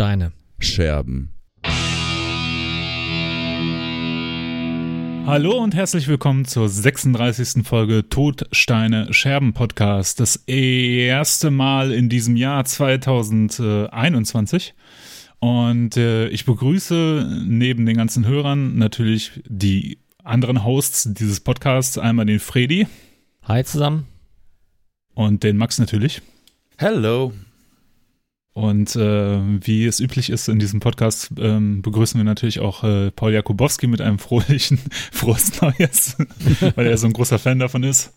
Steine, Scherben. Hallo und herzlich willkommen zur 36. Folge Tod, Steine, Scherben Podcast. Das erste Mal in diesem Jahr 2021. Und äh, ich begrüße neben den ganzen Hörern natürlich die anderen Hosts dieses Podcasts. Einmal den Fredi. Hi zusammen. Und den Max natürlich. Hello. Und äh, wie es üblich ist in diesem Podcast, ähm, begrüßen wir natürlich auch äh, Paul Jakubowski mit einem fröhlichen Frohes Neues, weil er so ein großer Fan davon ist.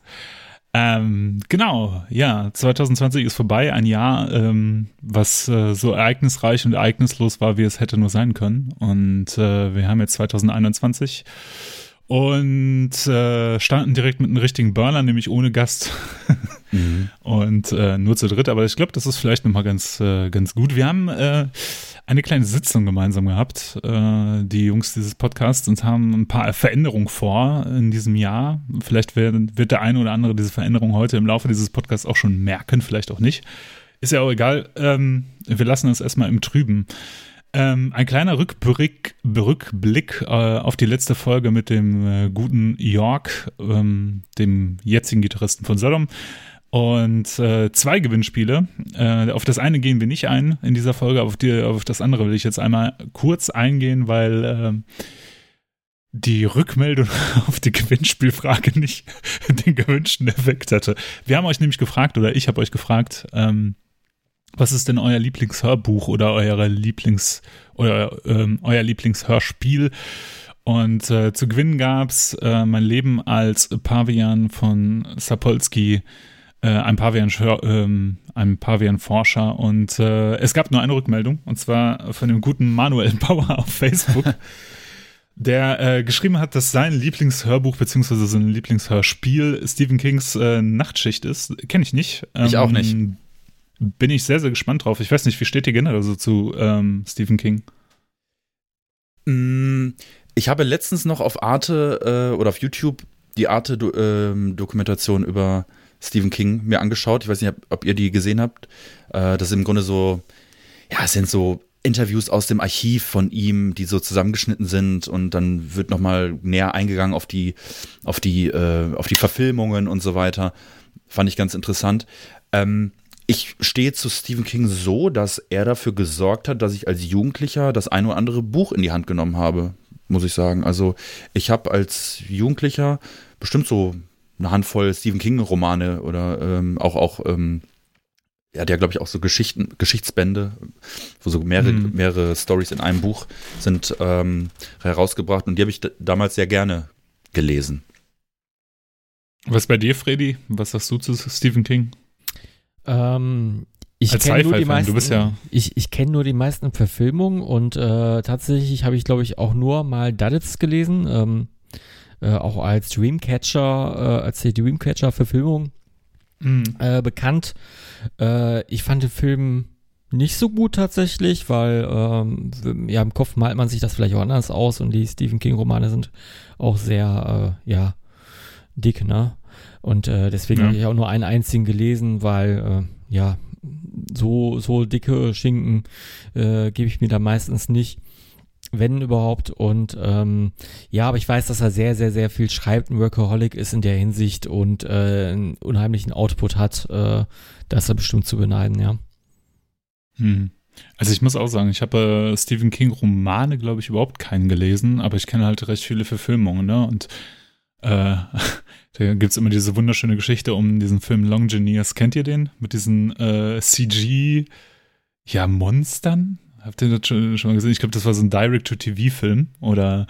Ähm, genau, ja, 2020 ist vorbei, ein Jahr, ähm, was äh, so ereignisreich und ereignislos war, wie es hätte nur sein können. Und äh, wir haben jetzt 2021 und äh, starten direkt mit einem richtigen Burner, nämlich ohne Gast mhm. und äh, nur zu dritt. Aber ich glaube, das ist vielleicht nochmal ganz, äh, ganz gut. Wir haben äh, eine kleine Sitzung gemeinsam gehabt, äh, die Jungs dieses Podcasts, und haben ein paar Veränderungen vor in diesem Jahr. Vielleicht wird, wird der eine oder andere diese Veränderung heute im Laufe dieses Podcasts auch schon merken, vielleicht auch nicht. Ist ja auch egal. Ähm, wir lassen es erstmal im Trüben. Ähm, ein kleiner Rückblick, Rückblick äh, auf die letzte Folge mit dem äh, guten York, ähm, dem jetzigen Gitarristen von Sodom. Und äh, zwei Gewinnspiele. Äh, auf das eine gehen wir nicht ein in dieser Folge, auf, die, auf das andere will ich jetzt einmal kurz eingehen, weil äh, die Rückmeldung auf die Gewinnspielfrage nicht den gewünschten Effekt hatte. Wir haben euch nämlich gefragt, oder ich habe euch gefragt, ähm, was ist denn euer Lieblingshörbuch oder eure Lieblings oder ähm, euer Lieblingshörspiel? Und äh, zu gewinnen gab's äh, mein Leben als Pavian von Sapolsky, äh, ein Pavian ähm, ein Pavian-Forscher. Und äh, es gab nur eine Rückmeldung, und zwar von dem guten Manuel Bauer auf Facebook. der äh, geschrieben hat, dass sein Lieblingshörbuch beziehungsweise sein Lieblingshörspiel Stephen Kings äh, Nachtschicht ist. Kenne ich nicht. Ähm, ich auch nicht. Bin ich sehr, sehr gespannt drauf. Ich weiß nicht, wie steht ihr generell so zu ähm, Stephen King? Mm, ich habe letztens noch auf Arte äh, oder auf YouTube die Arte-Dokumentation ähm, über Stephen King mir angeschaut. Ich weiß nicht, ob ihr die gesehen habt. Äh, das ist im Grunde so, ja, es sind so Interviews aus dem Archiv von ihm, die so zusammengeschnitten sind und dann wird nochmal näher eingegangen auf die, auf die, äh, auf die Verfilmungen und so weiter. Fand ich ganz interessant. Ähm, ich stehe zu Stephen King so, dass er dafür gesorgt hat, dass ich als Jugendlicher das ein oder andere Buch in die Hand genommen habe, muss ich sagen. Also ich habe als Jugendlicher bestimmt so eine Handvoll Stephen King-Romane oder ähm, auch, auch ähm, ja, der glaube ich auch so Geschichten, Geschichtsbände, wo so mehrere, mhm. mehrere Stories in einem Buch sind ähm, herausgebracht und die habe ich damals sehr gerne gelesen. Was bei dir, Freddy? Was sagst du zu Stephen King? Ähm, ich kenne nur die meisten. Ja ich ich kenne nur die meisten Verfilmungen und äh, tatsächlich habe ich, glaube ich, auch nur mal Duddits gelesen, ähm, äh, auch als Dreamcatcher, äh, als die Dreamcatcher-Verfilmung äh, bekannt. Äh, ich fand den Film nicht so gut tatsächlich, weil ähm, ja im Kopf malt man sich das vielleicht auch anders aus und die Stephen King Romane sind auch sehr äh, ja dick, ne? Und äh, deswegen ja. habe ich auch nur einen einzigen gelesen, weil äh, ja, so, so dicke Schinken äh, gebe ich mir da meistens nicht wenn überhaupt. Und ähm, ja, aber ich weiß, dass er sehr, sehr, sehr viel schreibt, ein Workaholic ist in der Hinsicht und äh, einen unheimlichen Output hat. Äh, da ist er bestimmt zu beneiden, ja. Hm. Also ich muss auch sagen, ich habe äh, Stephen King Romane, glaube ich, überhaupt keinen gelesen, aber ich kenne halt recht viele Verfilmungen, ne? Und äh, da gibt's immer diese wunderschöne Geschichte um diesen Film Long Genius. Kennt ihr den? Mit diesen äh, CG, ja, Monstern? Habt ihr das schon, schon mal gesehen? Ich glaube, das war so ein Direct-to-TV-Film oder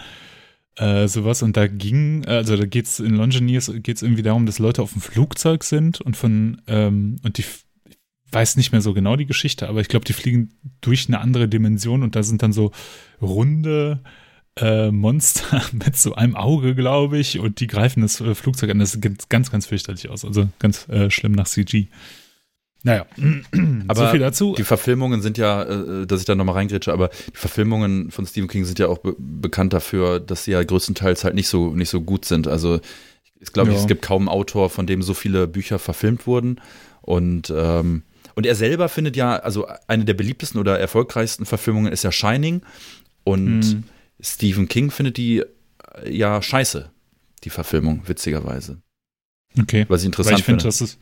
äh, sowas. Und da ging, also da geht's in Longineers geht's irgendwie darum, dass Leute auf dem Flugzeug sind und von, ähm, und die, ich weiß nicht mehr so genau die Geschichte, aber ich glaube, die fliegen durch eine andere Dimension und da sind dann so runde äh, Monster mit so einem Auge, glaube ich, und die greifen das äh, Flugzeug an. Das sieht ganz, ganz fürchterlich aus. Also ganz äh, schlimm nach CG. Naja, aber so viel dazu. Die Verfilmungen sind ja, äh, dass ich da nochmal reingrätsche, aber die Verfilmungen von Stephen King sind ja auch be bekannt dafür, dass sie ja größtenteils halt nicht so, nicht so gut sind. Also ich glaube, ja. es gibt kaum einen Autor, von dem so viele Bücher verfilmt wurden. Und, ähm, und er selber findet ja, also eine der beliebtesten oder erfolgreichsten Verfilmungen ist ja Shining. Und mhm. Stephen King findet die äh, ja scheiße, die Verfilmung, witzigerweise. Okay. Was ich interessant weil ich finde. Das ist,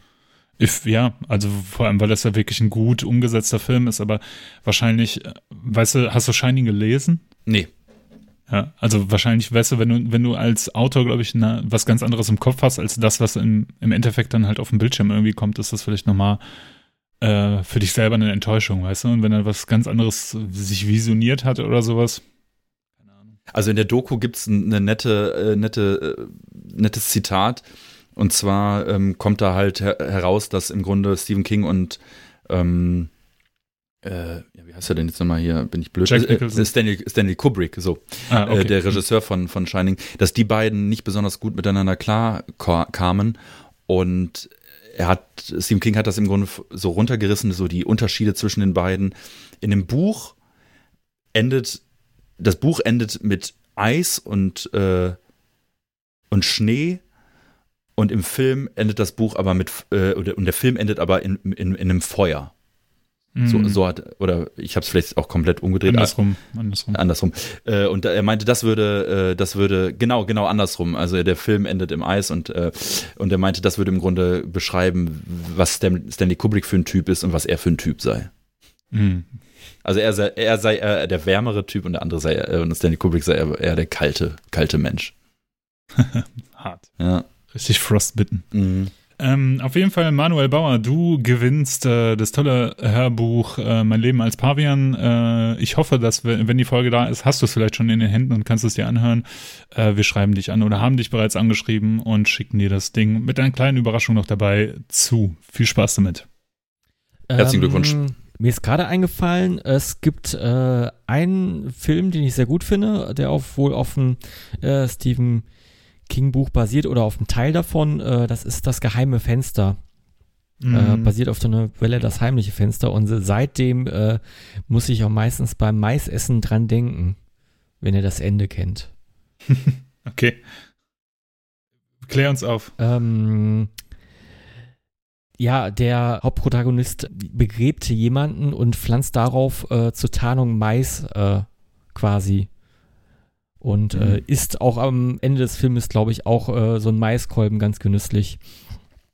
if, ja, also vor allem, weil das ja wirklich ein gut umgesetzter Film ist, aber wahrscheinlich, äh, weißt du, hast du Shining gelesen? Nee. Ja, also wahrscheinlich, weißt du, wenn du, wenn du als Autor, glaube ich, na, was ganz anderes im Kopf hast, als das, was im, im Endeffekt dann halt auf dem Bildschirm irgendwie kommt, ist das vielleicht nochmal äh, für dich selber eine Enttäuschung, weißt du? Und wenn er was ganz anderes sich visioniert hat oder sowas. Also in der Doku gibt es eine nette, äh, nette, äh, nettes Zitat. Und zwar ähm, kommt da halt her heraus, dass im Grunde Stephen King und ähm, äh, ja, wie heißt er denn jetzt nochmal hier? Bin ich blöd? Jack äh, Stanley, Stanley Kubrick, so. Ah, okay. äh, der Regisseur von, von Shining, dass die beiden nicht besonders gut miteinander klar kamen und er hat, Stephen King hat das im Grunde so runtergerissen, so die Unterschiede zwischen den beiden. In dem Buch endet, das Buch endet mit Eis und, äh, und Schnee und im Film endet das Buch aber mit, äh, und der Film endet aber in, in, in einem Feuer. So, mhm. so hat, oder ich habe es vielleicht auch komplett umgedreht. Andersrum. Andersrum. andersrum. Äh, und er meinte, das würde, äh, das würde, genau, genau andersrum. Also der Film endet im Eis und, äh, und er meinte, das würde im Grunde beschreiben, was Stanley Kubrick für ein Typ ist und was er für ein Typ sei. Mhm. Also er sei, er sei eher der wärmere Typ und der andere sei, äh, und Stanley Kubrick sei eher, eher der kalte, kalte Mensch. Hart. Ja. Richtig frostbitten. Mhm. Ähm, auf jeden Fall, Manuel Bauer, du gewinnst äh, das tolle Hörbuch äh, Mein Leben als Pavian. Äh, ich hoffe, dass, wenn die Folge da ist, hast du es vielleicht schon in den Händen und kannst es dir anhören. Äh, wir schreiben dich an oder haben dich bereits angeschrieben und schicken dir das Ding mit einer kleinen Überraschung noch dabei zu. Viel Spaß damit. Herzlichen Glückwunsch. Mir ist gerade eingefallen, es gibt äh, einen Film, den ich sehr gut finde, der auch wohl auf dem äh, Stephen King-Buch basiert oder auf einem Teil davon. Äh, das ist das geheime Fenster. Äh, mhm. Basiert auf der Novelle Das heimliche Fenster. Und seitdem äh, muss ich auch meistens beim Maisessen dran denken, wenn ihr das Ende kennt. okay. Klär uns auf. Ähm, ja, der Hauptprotagonist begräbt jemanden und pflanzt darauf äh, zur Tarnung Mais äh, quasi und mhm. äh, ist auch am Ende des Filmes, glaube ich, auch äh, so ein Maiskolben ganz genüsslich.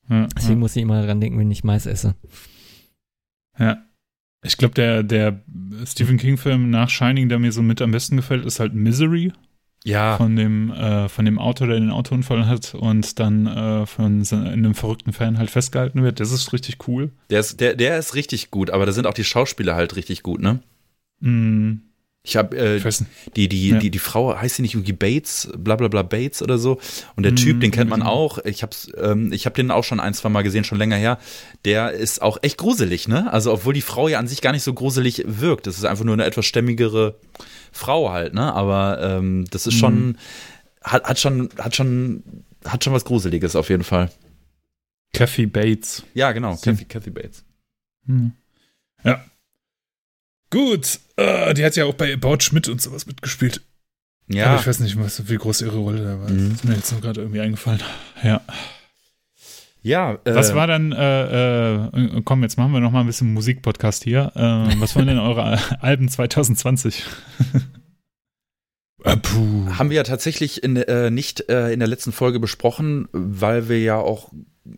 Ja, Deswegen ja. muss ich immer daran denken, wenn ich Mais esse. Ja. Ich glaube, der, der Stephen King-Film nach Shining, der mir so mit am besten gefällt, ist halt Misery. Ja. Von dem, äh, von dem Autor, der den Autounfall hat und dann äh, von in einem verrückten Fan halt festgehalten wird. Das ist richtig cool. Der ist, der, der ist richtig gut, aber da sind auch die Schauspieler halt richtig gut, ne? Mm, ich habe äh, die, die, ja. die, die Frau, heißt sie nicht irgendwie Bates, bla bla bla Bates oder so. Und der Typ, den kennt man mhm. auch. Ich hab's, ähm, ich hab den auch schon ein, zwei Mal gesehen, schon länger her. Der ist auch echt gruselig, ne? Also, obwohl die Frau ja an sich gar nicht so gruselig wirkt. Das ist einfach nur eine etwas stämmigere Frau halt, ne? Aber ähm, das ist schon, mhm. hat, hat schon, hat schon, hat schon was Gruseliges auf jeden Fall. Kathy Bates. Ja, genau, Kathy, Kathy Bates. Mhm. Ja, Gut, uh, die hat ja auch bei About Schmidt und sowas mitgespielt. Ja. Aber ich weiß nicht, was, wie groß ihre Rolle da war. Mhm. Das ist mir jetzt noch gerade irgendwie eingefallen. Ja. Ja. Äh, was war dann, äh, äh, komm, jetzt machen wir noch mal ein bisschen Musikpodcast hier. Äh, was waren denn eure Alben 2020? Äh, puh. Haben wir ja tatsächlich in, äh, nicht äh, in der letzten Folge besprochen, weil wir ja auch,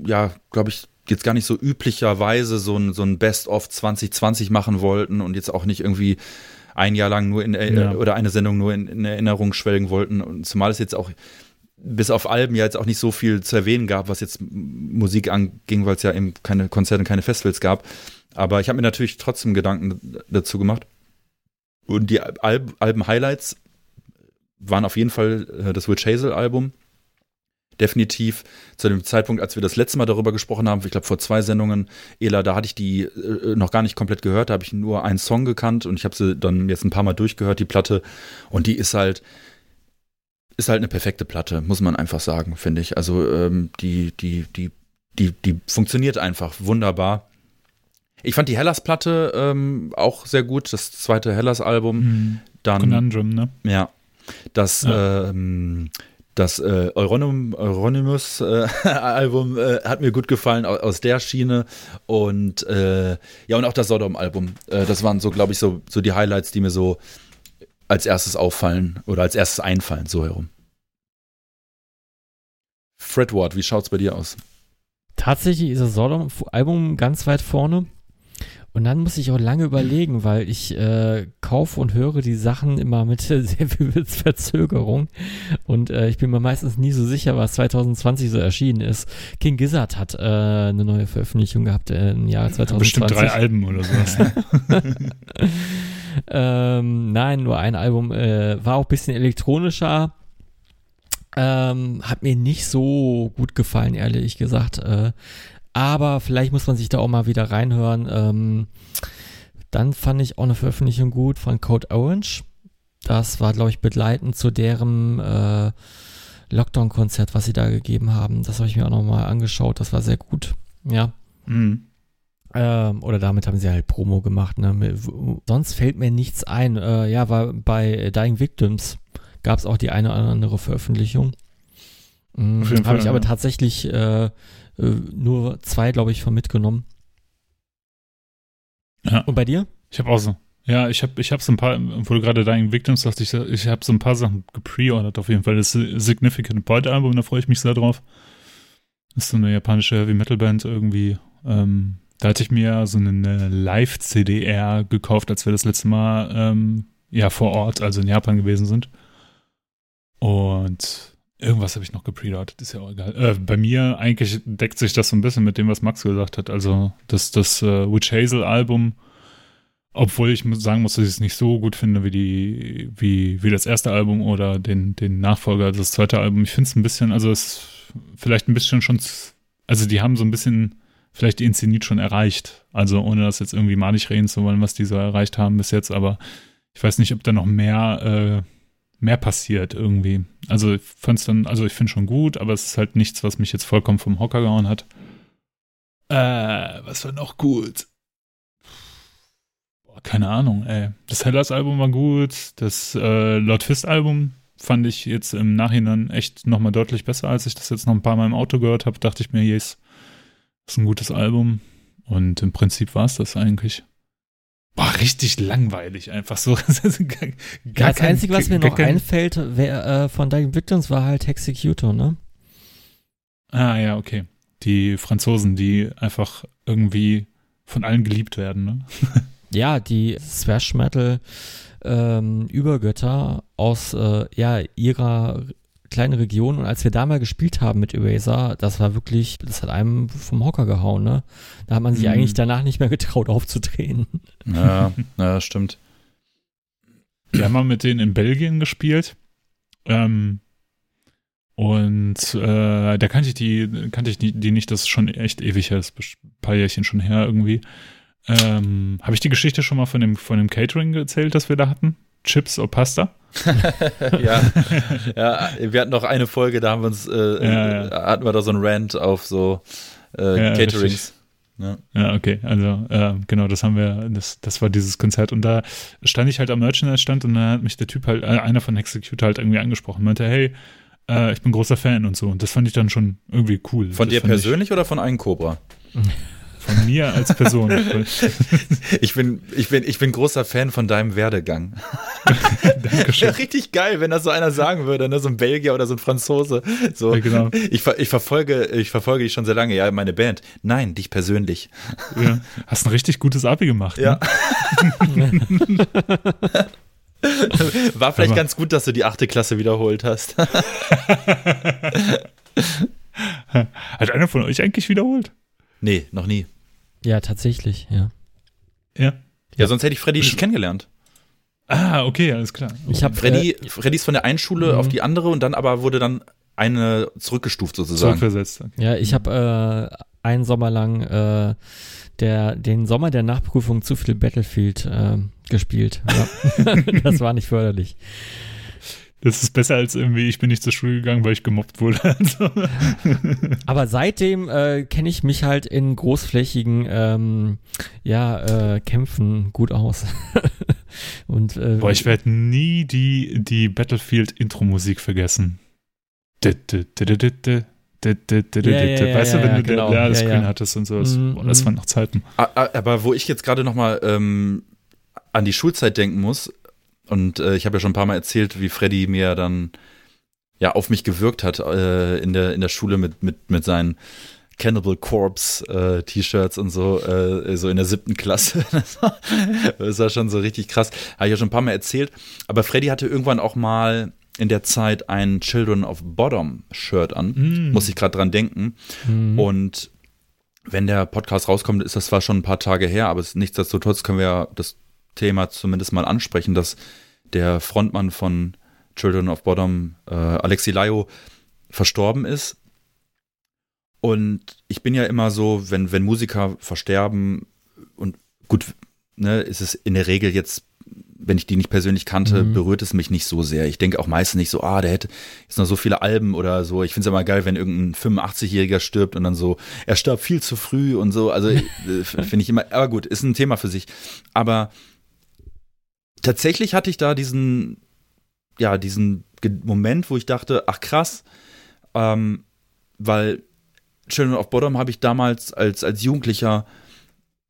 ja, glaube ich, jetzt gar nicht so üblicherweise so ein, so ein Best-of 2020 machen wollten und jetzt auch nicht irgendwie ein Jahr lang nur in ja. oder eine Sendung nur in, in, Erinnerung schwelgen wollten. Und zumal es jetzt auch bis auf Alben ja jetzt auch nicht so viel zu erwähnen gab, was jetzt Musik anging, weil es ja eben keine Konzerte keine Festivals gab. Aber ich habe mir natürlich trotzdem Gedanken dazu gemacht. Und die Alb Alben-Highlights waren auf jeden Fall äh, das Witch Hazel-Album definitiv zu dem Zeitpunkt, als wir das letzte Mal darüber gesprochen haben, ich glaube vor zwei Sendungen, Ela, da hatte ich die äh, noch gar nicht komplett gehört, da habe ich nur einen Song gekannt und ich habe sie dann jetzt ein paar Mal durchgehört, die Platte. Und die ist halt, ist halt eine perfekte Platte, muss man einfach sagen, finde ich. Also ähm, die, die, die, die, die funktioniert einfach wunderbar. Ich fand die Hellas-Platte ähm, auch sehr gut, das zweite Hellas-Album. Mhm. Dann, Conundrum, ne? Ja. Das, ja. Ähm, Das äh, Euronymous-Album äh, äh, hat mir gut gefallen aus, aus der Schiene. Und äh, ja, und auch das Sodom-Album. Äh, das waren so, glaube ich, so, so die Highlights, die mir so als erstes auffallen oder als erstes einfallen, so herum. Fred Ward, wie schaut's bei dir aus? Tatsächlich ist das Sodom-Album ganz weit vorne. Und dann muss ich auch lange überlegen, weil ich äh, kaufe und höre die Sachen immer mit sehr viel Verzögerung. Und äh, ich bin mir meistens nie so sicher, was 2020 so erschienen ist. King Gizzard hat äh, eine neue Veröffentlichung gehabt im Jahr 2020. Bestimmt drei Alben oder sowas. ähm, nein, nur ein Album. Äh, war auch ein bisschen elektronischer. Ähm, hat mir nicht so gut gefallen, ehrlich gesagt. Äh, aber vielleicht muss man sich da auch mal wieder reinhören. Ähm, dann fand ich auch eine Veröffentlichung gut von Code Orange. Das war, glaube ich, begleitend zu deren äh, Lockdown-Konzert, was sie da gegeben haben. Das habe ich mir auch nochmal angeschaut. Das war sehr gut. Ja. Mhm. Ähm, oder damit haben sie halt Promo gemacht. Ne? Sonst fällt mir nichts ein. Äh, ja, war bei Dying Victims gab es auch die eine oder andere Veröffentlichung. Mhm, Habe ich aber ja. tatsächlich äh, äh, nur zwei, glaube ich, von mitgenommen. Ja. Und bei dir? Ich habe auch so. Ja, ich habe ich hab so ein paar, wo du gerade Dying Victims sagst, ich, ich habe so ein paar Sachen gepreordert auf jeden Fall. Das Significant Point Album, da freue ich mich sehr drauf. Das ist so eine japanische Heavy Metal Band irgendwie. Ähm, da hatte ich mir so eine Live-CDR gekauft, als wir das letzte Mal ähm, ja vor Ort, also in Japan gewesen sind. Und Irgendwas habe ich noch gepreordert, ist ja auch egal. Äh, bei mir eigentlich deckt sich das so ein bisschen mit dem, was Max gesagt hat. Also das, das äh, Witch Hazel Album, obwohl ich sagen muss, dass ich es nicht so gut finde wie die, wie, wie das erste Album oder den, den Nachfolger, also das zweite Album. Ich finde es ein bisschen, also es ist vielleicht ein bisschen schon, also die haben so ein bisschen vielleicht den Zenit schon erreicht. Also ohne das jetzt irgendwie malig reden zu wollen, was die so erreicht haben bis jetzt, aber ich weiß nicht, ob da noch mehr äh, mehr passiert irgendwie. Also ich fand's dann, also ich finde schon gut, aber es ist halt nichts, was mich jetzt vollkommen vom Hocker gehauen hat. Äh, was war noch gut? Boah, keine Ahnung, ey. Das Hellas-Album war gut, das äh, Lord Fist-Album fand ich jetzt im Nachhinein echt nochmal deutlich besser, als ich das jetzt noch ein paar Mal im Auto gehört habe. Dachte ich mir, yes, ist ein gutes Album. Und im Prinzip war es das eigentlich. Boah, richtig langweilig einfach so. gar, gar das kein, Einzige, was mir noch einfällt wär, äh, von Dying Victims war halt Executor, ne? Ah ja, okay. Die Franzosen, die einfach irgendwie von allen geliebt werden, ne? ja, die Thrash Metal ähm, Übergötter aus äh, ja, ihrer kleine Region und als wir da mal gespielt haben mit Eraser, das war wirklich, das hat einem vom Hocker gehauen, ne? Da hat man sich mhm. eigentlich danach nicht mehr getraut aufzudrehen. Ja, ja, stimmt. Wir haben mal mit denen in Belgien gespielt. Ähm, und äh, da kannte ich die, kannte ich die, die nicht, das ist schon echt ewig her, das ist ein paar Jährchen schon her irgendwie. Ähm, Habe ich die Geschichte schon mal von dem, von dem Catering erzählt, das wir da hatten? Chips oder Pasta? ja, ja, wir hatten noch eine Folge, da haben wir uns, äh, ja, ja. hatten wir da so ein Rant auf so äh, ja, Caterings. Ja. ja, okay, also äh, genau, das haben wir, das, das war dieses Konzert und da stand ich halt am Merchandise-Stand und da hat mich der Typ halt, äh, einer von Execute halt irgendwie angesprochen, meinte, hey, äh, ich bin großer Fan und so und das fand ich dann schon irgendwie cool. Von das dir persönlich ich, oder von einem Cobra? Von mir als Person. ich, bin, ich, bin, ich bin großer Fan von deinem Werdegang. Dankeschön. Richtig geil, wenn das so einer sagen würde, ne? so ein Belgier oder so ein Franzose. So, ja, genau. ich, ich, verfolge, ich verfolge dich schon sehr lange, ja, meine Band. Nein, dich persönlich. Ja, hast ein richtig gutes Abi gemacht. Ja. Ne? War vielleicht ganz gut, dass du die achte Klasse wiederholt hast. Hat einer von euch eigentlich wiederholt? Nee, noch nie. Ja, tatsächlich, ja. Ja. Ja, sonst hätte ich Freddy nicht kennengelernt. Ah, okay, alles klar. Ich habe Freddy, äh, Freddy ist von der einen Schule mhm. auf die andere und dann aber wurde dann eine zurückgestuft sozusagen. Zurückversetzt. Okay. Ja, ich habe äh, einen Sommer lang äh, der, den Sommer der Nachprüfung zu viel Battlefield äh, gespielt. Ja. das war nicht förderlich. Das ist besser als irgendwie, ich bin nicht zur Schule gegangen, weil ich gemobbt wurde. Also. Aber seitdem äh, kenne ich mich halt in großflächigen ähm, ja, äh, Kämpfen gut aus. Und, äh, Boah, ich werde nie die, die Battlefield-Intro-Musik vergessen. weißt du, wenn du genau. ja, das Screen hattest und sowas. Mhm, Boah, das mhm. waren noch Zeiten. Aber wo ich jetzt gerade nochmal ähm, an die Schulzeit denken muss, und äh, ich habe ja schon ein paar Mal erzählt, wie Freddy mir dann ja auf mich gewirkt hat äh, in der in der Schule mit mit mit seinen Cannibal Corpse äh, T-Shirts und so äh, so in der siebten Klasse. das war schon so richtig krass. Habe ich ja schon ein paar Mal erzählt. Aber Freddy hatte irgendwann auch mal in der Zeit ein Children of Bottom Shirt an. Mm. Muss ich gerade dran denken. Mm. Und wenn der Podcast rauskommt, ist das zwar schon ein paar Tage her, aber nichtsdestotrotz können wir ja das Thema zumindest mal ansprechen, dass der Frontmann von Children of Bottom, äh, Alexi Laio, verstorben ist. Und ich bin ja immer so, wenn, wenn Musiker versterben und gut, ne, ist es in der Regel jetzt, wenn ich die nicht persönlich kannte, mhm. berührt es mich nicht so sehr. Ich denke auch meistens nicht so, ah, der hätte jetzt noch so viele Alben oder so. Ich finde es immer geil, wenn irgendein 85-Jähriger stirbt und dann so, er starb viel zu früh und so. Also äh, finde ich immer, aber gut, ist ein Thema für sich. Aber tatsächlich hatte ich da diesen, ja, diesen Moment, wo ich dachte, ach krass, ähm, weil Children of Bottom habe ich damals als, als Jugendlicher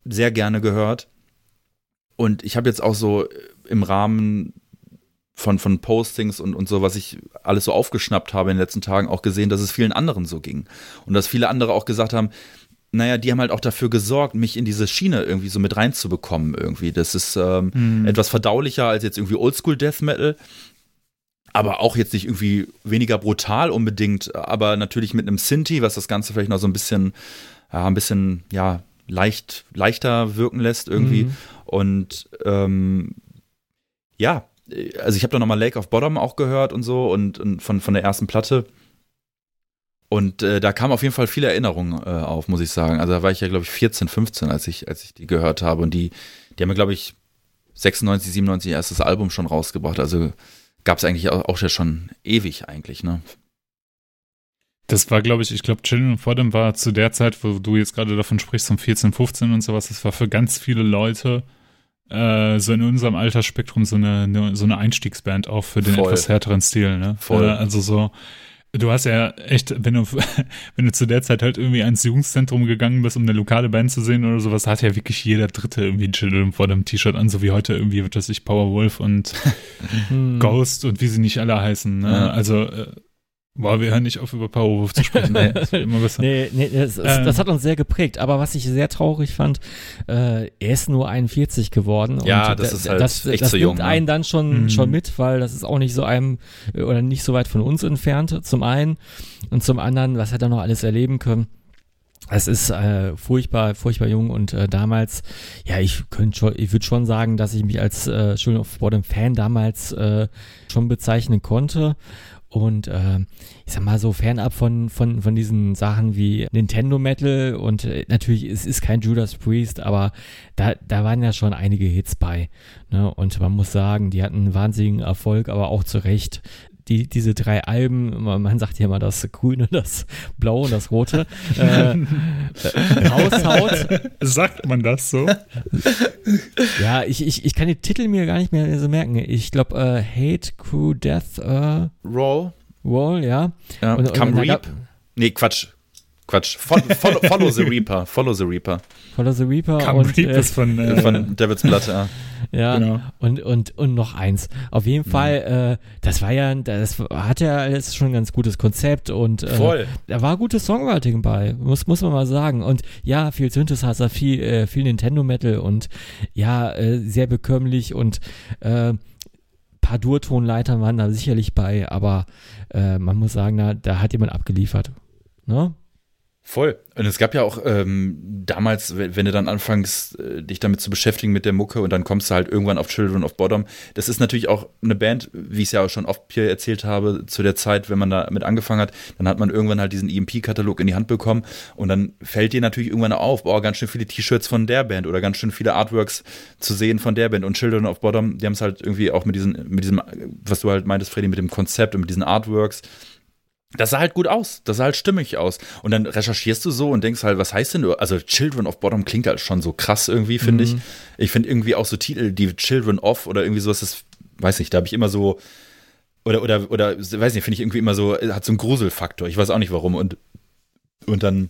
sehr gerne gehört. Und ich habe jetzt auch so im Rahmen von, von Postings und, und so, was ich alles so aufgeschnappt habe in den letzten Tagen, auch gesehen, dass es vielen anderen so ging. Und dass viele andere auch gesagt haben, naja, die haben halt auch dafür gesorgt, mich in diese Schiene irgendwie so mit reinzubekommen irgendwie. Das ist ähm, mhm. etwas verdaulicher als jetzt irgendwie Oldschool Death Metal. Aber auch jetzt nicht irgendwie weniger brutal unbedingt, aber natürlich mit einem Sinti, was das Ganze vielleicht noch so ein bisschen, ja, ein bisschen, ja, leicht, leichter wirken lässt irgendwie. Mhm. Und ähm, ja, also ich habe da nochmal Lake of Bottom auch gehört und so und, und von, von der ersten Platte. Und äh, da kamen auf jeden Fall viele Erinnerungen äh, auf, muss ich sagen. Also da war ich ja, glaube ich, 14, 15, als ich, als ich die gehört habe. Und die, die haben mir, glaube ich, 96, 97 erstes Album schon rausgebracht. Also gab es eigentlich auch, auch schon ewig eigentlich, ne? Das war, glaube ich, ich glaube, Children of Bottom war zu der Zeit, wo du jetzt gerade davon sprichst, um 14, 15 und sowas, das war für ganz viele Leute äh, so in unserem Altersspektrum so eine, so eine Einstiegsband auch für den Voll. etwas härteren Stil, ne? Voll. Äh, also so, Du hast ja echt, wenn du, wenn du zu der Zeit halt irgendwie ans Jugendzentrum gegangen bist, um eine lokale Band zu sehen oder sowas, hat ja wirklich jeder Dritte irgendwie ein Children vor dem T-Shirt an, so wie heute irgendwie, wird das ich, Powerwolf und hm. Ghost und wie sie nicht alle heißen. Ne? Ja. Also, äh, Boah, wir hören nicht auf, über Powerwolf zu sprechen. nee, immer besser. nee, nee das, ähm. das, hat uns sehr geprägt. Aber was ich sehr traurig fand, äh, er ist nur 41 geworden. Ja, das ist halt das, echt das zu jung. Das nimmt einen dann schon, mhm. schon mit, weil das ist auch nicht so einem oder nicht so weit von uns entfernt, zum einen. Und zum anderen, was hat er noch alles erleben können. Es ist äh, furchtbar, furchtbar jung und äh, damals, ja, ich könnte schon, ich würde schon sagen, dass ich mich als äh, Children of Bottom Fan damals äh, schon bezeichnen konnte und äh, ich sag mal so fernab von, von, von diesen Sachen wie Nintendo Metal und äh, natürlich, es ist kein Judas Priest, aber da, da waren ja schon einige Hits bei. Ne? Und man muss sagen, die hatten einen wahnsinnigen Erfolg, aber auch zu Recht. Die, diese drei Alben, man sagt ja immer das Grüne, das Blaue und das Rote, äh, äh, raushaut. Sagt man das so? Ja, ich, ich, ich kann die Titel mir gar nicht mehr so merken. Ich glaube, äh, Hate, Crew, Death, äh, Roll. Roll, ja. ja und, Come und Reap. Nee, Quatsch. Quatsch. Follow, follow, follow, the Reaper. Follow the Reaper. Follow the Reaper. Come und, Reap äh, ist von, äh, von Davids Platte. Ja. Ja, genau. und, und, und noch eins. Auf jeden mhm. Fall, äh, das war ja, das hat ja alles schon ein ganz gutes Konzept und äh, Voll. da war gutes Songwriting bei, muss, muss man mal sagen. Und ja, viel Synthesizer, viel, äh, viel Nintendo Metal und ja, äh, sehr bekömmlich und äh, paar Durtonleitern waren da sicherlich bei, aber äh, man muss sagen, da, da hat jemand abgeliefert. Ne? Voll. Und es gab ja auch ähm, damals, wenn du dann anfängst, äh, dich damit zu beschäftigen mit der Mucke und dann kommst du halt irgendwann auf Children of Bottom. Das ist natürlich auch eine Band, wie ich es ja auch schon oft hier erzählt habe, zu der Zeit, wenn man damit angefangen hat, dann hat man irgendwann halt diesen EMP-Katalog in die Hand bekommen und dann fällt dir natürlich irgendwann auf, boah, ganz schön viele T-Shirts von der Band oder ganz schön viele Artworks zu sehen von der Band. Und Children of Bottom, die haben es halt irgendwie auch mit diesen, mit diesem, was du halt meintest, Freddy, mit dem Konzept und mit diesen Artworks das sah halt gut aus, das sah halt stimmig aus. Und dann recherchierst du so und denkst halt, was heißt denn, also Children of Bottom klingt halt schon so krass irgendwie, finde mhm. ich. Ich finde irgendwie auch so Titel, die Children of oder irgendwie sowas, das weiß nicht, da habe ich immer so, oder, oder, oder, weiß nicht, finde ich irgendwie immer so, hat so einen Gruselfaktor. Ich weiß auch nicht warum. Und, und dann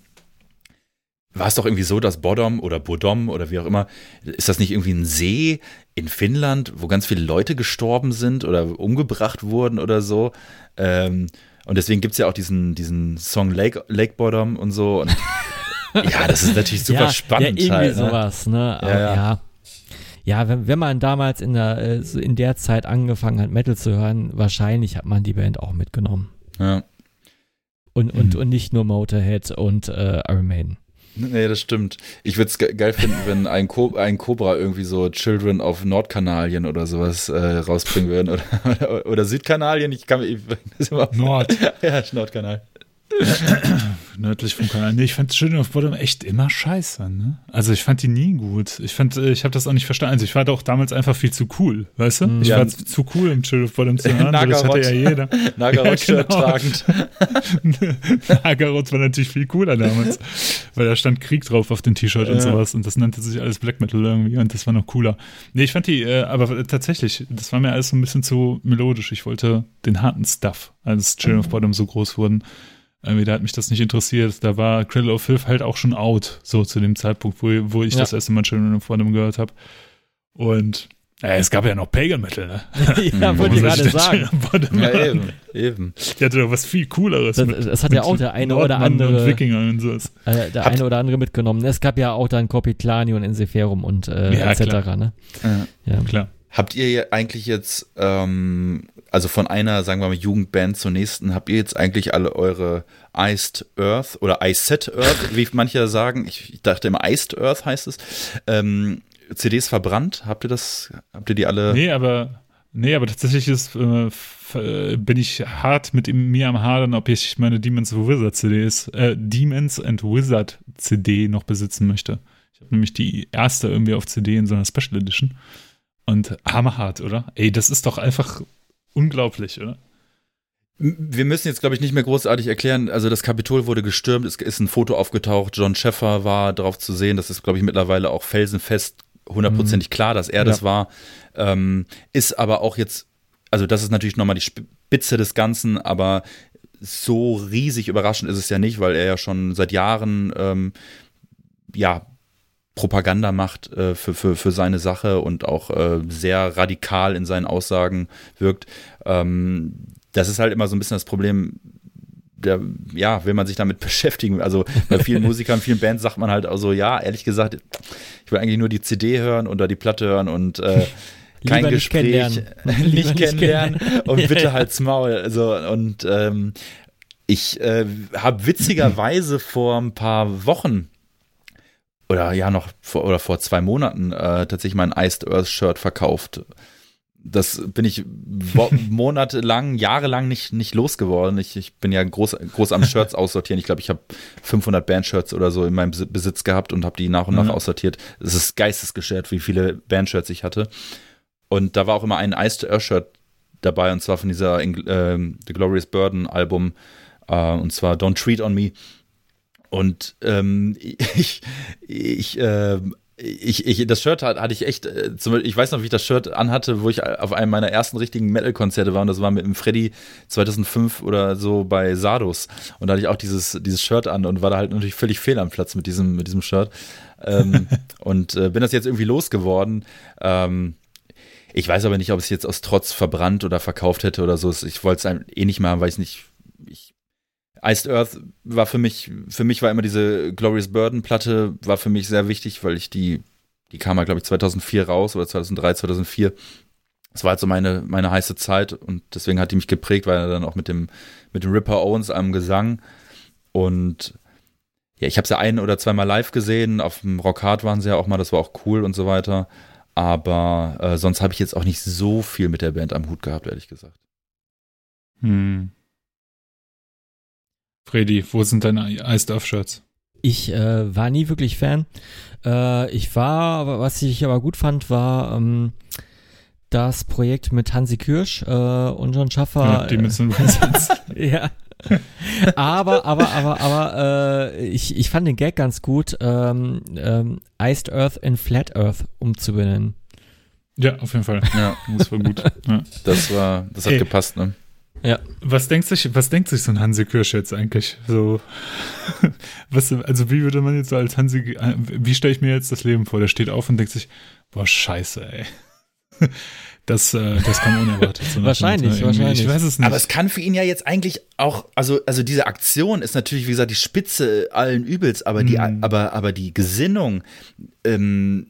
war es doch irgendwie so, dass Bodom oder Bodom oder wie auch immer, ist das nicht irgendwie ein See in Finnland, wo ganz viele Leute gestorben sind oder umgebracht wurden oder so? Ähm, und deswegen gibt es ja auch diesen, diesen Song Lake, Lake Bottom und so. Und ja, das ist natürlich super ja, spannend. Ja, irgendwie halt, ne? sowas, ne? Aber, ja, ja. ja. wenn, wenn man damals in der, äh, in der Zeit angefangen hat, Metal zu hören, wahrscheinlich hat man die Band auch mitgenommen. Ja. Und, und, hm. und nicht nur Motorhead und äh, Iron Maiden. Nee, das stimmt. Ich würde es ge geil finden, wenn ein, Co ein Cobra irgendwie so Children of Nordkanalien oder sowas äh, rausbringen würden. Oder, oder, oder, Südkanalien. Ich kann ich, Nord. ja, Nordkanal. Nördlich vom Kanal. Nee, ich fand Children of Bottom echt immer scheiße. Ne? Also ich fand die nie gut. Ich fand, ich habe das auch nicht verstanden. Also ich war doch damals einfach viel zu cool, weißt du? Mhm. Ich ja. war zu cool, im Children of Bottom zu hören. das hatte ja jeder. Nagarot-Shirt ja, genau. tragend. Nagarot war natürlich viel cooler damals, weil da stand Krieg drauf auf dem T-Shirt ja. und sowas und das nannte sich alles Black Metal irgendwie und das war noch cooler. Nee, ich fand die, äh, aber tatsächlich, das war mir alles so ein bisschen zu melodisch. Ich wollte den harten Stuff, als Children of. Bottom so groß wurden. Irgendwie, da hat mich das nicht interessiert. Da war Cradle of Filth halt auch schon out, so zu dem Zeitpunkt, wo, wo ich ja. das erste Mal Children of Bottom gehört habe. Und ja, es gab ja noch Pagan Metal, ne? ja, wollte ich gerade sagen. Ja, eben, eben. Der hatte doch was viel Cooleres. Das, mit, das hat ja auch der eine oder andere. Und Wikinger und sowas. Äh, der Habt, eine oder andere mitgenommen. Es gab ja auch dann Kopitlani und Inseferum und äh, ja, etc. Klar. Ne? Ja, ja, klar. Habt ihr eigentlich jetzt ähm, also von einer, sagen wir mal, Jugendband zur nächsten, habt ihr jetzt eigentlich alle eure Iced Earth oder Iced Earth, wie manche sagen, ich, ich, dachte immer Iced Earth heißt es, ähm, CDs verbrannt? Habt ihr das, habt ihr die alle? Nee, aber, nee, aber tatsächlich ist, äh, bin ich hart mit mir am Hadern, ob ich meine Demons of Wizard CDs, äh, Demons and Wizard CD noch besitzen möchte. Ich habe nämlich die erste irgendwie auf CD in so einer Special Edition. Und hammerhart, oder? Ey, das ist doch einfach unglaublich, oder? Wir müssen jetzt, glaube ich, nicht mehr großartig erklären. Also das Kapitol wurde gestürmt, es ist ein Foto aufgetaucht, John Sheffer war darauf zu sehen, das ist, glaube ich, mittlerweile auch felsenfest, hundertprozentig mhm. klar, dass er ja. das war. Ähm, ist aber auch jetzt, also das ist natürlich nochmal die Spitze des Ganzen, aber so riesig überraschend ist es ja nicht, weil er ja schon seit Jahren ähm, ja Propaganda macht äh, für, für, für seine Sache und auch äh, sehr radikal in seinen Aussagen wirkt. Ähm, das ist halt immer so ein bisschen das Problem. Der, ja, will man sich damit beschäftigen. Also bei vielen Musikern, vielen Bands sagt man halt also, ja, ehrlich gesagt, ich will eigentlich nur die CD hören oder die Platte hören und äh, kein Lieber Gespräch, nicht kennenlernen, nicht kennenlernen und bitte halt's Maul. Also und ähm, ich äh, habe witzigerweise vor ein paar Wochen oder ja noch vor, oder vor zwei Monaten äh, tatsächlich mein Iced Earth Shirt verkauft. Das bin ich monatelang, jahrelang nicht, nicht losgeworden. Ich, ich bin ja groß, groß am Shirts aussortieren. Ich glaube, ich habe 500 Bandshirts oder so in meinem Besitz gehabt und habe die nach und nach mhm. aussortiert. Es ist geistesgeschert, wie viele Bandshirts ich hatte. Und da war auch immer ein Iced Earth Shirt dabei und zwar von dieser äh, The Glorious Burden Album äh, und zwar Don't Treat on Me. Und ähm, ich, ich, äh, ich, ich, das Shirt hatte ich echt, äh, ich weiß noch, wie ich das Shirt anhatte, wo ich auf einem meiner ersten richtigen Metal-Konzerte war und das war mit dem Freddy 2005 oder so bei Sardos und da hatte ich auch dieses, dieses Shirt an und war da halt natürlich völlig fehl am Platz mit diesem, mit diesem Shirt ähm, und äh, bin das jetzt irgendwie losgeworden. Ähm, ich weiß aber nicht, ob es jetzt aus Trotz verbrannt oder verkauft hätte oder so. Ich wollte es eh nicht machen, weil ich nicht, ich Iced Earth war für mich, für mich war immer diese Glorious Burden Platte, war für mich sehr wichtig, weil ich die, die kam mal, glaube ich, 2004 raus oder 2003, 2004. Das war halt so meine, meine heiße Zeit und deswegen hat die mich geprägt, weil er dann auch mit dem, mit dem Ripper Owens am Gesang und ja, ich habe sie ja ein oder zweimal live gesehen, auf dem Rock Hard waren sie ja auch mal, das war auch cool und so weiter. Aber äh, sonst habe ich jetzt auch nicht so viel mit der Band am Hut gehabt, ehrlich gesagt. Hm. Freddy, wo sind deine Iced Off Shirts? Ich äh, war nie wirklich Fan. Äh, ich war, was ich aber gut fand, war ähm, das Projekt mit Hansi Kirsch äh, und John Schaffer. Ja, die mit so Ja. aber, aber, aber, aber, äh, ich, ich fand den Gag ganz gut, ähm, ähm, Iced Earth in Flat Earth umzubenennen. Ja, auf jeden Fall. Ja, das war gut. Ja. Das war, das hat Ey. gepasst, ne? Ja. Was denkt sich, was denkt sich so ein Hansi Kirsch jetzt eigentlich? So, was, also wie würde man jetzt so als Hansi, wie stelle ich mir jetzt das Leben vor? Der steht auf und denkt sich, boah, scheiße, ey. Das, äh, das kam unerwartet. So wahrscheinlich, wahrscheinlich. Ich weiß es nicht. Aber es kann für ihn ja jetzt eigentlich auch, also, also diese Aktion ist natürlich, wie gesagt, die Spitze allen Übels, aber die, mm. aber, aber die Gesinnung, ähm,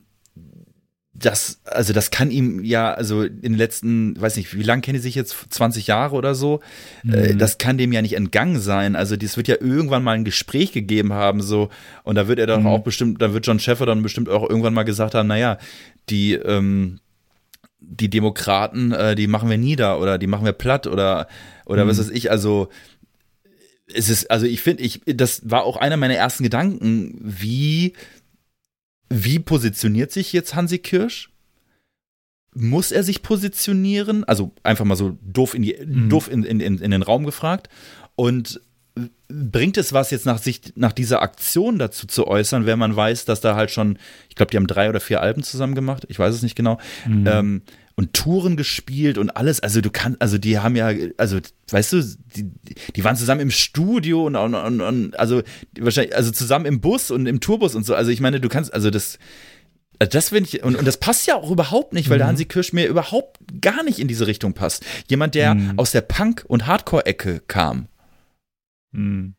das, also das kann ihm ja, also in den letzten, weiß nicht, wie lange kennen die sich jetzt, 20 Jahre oder so, äh, mhm. das kann dem ja nicht entgangen sein. Also das wird ja irgendwann mal ein Gespräch gegeben haben, so, und da wird er dann mhm. auch bestimmt, da wird John Sheffer dann bestimmt auch irgendwann mal gesagt haben, naja, die, ähm, die Demokraten, äh, die machen wir nieder oder die machen wir platt oder, oder mhm. was weiß ich, also es ist, also ich finde, ich, das war auch einer meiner ersten Gedanken, wie wie positioniert sich jetzt Hansi Kirsch? Muss er sich positionieren? Also einfach mal so doof in, die, mhm. doof in, in, in den Raum gefragt. Und bringt es was jetzt nach sich nach dieser Aktion dazu zu äußern, wenn man weiß, dass da halt schon, ich glaube, die haben drei oder vier Alben zusammen gemacht, ich weiß es nicht genau, mhm. ähm, und Touren gespielt und alles. Also du kannst, also die haben ja, also weißt du, die, die waren zusammen im Studio und, und, und, und also wahrscheinlich, also zusammen im Bus und im Tourbus und so. Also ich meine, du kannst, also das, also das finde ich, und, und das passt ja auch überhaupt nicht, weil mhm. der Hansi Kirsch mir überhaupt gar nicht in diese Richtung passt. Jemand, der mhm. aus der Punk- und Hardcore-Ecke kam. Mhm.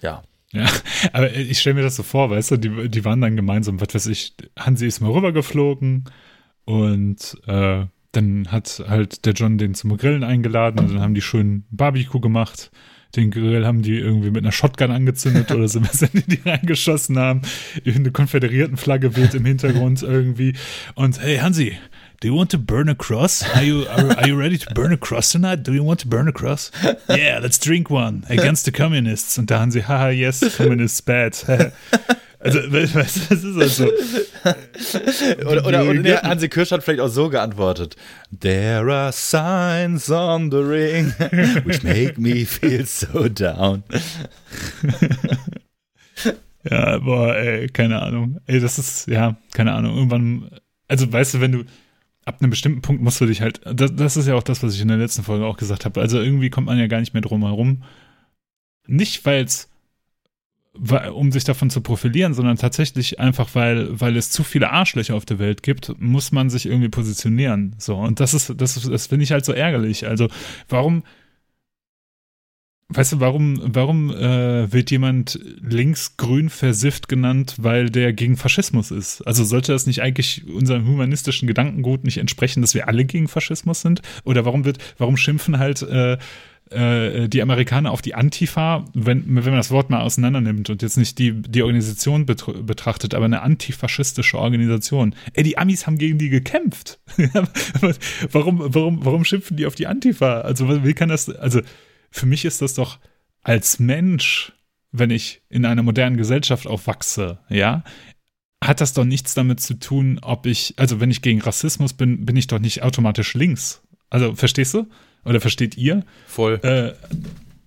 Ja. Ja, aber ich stelle mir das so vor, weißt du, die, die waren dann gemeinsam, was weiß ich, Hansi ist mal rübergeflogen, und äh, dann hat halt der John den zum Grillen eingeladen und dann haben die schön Barbecue gemacht. Den Grill haben die irgendwie mit einer Shotgun angezündet oder so, was die, die reingeschossen haben. Eine konföderierten Flagge weht im Hintergrund irgendwie. Und hey Hansi, do you want to burn a cross? Are you are, are, you ready to burn a cross tonight? Do you want to burn a cross? Yeah, let's drink one against the communists. Und da haben sie, haha, yes, communists bad. Also, weißt du, das ist also. oder, oder, oder nee, Hansi Kirsch hat vielleicht auch so geantwortet: There are signs on the ring which make me feel so down. ja, boah, ey, keine Ahnung. Ey, das ist, ja, keine Ahnung. Irgendwann, also weißt du, wenn du ab einem bestimmten Punkt musst du dich halt, das, das ist ja auch das, was ich in der letzten Folge auch gesagt habe. Also irgendwie kommt man ja gar nicht mehr drum herum. Nicht, weil es um sich davon zu profilieren, sondern tatsächlich einfach, weil, weil es zu viele Arschlöcher auf der Welt gibt, muss man sich irgendwie positionieren. So, und das ist, das, das finde ich halt so ärgerlich. Also, warum, weißt du, warum, warum äh, wird jemand linksgrün versifft genannt, weil der gegen Faschismus ist? Also sollte das nicht eigentlich unserem humanistischen Gedankengut nicht entsprechen, dass wir alle gegen Faschismus sind? Oder warum wird, warum schimpfen halt äh, äh, die Amerikaner auf die Antifa, wenn, wenn man das Wort mal auseinander nimmt und jetzt nicht die, die Organisation betrachtet, aber eine antifaschistische Organisation. Ey, die Amis haben gegen die gekämpft. warum, warum, warum schimpfen die auf die Antifa? Also, wie kann das, also, für mich ist das doch als Mensch, wenn ich in einer modernen Gesellschaft aufwachse, ja, hat das doch nichts damit zu tun, ob ich, also wenn ich gegen Rassismus bin, bin ich doch nicht automatisch links. Also, verstehst du? Oder versteht ihr? Voll. Äh,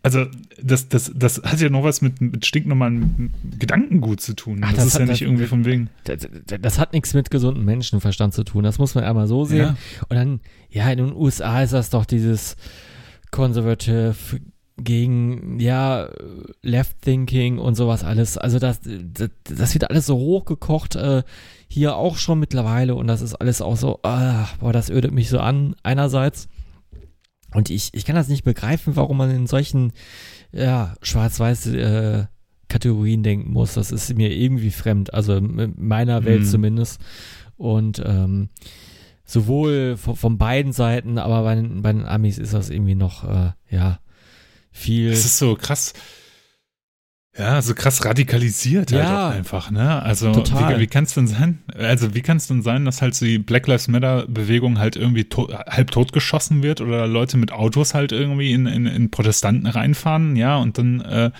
also, das, das, das hat ja noch was mit, mit stinknormalen Gedankengut zu tun. Ach, das, das, ist hat, ja nicht das, irgendwie von wegen. Das, das, hat nichts mit gesundem Menschenverstand zu tun. Das muss man einmal so sehen. Ja. Und dann, ja, in den USA ist das doch dieses Conservative gegen, ja, Left Thinking und sowas alles. Also, das, das, das wird alles so hochgekocht. Äh, hier auch schon mittlerweile. Und das ist alles auch so, ah, boah, das ödet mich so an, einerseits. Und ich, ich kann das nicht begreifen, warum man in solchen ja, schwarz-weiß äh, Kategorien denken muss. Das ist mir irgendwie fremd, also in meiner Welt mhm. zumindest. Und ähm, sowohl von, von, beiden Seiten, aber bei den, bei den Amis ist das irgendwie noch, äh, ja, viel. Es ist so krass. Ja, so krass radikalisiert halt ja, auch einfach, ne? Also total. wie, wie kann es denn sein? Also wie kann es denn sein, dass halt die Black Lives Matter Bewegung halt irgendwie to halb totgeschossen wird oder Leute mit Autos halt irgendwie in, in, in Protestanten reinfahren, ja? Und dann, äh,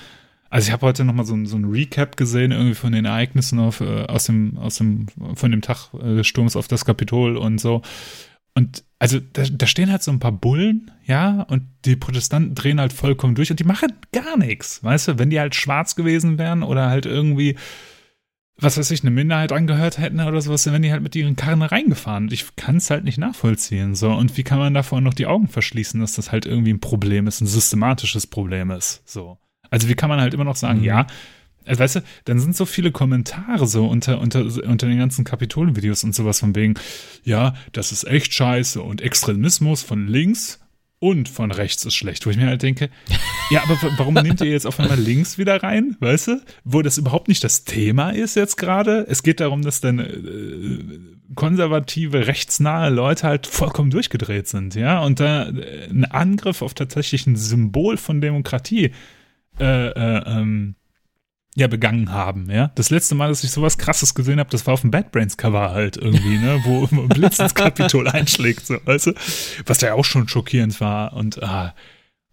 also ich habe heute noch mal so, so ein Recap gesehen irgendwie von den Ereignissen auf, äh, aus dem aus dem von dem Tag äh, des Sturms auf das Kapitol und so. Und also da, da, stehen halt so ein paar Bullen, ja, und die Protestanten drehen halt vollkommen durch und die machen gar nichts, weißt du, wenn die halt schwarz gewesen wären oder halt irgendwie was weiß ich, eine Minderheit angehört hätten oder sowas, dann wären die halt mit ihren Karren reingefahren. Und ich kann es halt nicht nachvollziehen. So, und wie kann man davor noch die Augen verschließen, dass das halt irgendwie ein Problem ist, ein systematisches Problem ist. So. Also wie kann man halt immer noch sagen, mhm. ja, also weißt du, dann sind so viele Kommentare so unter, unter, unter den ganzen Kapitolenvideos und sowas von wegen, ja, das ist echt scheiße und Extremismus von links und von rechts ist schlecht, wo ich mir halt denke, ja, aber warum nehmt ihr jetzt auf einmal links wieder rein, weißt du? Wo das überhaupt nicht das Thema ist jetzt gerade. Es geht darum, dass dann äh, konservative, rechtsnahe Leute halt vollkommen durchgedreht sind, ja, und da äh, ein Angriff auf tatsächlich ein Symbol von Demokratie äh, äh, ähm, ja begangen haben, ja. Das letzte Mal, dass ich sowas krasses gesehen habe, das war auf dem Bad Brains Cover halt irgendwie, ne, wo ein Blitz ins Kapitol einschlägt, so, weißt du? Was ja auch schon schockierend war und ah,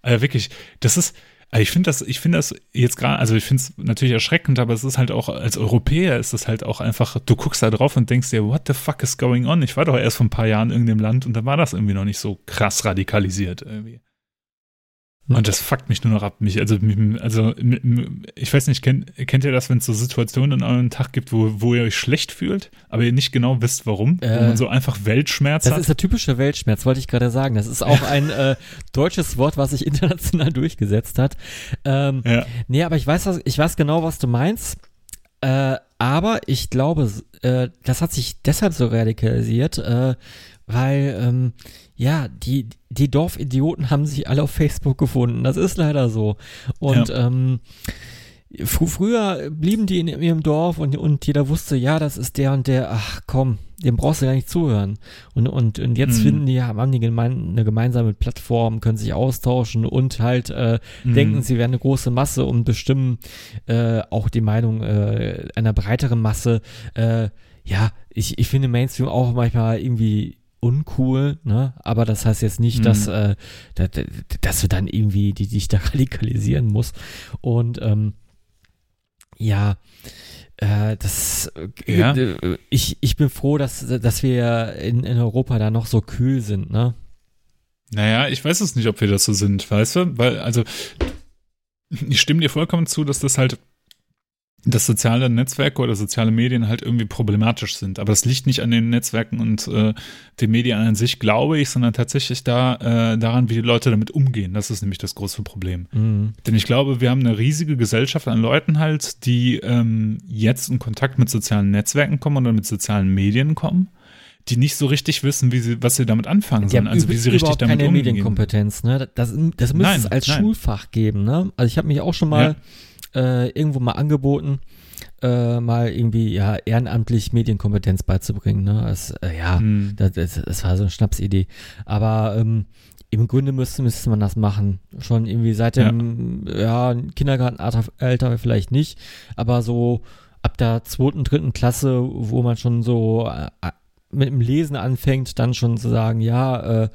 also wirklich, das ist ich finde das, ich finde das jetzt gerade, also ich finde es natürlich erschreckend, aber es ist halt auch, als Europäer ist es halt auch einfach, du guckst da drauf und denkst dir, what the fuck is going on? Ich war doch erst vor ein paar Jahren in irgendeinem Land und da war das irgendwie noch nicht so krass radikalisiert irgendwie. Und das fuckt mich nur noch ab. Mich, also, also, ich weiß nicht, kennt, kennt ihr das, wenn es so Situationen in eurem Tag gibt, wo, wo ihr euch schlecht fühlt, aber ihr nicht genau wisst, warum? Äh, wo man so einfach Weltschmerz das hat? Das ist der typische Weltschmerz, wollte ich gerade sagen. Das ist auch ein äh, deutsches Wort, was sich international durchgesetzt hat. Ähm, ja. Nee, aber ich weiß, ich weiß genau, was du meinst. Äh, aber ich glaube, äh, das hat sich deshalb so radikalisiert, äh, weil ähm, ja, die, die Dorfidioten haben sich alle auf Facebook gefunden. Das ist leider so. Und ja. ähm, fr früher blieben die in ihrem Dorf und, und jeder wusste, ja, das ist der und der, ach komm, dem brauchst du gar nicht zuhören. Und, und, und jetzt mhm. finden die, haben die gemein, eine gemeinsame Plattform, können sich austauschen und halt äh, mhm. denken, sie wären eine große Masse und bestimmen äh, auch die Meinung äh, einer breiteren Masse. Äh, ja, ich, ich finde Mainstream auch manchmal irgendwie uncool, ne? Aber das heißt jetzt nicht, mhm. dass, äh, dass, dass du dann irgendwie die dich da radikalisieren musst. Und ähm, ja, äh, das äh, ja. Äh, ich, ich bin froh, dass, dass wir in, in Europa da noch so kühl sind, ne? Naja, ich weiß es nicht, ob wir das so sind, weißt du? Weil, also, ich stimme dir vollkommen zu, dass das halt dass soziale Netzwerke oder soziale Medien halt irgendwie problematisch sind. Aber das liegt nicht an den Netzwerken und äh, den Medien an sich, glaube ich, sondern tatsächlich da äh, daran, wie die Leute damit umgehen. Das ist nämlich das große Problem. Mhm. Denn ich glaube, wir haben eine riesige Gesellschaft an Leuten halt, die ähm, jetzt in Kontakt mit sozialen Netzwerken kommen oder mit sozialen Medien kommen die nicht so richtig wissen, wie sie, was sie damit anfangen sollen, also wie sie richtig damit keine umgehen. Medienkompetenz, ne? Das, das müsste es als nein. Schulfach geben, ne? Also ich habe mich auch schon mal ja äh, irgendwo mal angeboten, äh, mal irgendwie ja ehrenamtlich Medienkompetenz beizubringen. Ne? Das, äh, ja, hm. das, das, das, war so eine Schnapsidee. Aber ähm, im Grunde müsste, müsste man das machen. Schon irgendwie seit dem ja. ja Kindergartenalter vielleicht nicht, aber so ab der zweiten, dritten Klasse, wo man schon so äh, mit dem Lesen anfängt, dann schon zu sagen, ja, äh,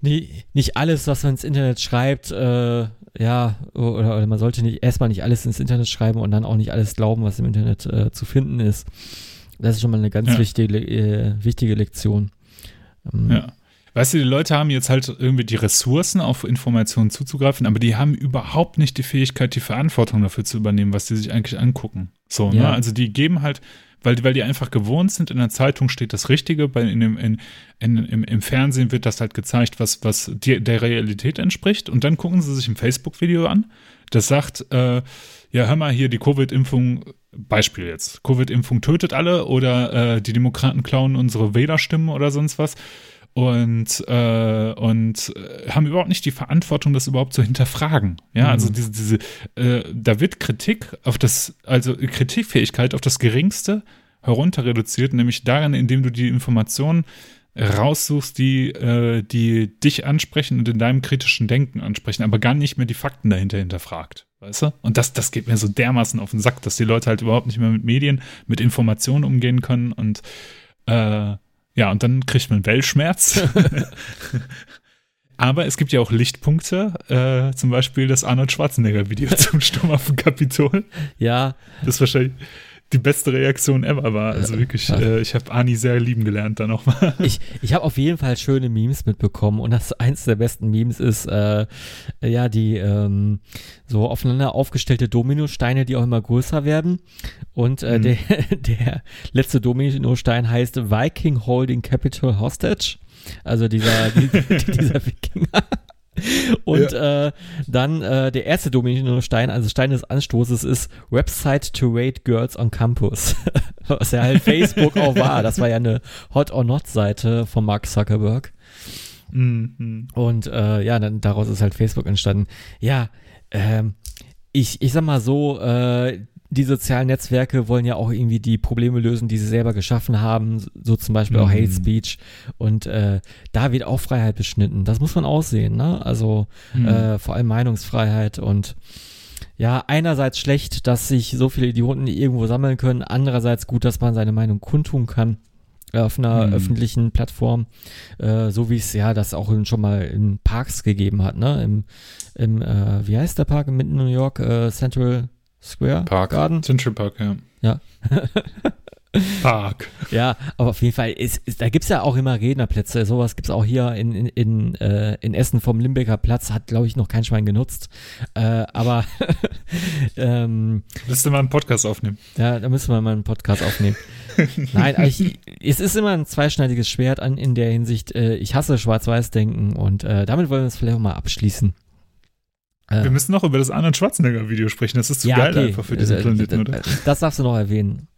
nie, nicht alles, was man ins Internet schreibt, äh, ja, oder, oder, man sollte nicht erstmal nicht alles ins Internet schreiben und dann auch nicht alles glauben, was im Internet äh, zu finden ist. Das ist schon mal eine ganz ja. wichtige, äh, wichtige Lektion. Ähm, ja. Weißt du, die Leute haben jetzt halt irgendwie die Ressourcen, auf Informationen zuzugreifen, aber die haben überhaupt nicht die Fähigkeit, die Verantwortung dafür zu übernehmen, was die sich eigentlich angucken. So, ne? ja. ne? Also die geben halt, weil, weil die einfach gewohnt sind, in der Zeitung steht das Richtige, bei, in dem, in, in, im, im Fernsehen wird das halt gezeigt, was, was die, der Realität entspricht. Und dann gucken sie sich ein Facebook-Video an, das sagt, äh, ja, hör mal hier, die Covid-Impfung, Beispiel jetzt, Covid-Impfung tötet alle oder äh, die Demokraten klauen unsere Wählerstimmen oder sonst was und, äh, und äh, haben überhaupt nicht die Verantwortung, das überhaupt zu hinterfragen. Ja, also mhm. also diese, diese äh, da wird Kritik auf das, also Kritikfähigkeit auf das Geringste herunter reduziert, nämlich darin, indem du die Informationen raussuchst, die, äh, die dich ansprechen und in deinem kritischen Denken ansprechen, aber gar nicht mehr die Fakten dahinter hinterfragt. Weißt du? Und das, das geht mir so dermaßen auf den Sack, dass die Leute halt überhaupt nicht mehr mit Medien, mit Informationen umgehen können und äh, ja, und dann kriegt man Weltschmerz. Aber es gibt ja auch Lichtpunkte, äh, zum Beispiel das Arnold Schwarzenegger-Video zum Sturm auf dem Kapitol. Ja. Das ist wahrscheinlich die beste Reaktion ever war. Also wirklich, äh, ich habe Ani sehr lieben gelernt da nochmal. Ich, ich habe auf jeden Fall schöne Memes mitbekommen und das eins der besten Memes ist, äh, ja, die ähm, so aufeinander aufgestellte Dominosteine, die auch immer größer werden. Und äh, mhm. der, der letzte Dominostein heißt Viking Holding Capital Hostage. Also dieser, die, dieser Wikinger. Und ja. äh, dann äh, der erste Dominostein, also Stein des Anstoßes, ist Website to rate girls on campus. Was ja halt Facebook auch war. Das war ja eine Hot or Not Seite von Mark Zuckerberg. Mhm. Und äh, ja, dann daraus ist halt Facebook entstanden. Ja, ähm, ich, ich sag mal so, äh, die sozialen Netzwerke wollen ja auch irgendwie die Probleme lösen, die sie selber geschaffen haben, so zum Beispiel mhm. auch Hate Speech. Und äh, da wird auch Freiheit beschnitten. Das muss man aussehen, ne? Also mhm. äh, vor allem Meinungsfreiheit und ja, einerseits schlecht, dass sich so viele Idioten irgendwo sammeln können, andererseits gut, dass man seine Meinung kundtun kann äh, auf einer mhm. öffentlichen Plattform, äh, so wie es ja das auch schon mal in Parks gegeben hat, ne? Im, im äh, wie heißt der Park in New York? Äh, Central Square Park. Garden? Central Park, ja. Ja. Park. Ja, aber auf jeden Fall, ist, ist, da gibt es ja auch immer Rednerplätze. Sowas gibt es auch hier in, in, in, äh, in Essen vom Limbecker Platz. Hat, glaube ich, noch kein Schwein genutzt. Äh, aber. ähm, Müsste mal einen Podcast aufnehmen. Ja, da müssen wir mal einen Podcast aufnehmen. Nein, ich, es ist immer ein zweischneidiges Schwert an, in der Hinsicht. Äh, ich hasse Schwarz-Weiß-Denken und äh, damit wollen wir es vielleicht auch mal abschließen. Äh, wir müssen noch über das Arnold Schwarzenegger-Video sprechen. Das ist zu ja, geil okay. einfach für diesen äh, Planeten, oder? Das darfst du noch erwähnen.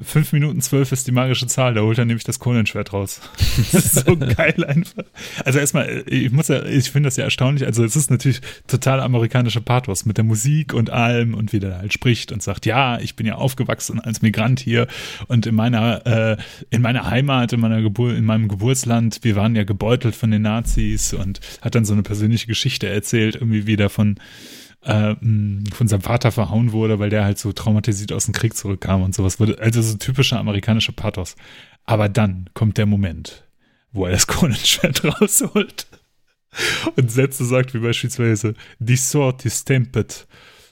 5 Minuten 12 ist die magische Zahl, da holt er nämlich das Kohlenschwert raus. Das ist so geil einfach. Also erstmal, ich muss ja, ich finde das ja erstaunlich. Also es ist natürlich total amerikanischer Pathos mit der Musik und allem und wie der halt spricht und sagt, ja, ich bin ja aufgewachsen als Migrant hier und in meiner, äh, in meiner Heimat, in meiner Geburt, in meinem Geburtsland, wir waren ja gebeutelt von den Nazis und hat dann so eine persönliche Geschichte erzählt, irgendwie wieder von, äh, von seinem Vater verhauen wurde, weil der halt so traumatisiert aus dem Krieg zurückkam und sowas. Also so typischer amerikanischer Pathos. Aber dann kommt der Moment, wo er das Kronenschwert rausholt und Sätze sagt, wie beispielsweise, the sword is tempered.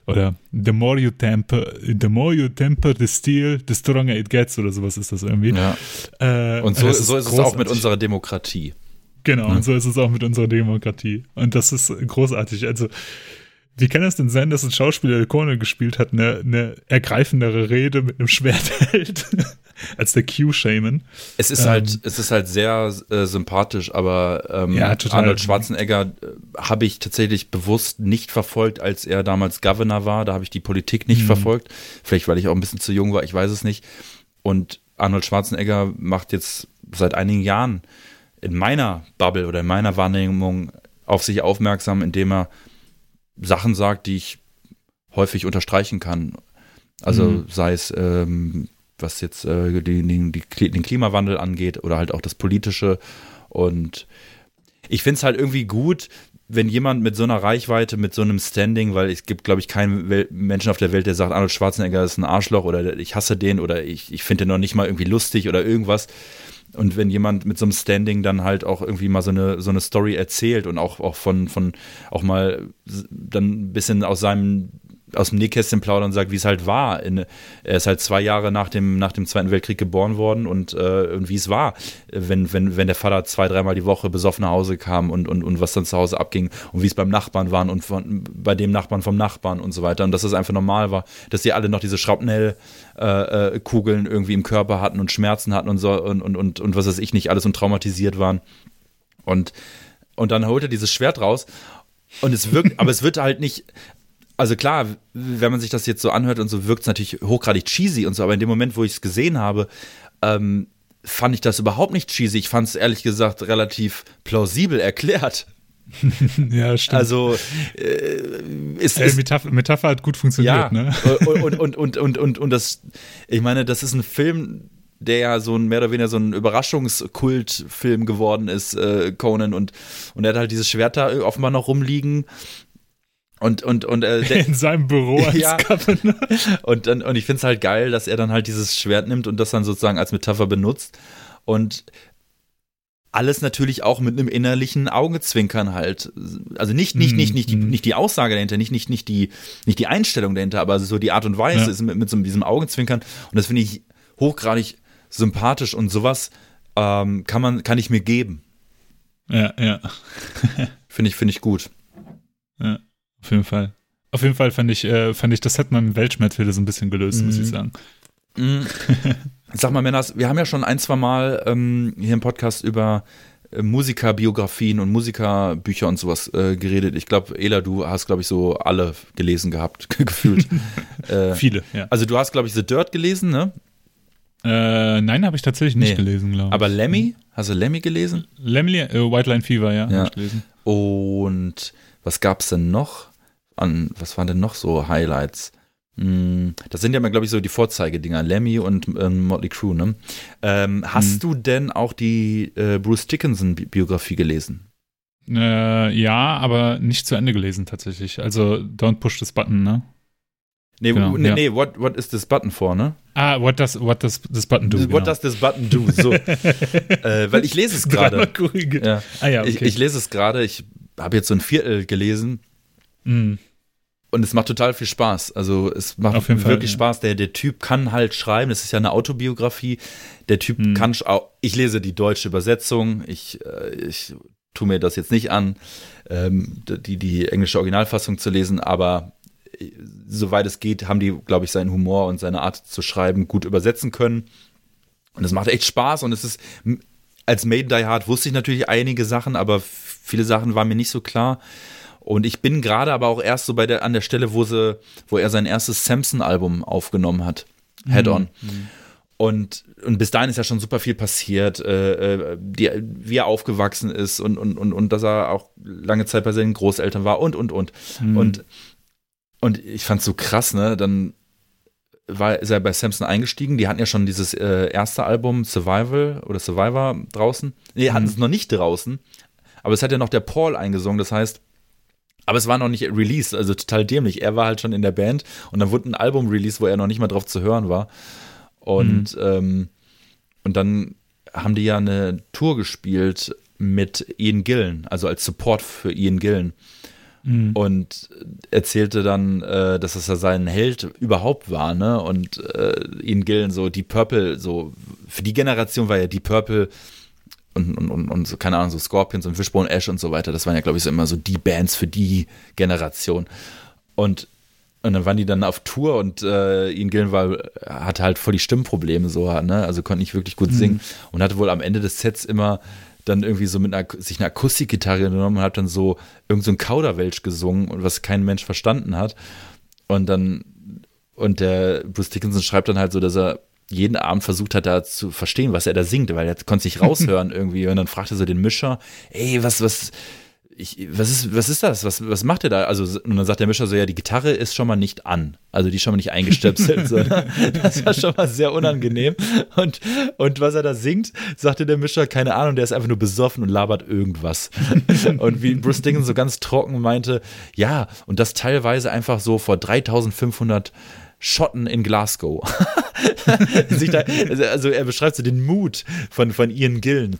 Oder the more you temper, the more you temper the steel, the stronger it gets oder sowas ist das irgendwie. Ja. Äh, und so, so ist, ist es auch mit unserer Demokratie. Genau, ja. und so ist es auch mit unserer Demokratie. Und das ist großartig. Also wie kann es denn sein, dass ein Schauspieler, der Cornel gespielt hat, eine, eine ergreifendere Rede mit einem Schwert hält als der Q-Shaman? Es ist halt, ähm, halt, es ist halt sehr äh, sympathisch, aber ähm, ja, Arnold Schwarzenegger äh, habe ich tatsächlich bewusst nicht verfolgt, als er damals Governor war. Da habe ich die Politik nicht mhm. verfolgt. Vielleicht, weil ich auch ein bisschen zu jung war, ich weiß es nicht. Und Arnold Schwarzenegger macht jetzt seit einigen Jahren in meiner Bubble oder in meiner Wahrnehmung auf sich aufmerksam, indem er Sachen sagt, die ich häufig unterstreichen kann. Also mhm. sei es, ähm, was jetzt äh, den, die, den Klimawandel angeht oder halt auch das Politische. Und ich finde es halt irgendwie gut, wenn jemand mit so einer Reichweite, mit so einem Standing, weil es gibt, glaube ich, keinen Menschen auf der Welt, der sagt, Arnold Schwarzenegger ist ein Arschloch oder ich hasse den oder ich, ich finde den noch nicht mal irgendwie lustig oder irgendwas. Und wenn jemand mit so einem Standing dann halt auch irgendwie mal so eine, so eine Story erzählt und auch, auch von, von auch mal dann ein bisschen aus seinem aus dem Nähkästchen plaudern und sagt, wie es halt war. In, er ist halt zwei Jahre nach dem, nach dem Zweiten Weltkrieg geboren worden und, äh, und wie es war, wenn, wenn, wenn der Vater zwei, dreimal die Woche besoffen nach Hause kam und, und, und was dann zu Hause abging und wie es beim Nachbarn war und von, bei dem Nachbarn vom Nachbarn und so weiter. Und dass es einfach normal war, dass sie alle noch diese Schrapnell äh, äh, irgendwie im Körper hatten und Schmerzen hatten und so und, und, und, und was weiß ich nicht, alles und traumatisiert waren. Und, und dann holt er dieses Schwert raus und es wirkt, aber es wird halt nicht, also klar, wenn man sich das jetzt so anhört und so wirkt es natürlich hochgradig cheesy und so, aber in dem Moment, wo ich es gesehen habe, ähm, fand ich das überhaupt nicht cheesy. Ich fand es ehrlich gesagt relativ plausibel erklärt. ja, stimmt. Also äh, ist, äh, Metapher, Metapher, hat gut funktioniert, ja, ne? und, und, und, und, und, und das, ich meine, das ist ein Film, der ja so ein mehr oder weniger so ein Überraschungskultfilm geworden ist, äh, Conan, und, und er hat halt dieses Schwert da offenbar noch rumliegen und, und, und äh, der, in seinem Büro als ja. Governor. Und, und, und ich finde es halt geil, dass er dann halt dieses Schwert nimmt und das dann sozusagen als Metapher benutzt. Und alles natürlich auch mit einem innerlichen Augenzwinkern halt. Also nicht, nicht, nicht, nicht, die, mhm. nicht die Aussage dahinter, nicht, nicht, nicht die, nicht die Einstellung dahinter, aber so die Art und Weise ja. ist mit, mit so diesem Augenzwinkern. Und das finde ich hochgradig sympathisch und sowas ähm, kann man, kann ich mir geben. Ja, ja. finde ich, finde ich gut. Ja, auf jeden Fall. Auf jeden Fall fand ich, äh, fand ich, das hat man im Weltschmerz wieder so ein bisschen gelöst, mhm. muss ich mhm. sagen. Mhm. Sag mal, Männers, wir haben ja schon ein, zwei Mal ähm, hier im Podcast über äh, Musikerbiografien und Musikerbücher und sowas äh, geredet. Ich glaube, Ela, du hast, glaube ich, so alle gelesen gehabt, gefühlt. äh, Viele, ja. Also du hast, glaube ich, The Dirt gelesen, ne? Äh, nein, habe ich tatsächlich nicht nee. gelesen, glaube ich. Aber Lemmy? Hast du Lemmy gelesen? Lemmy, äh, White Line Fever, ja, ja. Und was gab es denn noch? An, was waren denn noch so Highlights? Hm, das sind ja mal, glaube ich, so die Vorzeigedinger, Lemmy und ähm, Motley Crue, ne? Ähm, hast hm. du denn auch die äh, Bruce Dickinson-Biografie gelesen? Äh, ja, aber nicht zu Ende gelesen tatsächlich. Also Don't Push This Button, ne? Nee, genau, nee, ja. nee, what, what is this button for, ne? Ah, what does, what does this button do? What genau. does this button do? So. äh, weil ich lese es gerade. Ja. Ah, ja, okay. ich, ich lese es gerade. Ich habe jetzt so ein Viertel gelesen. Mm. Und es macht total viel Spaß. Also es macht wirklich Fall, ja. Spaß. Der, der Typ kann halt schreiben. Das ist ja eine Autobiografie. Der Typ hm. kann auch. Ich lese die deutsche Übersetzung. Ich, äh, ich tue mir das jetzt nicht an, ähm, die, die englische Originalfassung zu lesen, aber äh, soweit es geht, haben die, glaube ich, seinen Humor und seine Art zu schreiben gut übersetzen können. Und es macht echt Spaß und es ist, als Made Die Hard wusste ich natürlich einige Sachen, aber viele Sachen waren mir nicht so klar. Und ich bin gerade aber auch erst so bei der, an der Stelle, wo sie, wo er sein erstes Samson-Album aufgenommen hat. Head On. Mhm. Und, und bis dahin ist ja schon super viel passiert, äh, äh, die, wie er aufgewachsen ist und, und, und, und dass er auch lange Zeit bei seinen Großeltern war und, und, und. Mhm. Und, und ich fand's so krass, ne? Dann war, ist er bei Samson eingestiegen. Die hatten ja schon dieses äh, erste Album Survival oder Survivor draußen. Nee, hatten mhm. es noch nicht draußen. Aber es hat ja noch der Paul eingesungen. Das heißt, aber es war noch nicht released, also total dämlich. Er war halt schon in der Band und dann wurde ein Album released, wo er noch nicht mal drauf zu hören war. Und, mhm. ähm, und dann haben die ja eine Tour gespielt mit Ian Gillen, also als Support für Ian Gillen. Mhm. Und erzählte dann, äh, dass es ja sein Held überhaupt war, ne? Und äh, Ian Gillen so, die Purple, so, für die Generation war ja die Purple und, und, und, und so, keine Ahnung, so Scorpions und Wishbone Ash und so weiter. Das waren ja, glaube ich, so immer so die Bands für die Generation. Und, und dann waren die dann auf Tour und äh, Ian Gillen war, hatte halt voll die Stimmprobleme, so, ne? Also konnte nicht wirklich gut mhm. singen und hatte wohl am Ende des Sets immer dann irgendwie so mit einer, sich eine Akustikgitarre genommen und hat dann so irgend so ein Kauderwelsch gesungen und was kein Mensch verstanden hat. Und dann, und der Bruce Dickinson schreibt dann halt so, dass er jeden Abend versucht hat, da zu verstehen, was er da singt, weil er konnte sich raushören irgendwie. Und dann fragte so den Mischer, ey, was, was, ich, was ist, was ist das? Was, was macht ihr da? Also, und dann sagt der Mischer so, ja, die Gitarre ist schon mal nicht an. Also, die ist schon mal nicht eingestöpselt. so? Das war schon mal sehr unangenehm. Und, und was er da singt, sagte der Mischer, keine Ahnung, der ist einfach nur besoffen und labert irgendwas. und wie Bruce Dickinson so ganz trocken meinte, ja, und das teilweise einfach so vor 3500 Schotten in Glasgow. da, also er beschreibt so den Mut von, von Ian Gillen.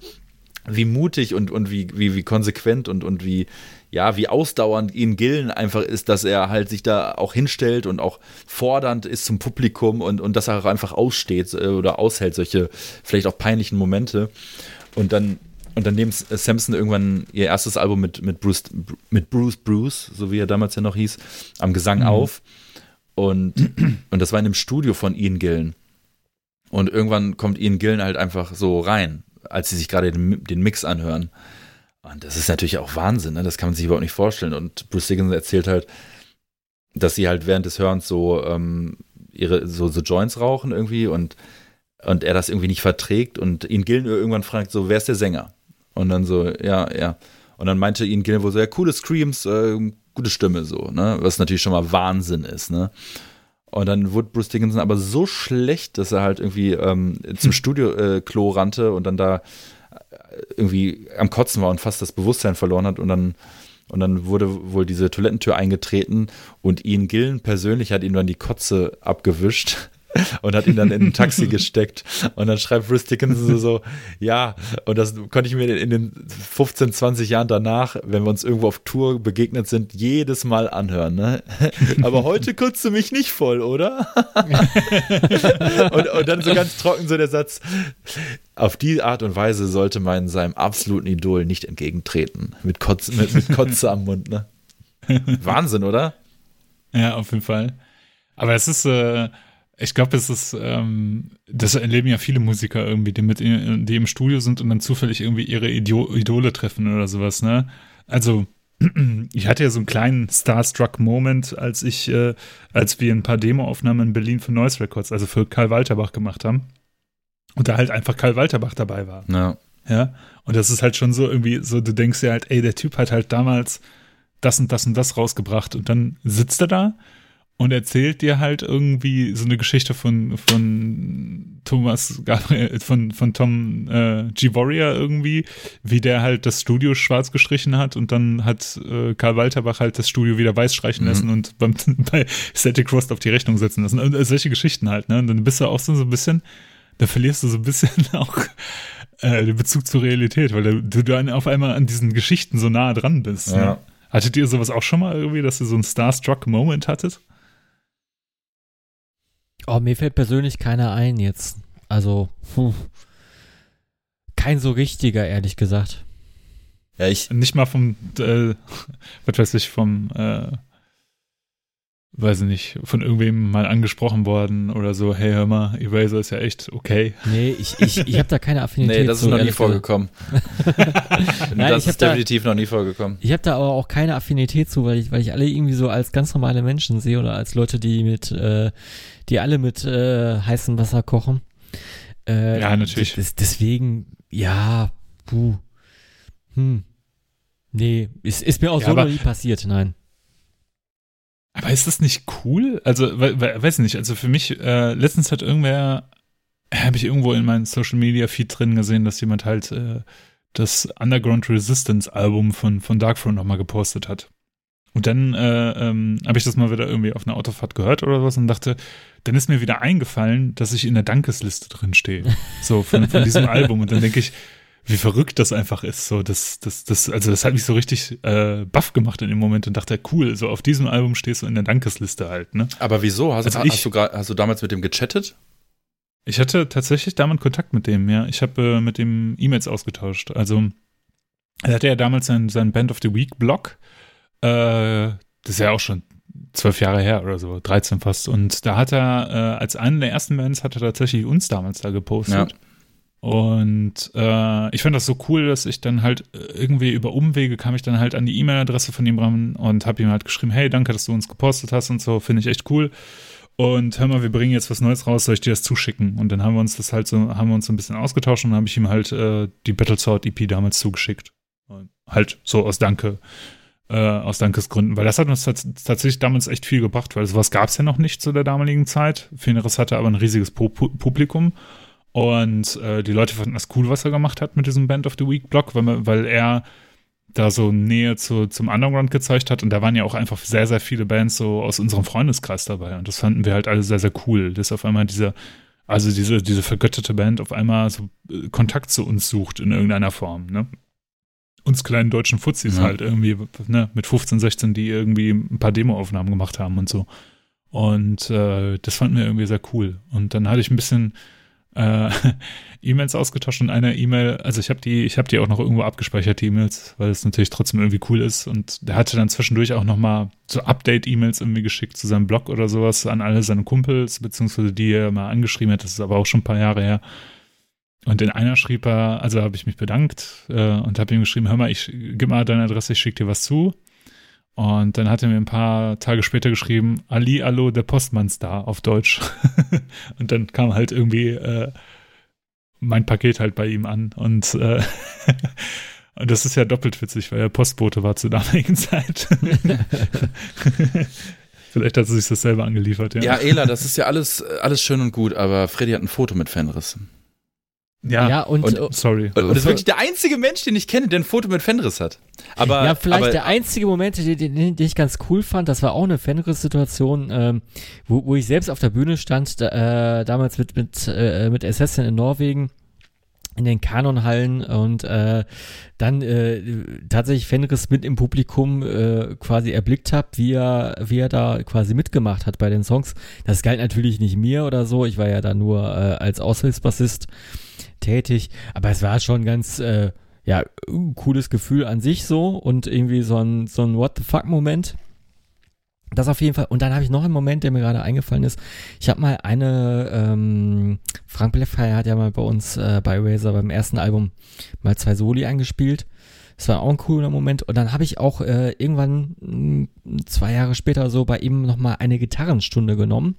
Wie mutig und, und wie, wie, wie konsequent und, und wie, ja, wie ausdauernd Ian Gillen einfach ist, dass er halt sich da auch hinstellt und auch fordernd ist zum Publikum und, und dass er auch einfach aussteht äh, oder aushält, solche vielleicht auch peinlichen Momente. Und dann, und dann nehmen Samson irgendwann ihr erstes Album mit, mit Bruce, mit Bruce Bruce, so wie er damals ja noch hieß, am Gesang mhm. auf. Und, und das war in einem Studio von Ian Gillen. Und irgendwann kommt Ian Gillen halt einfach so rein, als sie sich gerade den, den, Mix anhören. Und das ist natürlich auch Wahnsinn, ne? das kann man sich überhaupt nicht vorstellen. Und Bruce Dickinson erzählt halt, dass sie halt während des Hörens so ähm, ihre so, so Joints rauchen irgendwie und, und er das irgendwie nicht verträgt und Ian Gillen irgendwann fragt so, wer ist der Sänger? Und dann so, ja, ja. Und dann meinte Ian Gillen wohl so, ja, coole Screams, äh, gute Stimme so, ne? Was natürlich schon mal Wahnsinn ist, ne? Und dann wurde Bruce Dickinson aber so schlecht, dass er halt irgendwie ähm, zum hm. Studio-Klo äh, rannte und dann da äh, irgendwie am Kotzen war und fast das Bewusstsein verloren hat und dann und dann wurde wohl diese Toilettentür eingetreten und Ian Gillen persönlich hat ihm dann die Kotze abgewischt und hat ihn dann in ein Taxi gesteckt. Und dann schreibt Bruce Dickinson so, ja, und das konnte ich mir in den 15, 20 Jahren danach, wenn wir uns irgendwo auf Tour begegnet sind, jedes Mal anhören. Ne? Aber heute kotzt du mich nicht voll, oder? und, und dann so ganz trocken so der Satz, auf die Art und Weise sollte man seinem absoluten Idol nicht entgegentreten. Mit Kotze, mit, mit Kotze am Mund, ne? Wahnsinn, oder? Ja, auf jeden Fall. Aber es ist, äh, ich glaube, es ist, ähm, das erleben ja viele Musiker irgendwie, die mit, die im Studio sind und dann zufällig irgendwie ihre Idole treffen oder sowas, ne? Also, ich hatte ja so einen kleinen Starstruck-Moment, als ich, äh, als wir ein paar Demo-Aufnahmen in Berlin für Noise Records, also für Karl Walterbach gemacht haben. Und da halt einfach Karl Walterbach dabei war. Ja. Ja. Und das ist halt schon so irgendwie, so, du denkst ja halt, ey, der Typ hat halt damals das und das und das rausgebracht und dann sitzt er da und erzählt dir halt irgendwie so eine Geschichte von, von Thomas Gabriel, von, von Tom äh, G. Warrior irgendwie, wie der halt das Studio schwarz gestrichen hat und dann hat äh, Karl Walterbach halt das Studio wieder weiß streichen mhm. lassen und beim, bei Static Frost auf die Rechnung setzen lassen. Und solche Geschichten halt, ne? Und dann bist du auch so, so ein bisschen, da verlierst du so ein bisschen auch äh, den Bezug zur Realität, weil du dann auf einmal an diesen Geschichten so nah dran bist. Ne? Ja. Ne? Hattet ihr sowas auch schon mal irgendwie, dass ihr so einen Starstruck-Moment hattet? Oh, mir fällt persönlich keiner ein jetzt. Also, puh. kein so richtiger, ehrlich gesagt. Ja, ich. Nicht mal vom, äh, was weiß ich, vom, äh, weiß ich nicht, von irgendwem mal angesprochen worden oder so, hey, hör mal, Eraser ist ja echt okay. Nee, ich, ich, ich habe da keine Affinität. Nee, das ist noch nie vorgekommen. Nein, das ist definitiv da, noch nie vorgekommen. Ich habe da aber auch keine Affinität zu, weil ich, weil ich alle irgendwie so als ganz normale Menschen sehe oder als Leute, die mit, äh, die alle mit äh, heißem Wasser kochen. Äh, ja, natürlich. deswegen, ja, puh. Hm. Nee, ist, ist mir auch ja, so noch nie passiert, nein. Aber ist das nicht cool? Also, we, we, weiß nicht, also für mich, äh, letztens hat irgendwer, habe ich irgendwo in meinem Social Media Feed drin gesehen, dass jemand halt äh, das Underground Resistance Album von, von Darkthrone nochmal gepostet hat. Und dann äh, ähm, habe ich das mal wieder irgendwie auf einer Autofahrt gehört oder was und dachte, dann ist mir wieder eingefallen, dass ich in der Dankesliste drin stehe. So von, von diesem Album. Und dann denke ich, wie verrückt das einfach ist. So, das, das, das, also das hat mich so richtig äh, baff gemacht in dem Moment und dachte, cool, so auf diesem Album stehst du in der Dankesliste halt, ne? Aber wieso? Hast, also hast, ich, du, grad, hast du damals mit dem gechattet? Ich hatte tatsächlich damals Kontakt mit dem, ja. Ich habe äh, mit dem E-Mails ausgetauscht. Also, er hatte ja damals seinen, seinen Band of the Week Blog. Äh, das ist ja auch schon zwölf Jahre her oder so, 13 fast. Und da hat er, äh, als einen der ersten Bands, hat er tatsächlich uns damals da gepostet. Ja. Und äh, ich fand das so cool, dass ich dann halt äh, irgendwie über Umwege kam ich dann halt an die E-Mail-Adresse von ihm ran und habe ihm halt geschrieben, hey, danke, dass du uns gepostet hast und so, finde ich echt cool. Und hör mal, wir bringen jetzt was Neues raus, soll ich dir das zuschicken? Und dann haben wir uns das halt so, haben wir uns so ein bisschen ausgetauscht und dann habe ich ihm halt äh, die Battlesword EP damals zugeschickt. Und halt so aus Danke, äh, aus Dankesgründen, weil das hat uns tatsächlich damals echt viel gebracht, weil sowas gab es ja noch nicht zu der damaligen Zeit. Fineres hatte aber ein riesiges Publikum. Und äh, die Leute fanden das cool, was er gemacht hat mit diesem Band of the Week Blog, weil, weil er da so Nähe zu, zum Underground gezeigt hat. Und da waren ja auch einfach sehr, sehr viele Bands so aus unserem Freundeskreis dabei. Und das fanden wir halt alle sehr, sehr cool, dass auf einmal diese, also diese, diese vergötterte Band auf einmal so äh, Kontakt zu uns sucht in irgendeiner Form, ne? Uns kleinen deutschen Fuzis ja. halt irgendwie, ne, mit 15, 16, die irgendwie ein paar Demoaufnahmen gemacht haben und so. Und äh, das fanden wir irgendwie sehr cool. Und dann hatte ich ein bisschen äh, E-Mails ausgetauscht und eine E-Mail, also ich habe die, ich habe die auch noch irgendwo abgespeichert, die E-Mails, weil es natürlich trotzdem irgendwie cool ist. Und der hatte dann zwischendurch auch noch mal so Update-E-Mails irgendwie geschickt zu seinem Blog oder sowas an alle seine Kumpels, beziehungsweise die er mal angeschrieben hat. Das ist aber auch schon ein paar Jahre her. Und in einer schrieb er, also habe ich mich bedankt äh, und habe ihm geschrieben, hör mal, ich gib mal deine Adresse, ich schicke dir was zu. Und dann hat er mir ein paar Tage später geschrieben, Ali Allo, der Postmannstar auf Deutsch. und dann kam halt irgendwie äh, mein Paket halt bei ihm an. Und, äh, und das ist ja doppelt witzig, weil er Postbote war zur damaligen Zeit. Vielleicht hat er sich das selber angeliefert, ja. Ja, Ela, das ist ja alles, alles schön und gut, aber Freddy hat ein Foto mit Fenris. Ja, ja und, und, sorry. Und, und das ist wirklich der einzige Mensch, den ich kenne, der ein Foto mit Fenris hat. Aber, ja, vielleicht aber, der einzige Moment, den, den, den, ich ganz cool fand, das war auch eine Fenris-Situation, ähm, wo, wo ich selbst auf der Bühne stand, da, äh, damals mit, mit, äh, mit Assassin in Norwegen in den Kanonhallen und äh, dann äh, tatsächlich Fenris mit im Publikum äh, quasi erblickt habe, wie er, wie er da quasi mitgemacht hat bei den Songs. Das galt natürlich nicht mir oder so, ich war ja da nur äh, als Aushilfsbassist tätig, aber es war schon ganz äh, ja, cooles Gefühl an sich so und irgendwie so ein, so ein What the fuck Moment. Das auf jeden Fall. Und dann habe ich noch einen Moment, der mir gerade eingefallen ist. Ich habe mal eine, ähm, Frank Bleffey hat ja mal bei uns äh, bei Razer beim ersten Album mal zwei Soli eingespielt. Das war auch ein cooler Moment. Und dann habe ich auch äh, irgendwann mh, hm, zwei Jahre später so bei ihm nochmal eine Gitarrenstunde genommen,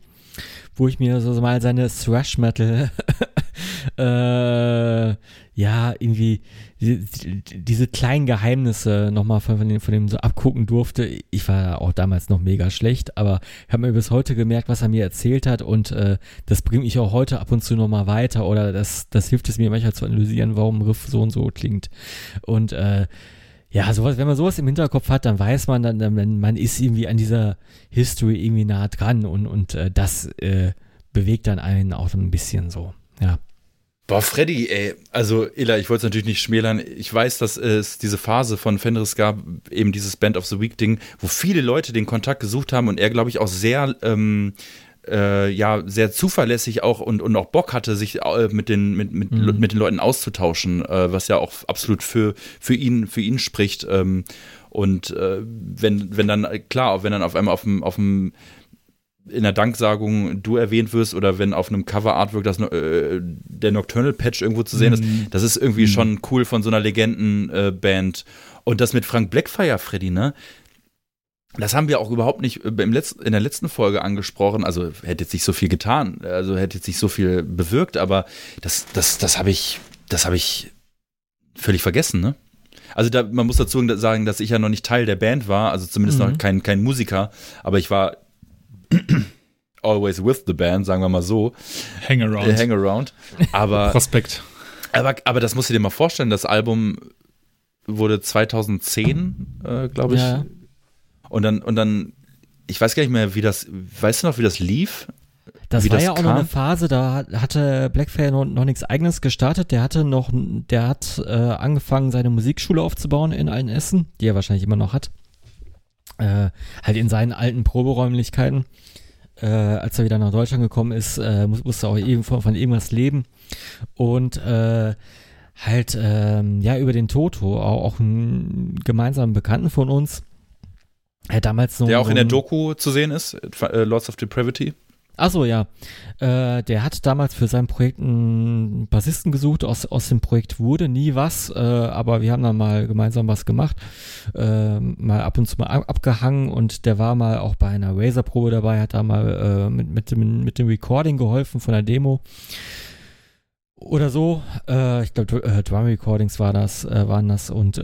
wo ich mir so mal seine Thrash Metal äh, ja, irgendwie diese, kleinen Geheimnisse nochmal von, von, dem, von dem so abgucken durfte. Ich war auch damals noch mega schlecht, aber ich habe mir bis heute gemerkt, was er mir erzählt hat und äh, das bringt mich auch heute ab und zu nochmal weiter oder das, das hilft es mir manchmal zu analysieren, warum Riff so und so klingt. Und äh, ja, sowas, wenn man sowas im Hinterkopf hat, dann weiß man, dann, dann man ist irgendwie an dieser History irgendwie nah dran und, und äh, das äh, bewegt dann einen auch ein bisschen so, ja. Boah, Freddy, ey, also Illa, ich wollte es natürlich nicht schmälern. Ich weiß, dass es diese Phase von Fenris gab, eben dieses Band of the Week Ding, wo viele Leute den Kontakt gesucht haben und er, glaube ich, auch sehr, ähm, äh, ja, sehr zuverlässig auch und, und auch Bock hatte, sich äh, mit, den, mit, mit, mhm. mit den Leuten auszutauschen, äh, was ja auch absolut für, für ihn, für ihn spricht. Ähm, und äh, wenn, wenn dann, klar, wenn dann auf einmal auf dem, auf dem in der Danksagung du erwähnt wirst oder wenn auf einem Cover-Artwork das, äh, der Nocturnal Patch irgendwo zu sehen ist, mhm. das ist irgendwie mhm. schon cool von so einer Legendenband. Äh, und das mit Frank Blackfire, Freddy, ne? Das haben wir auch überhaupt nicht äh, im Letz-, in der letzten Folge angesprochen. Also hätte jetzt nicht so viel getan, also hätte jetzt nicht so viel bewirkt, aber das, das, das habe ich, das habe ich völlig vergessen, ne? Also da, man muss dazu sagen, dass ich ja noch nicht Teil der Band war, also zumindest mhm. noch kein, kein Musiker, aber ich war always with the band, sagen wir mal so. Hang around. Äh, hang around. Aber, Prospekt. Aber, aber das musst du dir mal vorstellen, das Album wurde 2010, äh, glaube ich. Ja. Und dann, und dann, ich weiß gar nicht mehr, wie das, weißt du noch, wie das lief? Das wie war das ja auch kam? noch eine Phase, da hatte Blackfair noch, noch nichts eigenes gestartet. Der hatte noch, der hat äh, angefangen, seine Musikschule aufzubauen in Altenessen, die er wahrscheinlich immer noch hat. Äh, halt in seinen alten Proberäumlichkeiten äh, als er wieder nach Deutschland gekommen ist, äh, muss, musste auch eben von, von irgendwas leben. Und äh, halt, ähm, ja, über den Toto, auch, auch einen gemeinsamen Bekannten von uns. Damals noch. Der auch in der Doku zu sehen ist, äh, Lords of Depravity. Achso, ja. Äh, der hat damals für sein Projekt einen Bassisten gesucht. Aus, aus dem Projekt wurde nie was, äh, aber wir haben dann mal gemeinsam was gemacht. Äh, mal ab und zu mal abgehangen und der war mal auch bei einer Razer-Probe dabei, hat da mal äh, mit, mit, dem, mit dem Recording geholfen von der Demo. Oder so. Äh, ich glaube, äh, Drum Recordings war das, waren das und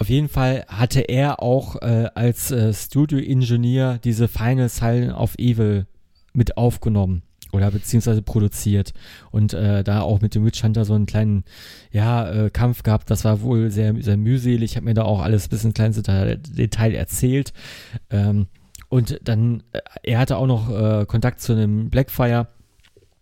auf jeden Fall hatte er auch als Studio-Ingenieur diese Final Silent of Evil mit aufgenommen oder beziehungsweise produziert und äh, da auch mit dem Witch Hunter so einen kleinen ja äh, Kampf gehabt. Das war wohl sehr sehr mühselig. Ich habe mir da auch alles bis ins kleinste Detail erzählt. Ähm, und dann äh, er hatte auch noch äh, Kontakt zu einem Blackfire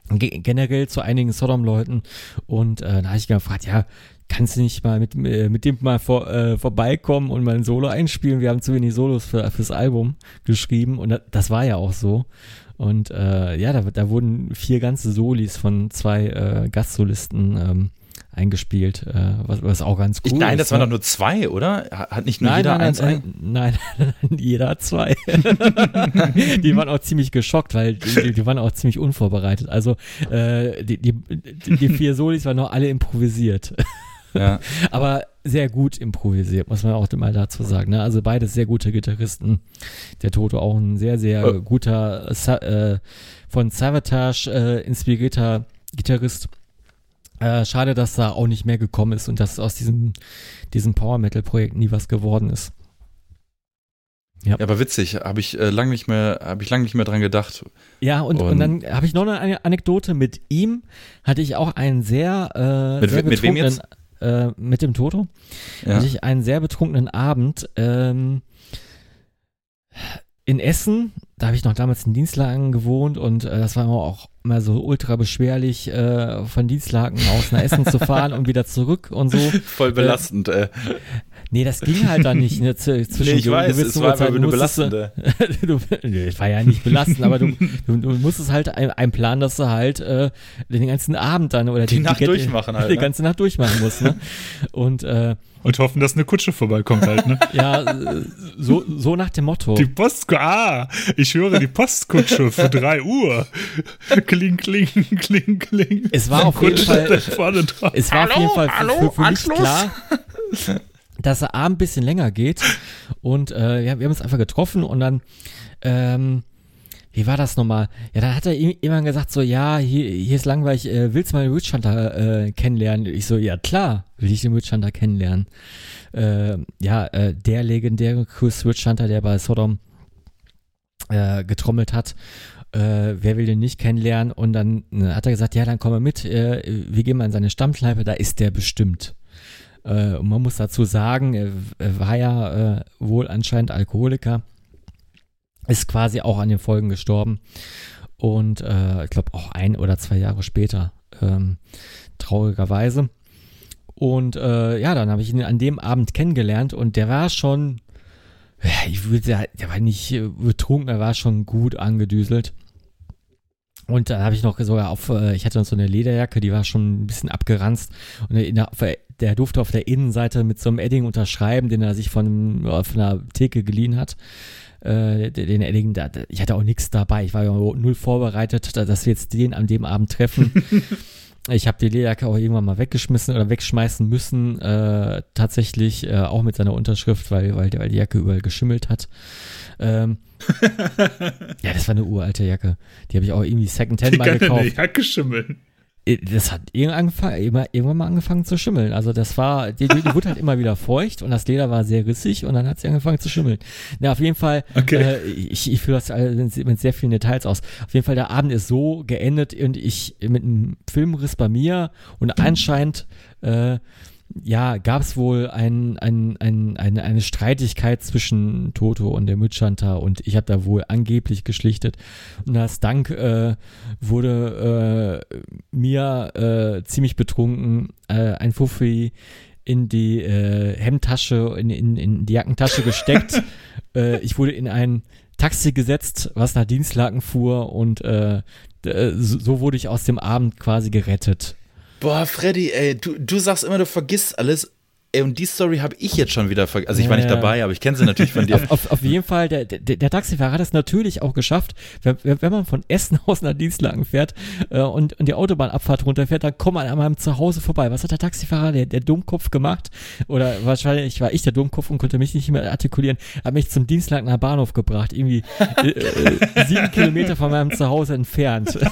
generell zu einigen Sodom-Leuten und äh, da habe ich gefragt, ja, kannst du nicht mal mit, äh, mit dem mal vor, äh, vorbeikommen und mal ein Solo einspielen? Wir haben zu wenig Solos für, fürs Album geschrieben und das war ja auch so. Und äh, ja, da, da wurden vier ganze Solis von zwei äh, Gastsolisten ähm, eingespielt, äh, was, was auch ganz cool ich, Nein, ist, das waren doch nur zwei, oder? Hat nicht nur nein, jeder nein, eins nein, nein, nein, jeder hat zwei. die waren auch ziemlich geschockt, weil die, die waren auch ziemlich unvorbereitet. Also äh, die, die, die vier Solis waren noch alle improvisiert. Ja. Aber sehr gut improvisiert, muss man auch mal dazu sagen. Ne? Also beides sehr gute Gitarristen. Der Toto auch ein sehr, sehr oh. guter äh, von Savatage äh, inspirierter Gitarrist. Äh, schade, dass da auch nicht mehr gekommen ist und dass aus diesem, diesem Power Metal Projekt nie was geworden ist. Ja. ja, aber witzig, habe ich äh, lange nicht mehr, habe ich lange nicht mehr dran gedacht. Ja, und, und, und dann habe ich noch eine Anekdote mit ihm, hatte ich auch einen sehr, äh, mit, sehr mit wem jetzt? Äh, mit dem Toto, ja. hatte ich einen sehr betrunkenen Abend ähm, in Essen. Da habe ich noch damals in Dienstlagen gewohnt und äh, das war immer auch immer so ultra beschwerlich, äh, von Dienstlagen aus nach Essen zu fahren und wieder zurück und so. Voll belastend, äh. Nee, das ging halt dann nicht. Ne, zwischen nee, ich weiß, es war einfach eine belastende. du, nee, es war ja nicht belastend, aber du, du, du musstest halt einen Plan, dass du halt äh, den ganzen Abend dann oder die, die Nacht die, durchmachen halt. Die ne? ganze Nacht durchmachen musst. Ne? Und äh, und hoffen, dass eine Kutsche vorbeikommt halt, ne? ja, so, so nach dem Motto. Die Post, ah, ich höre die Postkutsche für drei Uhr. Kling, kling, kling, kling. Es war auf jeden Fall, es war hallo, auf jeden Fall für, für, für mich klar, dass der Abend ein bisschen länger geht. Und äh, ja, wir haben uns einfach getroffen und dann, ähm, wie war das nochmal? Ja, dann hat er immer gesagt so, ja, hier, hier ist langweilig, äh, willst du mal den Witch Hunter äh, kennenlernen? Ich so, ja klar, will ich den Witch Hunter kennenlernen. Äh, ja, äh, der legendäre Chris Witch Hunter, der bei Sodom äh, getrommelt hat. Äh, wer will den nicht kennenlernen? Und dann äh, hat er gesagt, ja, dann komm mal mit, äh, wir gehen mal in seine Stammkneipe, da ist der bestimmt. Äh, man muss dazu sagen, er, war ja äh, wohl anscheinend Alkoholiker, ist quasi auch an den Folgen gestorben. Und äh, ich glaube auch ein oder zwei Jahre später, ähm, traurigerweise. Und äh, ja, dann habe ich ihn an dem Abend kennengelernt und der war schon, ich würde sagen, der war nicht betrunken, er war schon gut angedüselt. Und dann habe ich noch sogar auf, äh, ich hatte noch so eine Lederjacke, die war schon ein bisschen abgeranzt. Und der, der durfte auf der Innenseite mit so einem Edding unterschreiben, den er sich von, von einer Theke geliehen hat. Äh, den Edding, da, ich hatte auch nichts dabei. Ich war ja null vorbereitet, dass wir jetzt den an dem Abend treffen. Ich habe die Lederjacke auch irgendwann mal weggeschmissen oder wegschmeißen müssen, äh, tatsächlich äh, auch mit seiner Unterschrift, weil, weil, weil die Jacke überall geschimmelt hat. Ähm, ja, das war eine uralte Jacke. Die habe ich auch irgendwie Secondhand mal gekauft. Die Jacke schimmeln. Das hat irgendwann mal angefangen zu schimmeln. Also das war, die, die, wurde halt immer wieder feucht und das Leder war sehr rissig und dann hat sie angefangen zu schimmeln. Ja, auf jeden Fall, okay. äh, ich, ich führe das mit sehr vielen Details aus. Auf jeden Fall, der Abend ist so geendet und ich mit einem Filmriss bei mir und anscheinend äh, ja, gab es wohl ein, ein, ein, eine, eine Streitigkeit zwischen Toto und der Mütschanter und ich habe da wohl angeblich geschlichtet. Und als Dank äh, wurde äh, mir äh, ziemlich betrunken äh, ein Fuffi in die äh, Hemdtasche, in, in, in die Jackentasche gesteckt. äh, ich wurde in ein Taxi gesetzt, was nach Dienstlaken fuhr und äh, so wurde ich aus dem Abend quasi gerettet. Boah, Freddy, ey, du, du sagst immer, du vergisst alles. Ey, und die Story habe ich jetzt schon wieder vergessen. Also ich war nicht dabei, aber ich kenne sie natürlich von dir. auf, auf, auf, jeden Fall, der, der, der Taxifahrer hat es natürlich auch geschafft, wenn, wenn man von Essen aus nach Dienstlagen fährt äh, und, und die Autobahnabfahrt runterfährt, dann kommt man an meinem Zuhause vorbei. Was hat der Taxifahrer, der, der Dummkopf gemacht? Oder wahrscheinlich war ich der Dummkopf und konnte mich nicht mehr artikulieren, hat mich zum Dienstlagener Bahnhof gebracht, irgendwie äh, äh, sieben Kilometer von meinem Zuhause entfernt.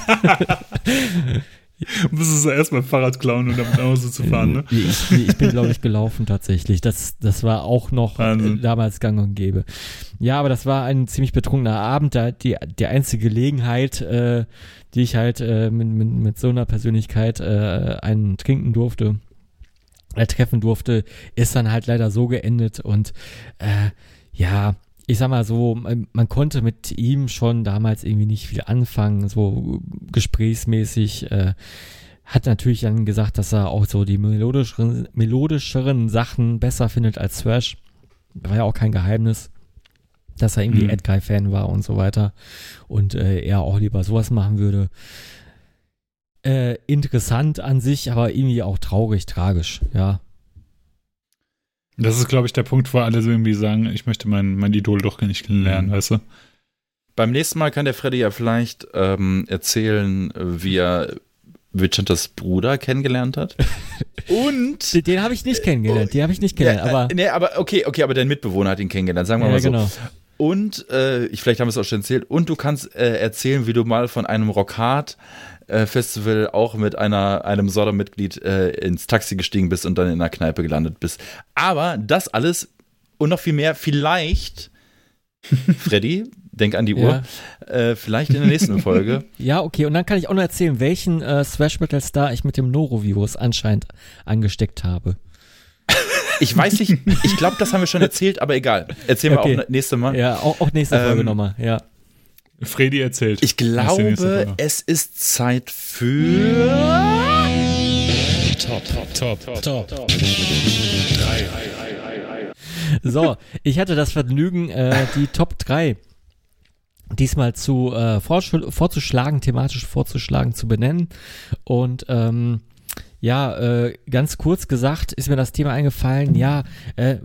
Musstest du erstmal Fahrrad klauen und damit nach Hause zu fahren, ne? Ich, ich bin, glaube ich, gelaufen tatsächlich. Das, das war auch noch Wahnsinn. damals gang und gäbe. Ja, aber das war ein ziemlich betrunkener Abend. Da die, die einzige Gelegenheit, äh, die ich halt äh, mit, mit, mit so einer Persönlichkeit äh, einen trinken durfte, äh, treffen durfte, ist dann halt leider so geendet und äh, ja, ich sag mal so, man konnte mit ihm schon damals irgendwie nicht viel anfangen, so gesprächsmäßig. Äh, hat natürlich dann gesagt, dass er auch so die melodischeren, melodischeren Sachen besser findet als Thrash. War ja auch kein Geheimnis, dass er irgendwie mhm. Ed Guy-Fan war und so weiter. Und äh, er auch lieber sowas machen würde. Äh, interessant an sich, aber irgendwie auch traurig, tragisch, ja. Das ist, glaube ich, der Punkt, wo alle so irgendwie sagen, ich möchte mein, mein Idol doch nicht kennenlernen, mhm. weißt du? Beim nächsten Mal kann der Freddy ja vielleicht ähm, erzählen, wie er Vicentas Bruder kennengelernt hat. Und den, den habe ich nicht kennengelernt, den habe ich nicht kennengelernt, ja, aber nee, aber okay, okay, aber dein Mitbewohner hat ihn kennengelernt, sagen wir ja, mal so. Genau. Und äh, ich vielleicht haben wir es auch schon erzählt. Und du kannst äh, erzählen, wie du mal von einem Rockhard äh, Festival auch mit einer, einem Sodom-Mitglied äh, ins Taxi gestiegen bist und dann in einer Kneipe gelandet bist. Aber das alles und noch viel mehr, vielleicht Freddy, denk an die Uhr. Ja. Äh, vielleicht in der nächsten Folge. ja, okay. Und dann kann ich auch noch erzählen, welchen äh, Thrash Metal Star ich mit dem Norovirus anscheinend angesteckt habe. Ich weiß nicht, ich glaube, das haben wir schon erzählt, aber egal. Erzählen okay. wir auch nächste Mal. Ja, auch, auch nächste Folge ähm, nochmal, ja. Freddy erzählt. Ich glaube, es ist Zeit für Top, Top, Top, Top, Top. Drei. So, ich hatte das Vergnügen, äh, die Top 3 diesmal zu äh, vorzuschlagen, thematisch vorzuschlagen, zu benennen. Und ähm, ja, äh, ganz kurz gesagt ist mir das Thema eingefallen, ja, äh,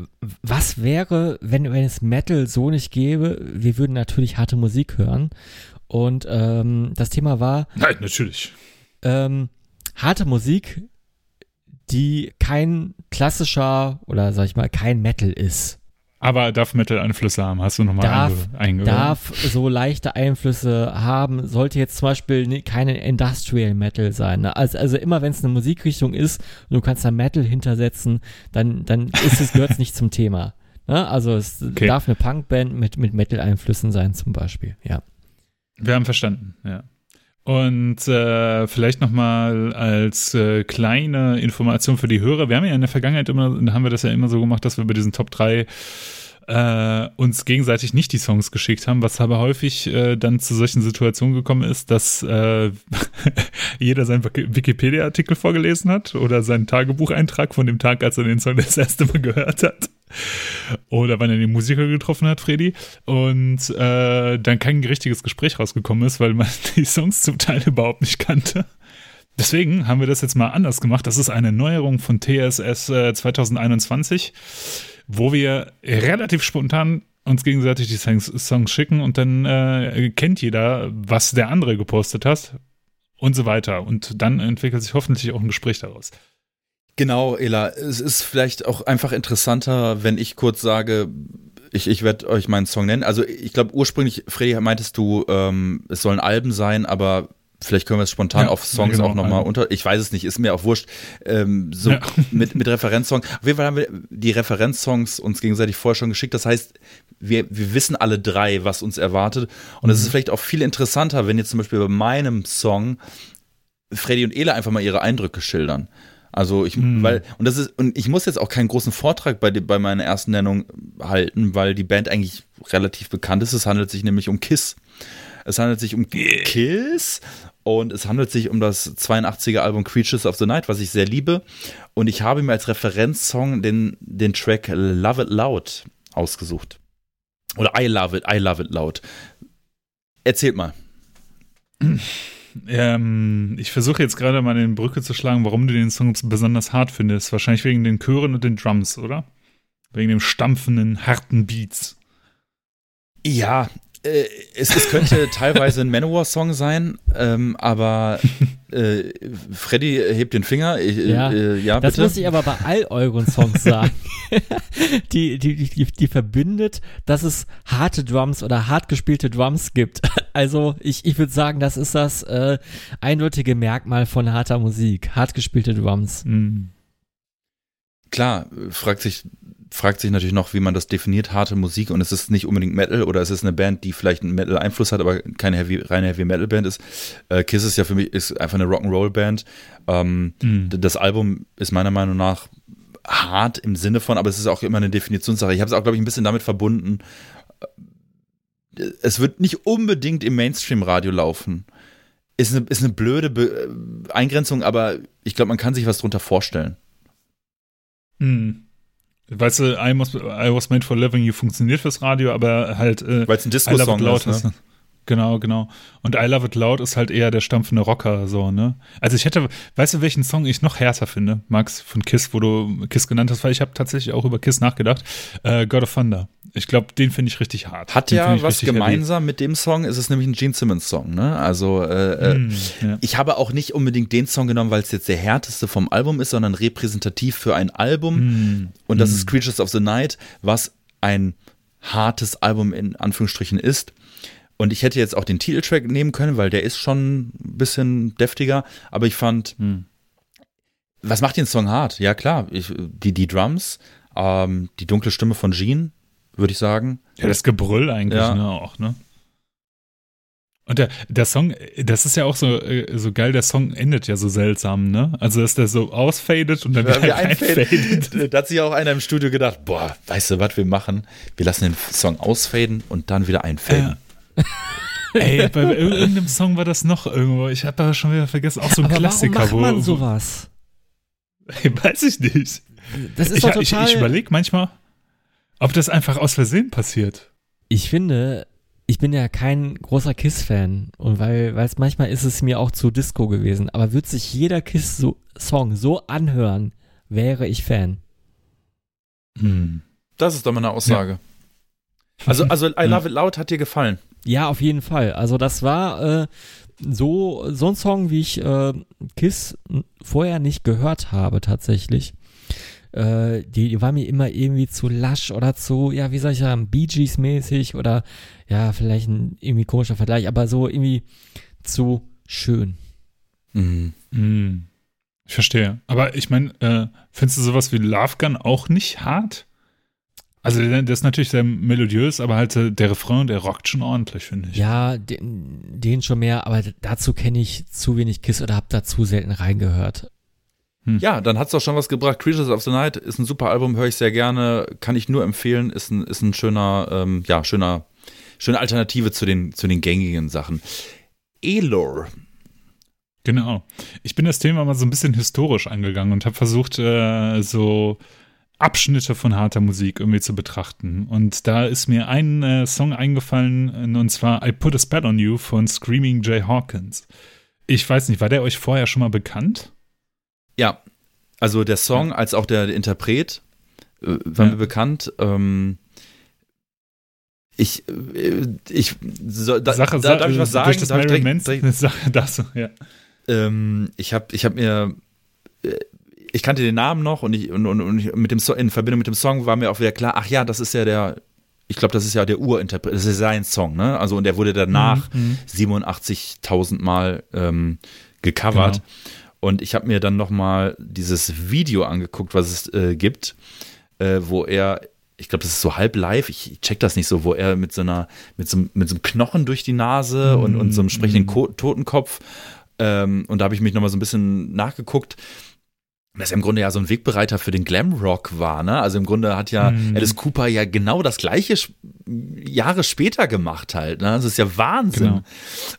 was wäre, wenn, wenn es Metal so nicht gäbe? Wir würden natürlich harte Musik hören. Und ähm, das Thema war. Nein, natürlich. Ähm, harte Musik, die kein klassischer oder sag ich mal, kein Metal ist. Aber darf Metal-Einflüsse haben, hast du nochmal darf, einge Darf so leichte Einflüsse haben, sollte jetzt zum Beispiel keine Industrial Metal sein. Ne? Also, also immer wenn es eine Musikrichtung ist und du kannst da Metal hintersetzen, dann, dann ist es, gehört es nicht zum Thema. Ne? Also es okay. darf eine Punkband mit, mit Metal-Einflüssen sein, zum Beispiel, ja. Wir haben verstanden, ja. Und äh, vielleicht nochmal als äh, kleine Information für die Hörer. Wir haben ja in der Vergangenheit immer, haben wir das ja immer so gemacht, dass wir bei diesen Top 3 äh, uns gegenseitig nicht die Songs geschickt haben, was aber häufig äh, dann zu solchen Situationen gekommen ist, dass äh, jeder seinen Wikipedia-Artikel vorgelesen hat oder seinen Tagebucheintrag von dem Tag, als er den Song das erste Mal gehört hat. Oder wann er den Musiker getroffen hat, Freddy. Und äh, dann kein richtiges Gespräch rausgekommen ist, weil man die Songs zum Teil überhaupt nicht kannte. Deswegen haben wir das jetzt mal anders gemacht. Das ist eine Neuerung von TSS äh, 2021, wo wir relativ spontan uns gegenseitig die Songs, schicken und dann äh, kennt jeder, was der andere gepostet hat und so weiter. Und dann entwickelt sich hoffentlich auch ein Gespräch daraus. Genau, Ela. Es ist vielleicht auch einfach interessanter, wenn ich kurz sage, ich, ich werde euch meinen Song nennen. Also ich glaube ursprünglich, Freddy, meintest du, ähm, es sollen Alben sein, aber vielleicht können wir es spontan ja, auf Songs genau, auch nochmal unter. Ich weiß es nicht, ist mir auch wurscht. Ähm, so ja. mit, mit Referenzsong. Auf jeden Fall haben wir die Referenzsongs uns gegenseitig vorher schon geschickt. Das heißt, wir, wir wissen alle drei, was uns erwartet. Und es mhm. ist vielleicht auch viel interessanter, wenn jetzt zum Beispiel bei meinem Song Freddy und Ela einfach mal ihre Eindrücke schildern. Also ich, hm. weil, und das ist, und ich muss jetzt auch keinen großen Vortrag bei, bei meiner ersten Nennung halten, weil die Band eigentlich relativ bekannt ist. Es handelt sich nämlich um Kiss. Es handelt sich um Kiss und es handelt sich um das 82er Album Creatures of the Night, was ich sehr liebe. Und ich habe mir als Referenzsong den, den Track Love It Loud ausgesucht. Oder I Love It, I Love It Loud. Erzählt mal. Ähm, ich versuche jetzt gerade mal eine Brücke zu schlagen, warum du den Song besonders hart findest. Wahrscheinlich wegen den Chören und den Drums, oder? Wegen dem stampfenden, harten Beats. Ja, äh, es, es, könnte teilweise ein Manowar-Song sein, ähm, aber äh, Freddy hebt den Finger. Ich, ja, äh, ja das muss ich aber bei all euren Songs sagen. die, die, die, die verbindet, dass es harte Drums oder hart gespielte Drums gibt. Also ich, ich würde sagen, das ist das äh, eindeutige Merkmal von harter Musik. Hart gespielte Drums. Mhm. Klar, fragt sich fragt sich natürlich noch, wie man das definiert, harte Musik und es ist nicht unbedingt Metal oder es ist eine Band, die vielleicht einen Metal-Einfluss hat, aber keine Heavy, reine Heavy-Metal-Band ist. Äh, Kiss ist ja für mich ist einfach eine Rock'n'Roll-Band. Ähm, mhm. Das Album ist meiner Meinung nach hart im Sinne von, aber es ist auch immer eine Definitionssache. Ich habe es auch, glaube ich, ein bisschen damit verbunden. Äh, es wird nicht unbedingt im Mainstream-Radio laufen. Ist eine, ist eine blöde Be Eingrenzung, aber ich glaube, man kann sich was drunter vorstellen. Mhm. Weißt du, I was, I was Made for Living You funktioniert fürs Radio, aber halt. Äh, Weil es ein Disco-Song ist. ist ne? Genau, genau. Und I Love It Loud ist halt eher der stampfende Rocker, so, ne? Also ich hätte, weißt du, welchen Song ich noch härter finde, Max, von Kiss, wo du Kiss genannt hast, weil ich habe tatsächlich auch über Kiss nachgedacht. Äh, God of Thunder. Ich glaube, den finde ich richtig hart. Hat den ja was gemeinsam heavy. mit dem Song, ist es nämlich ein Gene Simmons Song, ne? Also äh, mm, ja. ich habe auch nicht unbedingt den Song genommen, weil es jetzt der härteste vom Album ist, sondern repräsentativ für ein Album. Mm, Und das mm. ist Creatures of the Night, was ein hartes Album in Anführungsstrichen ist. Und ich hätte jetzt auch den Titeltrack nehmen können, weil der ist schon ein bisschen deftiger. Aber ich fand, hm. was macht den Song hart? Ja, klar, ich, die, die Drums, ähm, die dunkle Stimme von Gene, würde ich sagen. Ja, das Gebrüll eigentlich ja. ne, auch, ne? Und der, der Song, das ist ja auch so, äh, so geil, der Song endet ja so seltsam, ne? Also, dass der so ausfadet und dann ja, wieder einfadet. Da hat sich auch einer im Studio gedacht, boah, weißt du, was wir machen? Wir lassen den Song ausfaden und dann wieder einfaden. Ja. Ey, bei irgendeinem Song war das noch irgendwo. Ich habe da schon wieder vergessen, auch so ein Aber Klassiker. Warum macht man sowas? Ey, weiß ich nicht. Das ist ich, doch total ich, ich überlege manchmal, ob das einfach aus Versehen passiert. Ich finde, ich bin ja kein großer Kiss-Fan und weil es manchmal ist es mir auch zu Disco gewesen, aber wird sich jeder Kiss-Song so anhören, wäre ich Fan. Hm. Das ist doch mal eine Aussage. Ja. Also, also I Love It Loud hat dir gefallen? Ja, auf jeden Fall. Also das war äh, so, so ein Song, wie ich äh, Kiss vorher nicht gehört habe tatsächlich äh, die, die war mir immer irgendwie zu lasch oder zu, ja, wie soll ich sagen, Bee Gees mäßig oder ja, vielleicht ein irgendwie komischer Vergleich, aber so irgendwie zu schön. Mhm. Mhm. Ich verstehe. Aber ich meine, äh, findest du sowas wie Love Gun auch nicht hart? Also der, ist natürlich sehr melodiös, aber halt äh, der Refrain, der rockt schon ordentlich, finde ich. Ja, den, den, schon mehr, aber dazu kenne ich zu wenig Kiss oder habe da zu selten reingehört. Hm. Ja, dann hat es doch schon was gebracht. Creatures of the Night ist ein super Album, höre ich sehr gerne, kann ich nur empfehlen, ist ein, ist ein schöner, ähm, ja, schöner, schöne Alternative zu den, zu den gängigen Sachen. Elor. Genau. Ich bin das Thema mal so ein bisschen historisch angegangen und habe versucht, äh, so Abschnitte von harter Musik irgendwie zu betrachten. Und da ist mir ein äh, Song eingefallen, und zwar I Put a Spell on You von Screaming Jay Hawkins. Ich weiß nicht, war der euch vorher schon mal bekannt? Ja, also der Song ja. als auch der, Interpret äh, war ja. mir bekannt. Ähm, ich, äh, ich, so, da, Sache, da, darf ich was sagen? Durch das darf Mary direkt, direkt, Sache, das, ja. Ähm, ich habe ich hab mir, äh, ich kannte den Namen noch und, ich, und, und, und mit dem so in Verbindung mit dem Song war mir auch wieder klar, ach ja, das ist ja der, ich glaube, das ist ja der Urinterpret, das ist sein Song, ne? Also und der wurde danach mhm. 87.000 mhm. Mal ähm, gecovert. Genau. Und ich habe mir dann nochmal dieses Video angeguckt, was es äh, gibt, äh, wo er, ich glaube, das ist so halb live, ich check das nicht so, wo er mit so einer, mit so, mit so einem Knochen durch die Nase mm, und, und so einem sprechenden mm. Ko Totenkopf. Ähm, und da habe ich mich nochmal so ein bisschen nachgeguckt dass er im Grunde ja so ein Wegbereiter für den Glamrock war, ne? Also im Grunde hat ja mm. Alice Cooper ja genau das gleiche Jahre später gemacht halt, ne? Das ist ja Wahnsinn. Genau.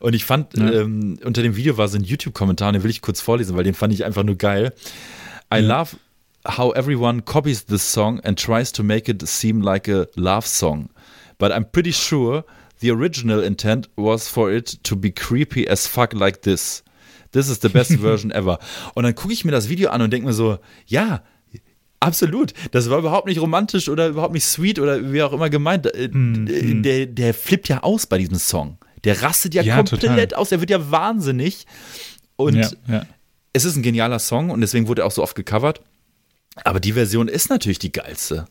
Und ich fand, ja. ähm, unter dem Video war so ein YouTube-Kommentar, den will ich kurz vorlesen, weil den fand ich einfach nur geil. I ja. love how everyone copies this song and tries to make it seem like a love song. But I'm pretty sure the original intent was for it to be creepy as fuck like this. This is the best version ever. Und dann gucke ich mir das Video an und denke mir so, ja, Absolut. Das war überhaupt nicht romantisch oder überhaupt nicht sweet oder wie auch immer gemeint. Mm, der, der flippt ja aus bei diesem Song. Der rastet ja, ja komplett total. aus. Der wird ja wahnsinnig. Und ja, ja. es ist ein genialer Song und deswegen wurde er auch so oft gecovert. Aber die Version ist natürlich die geilste.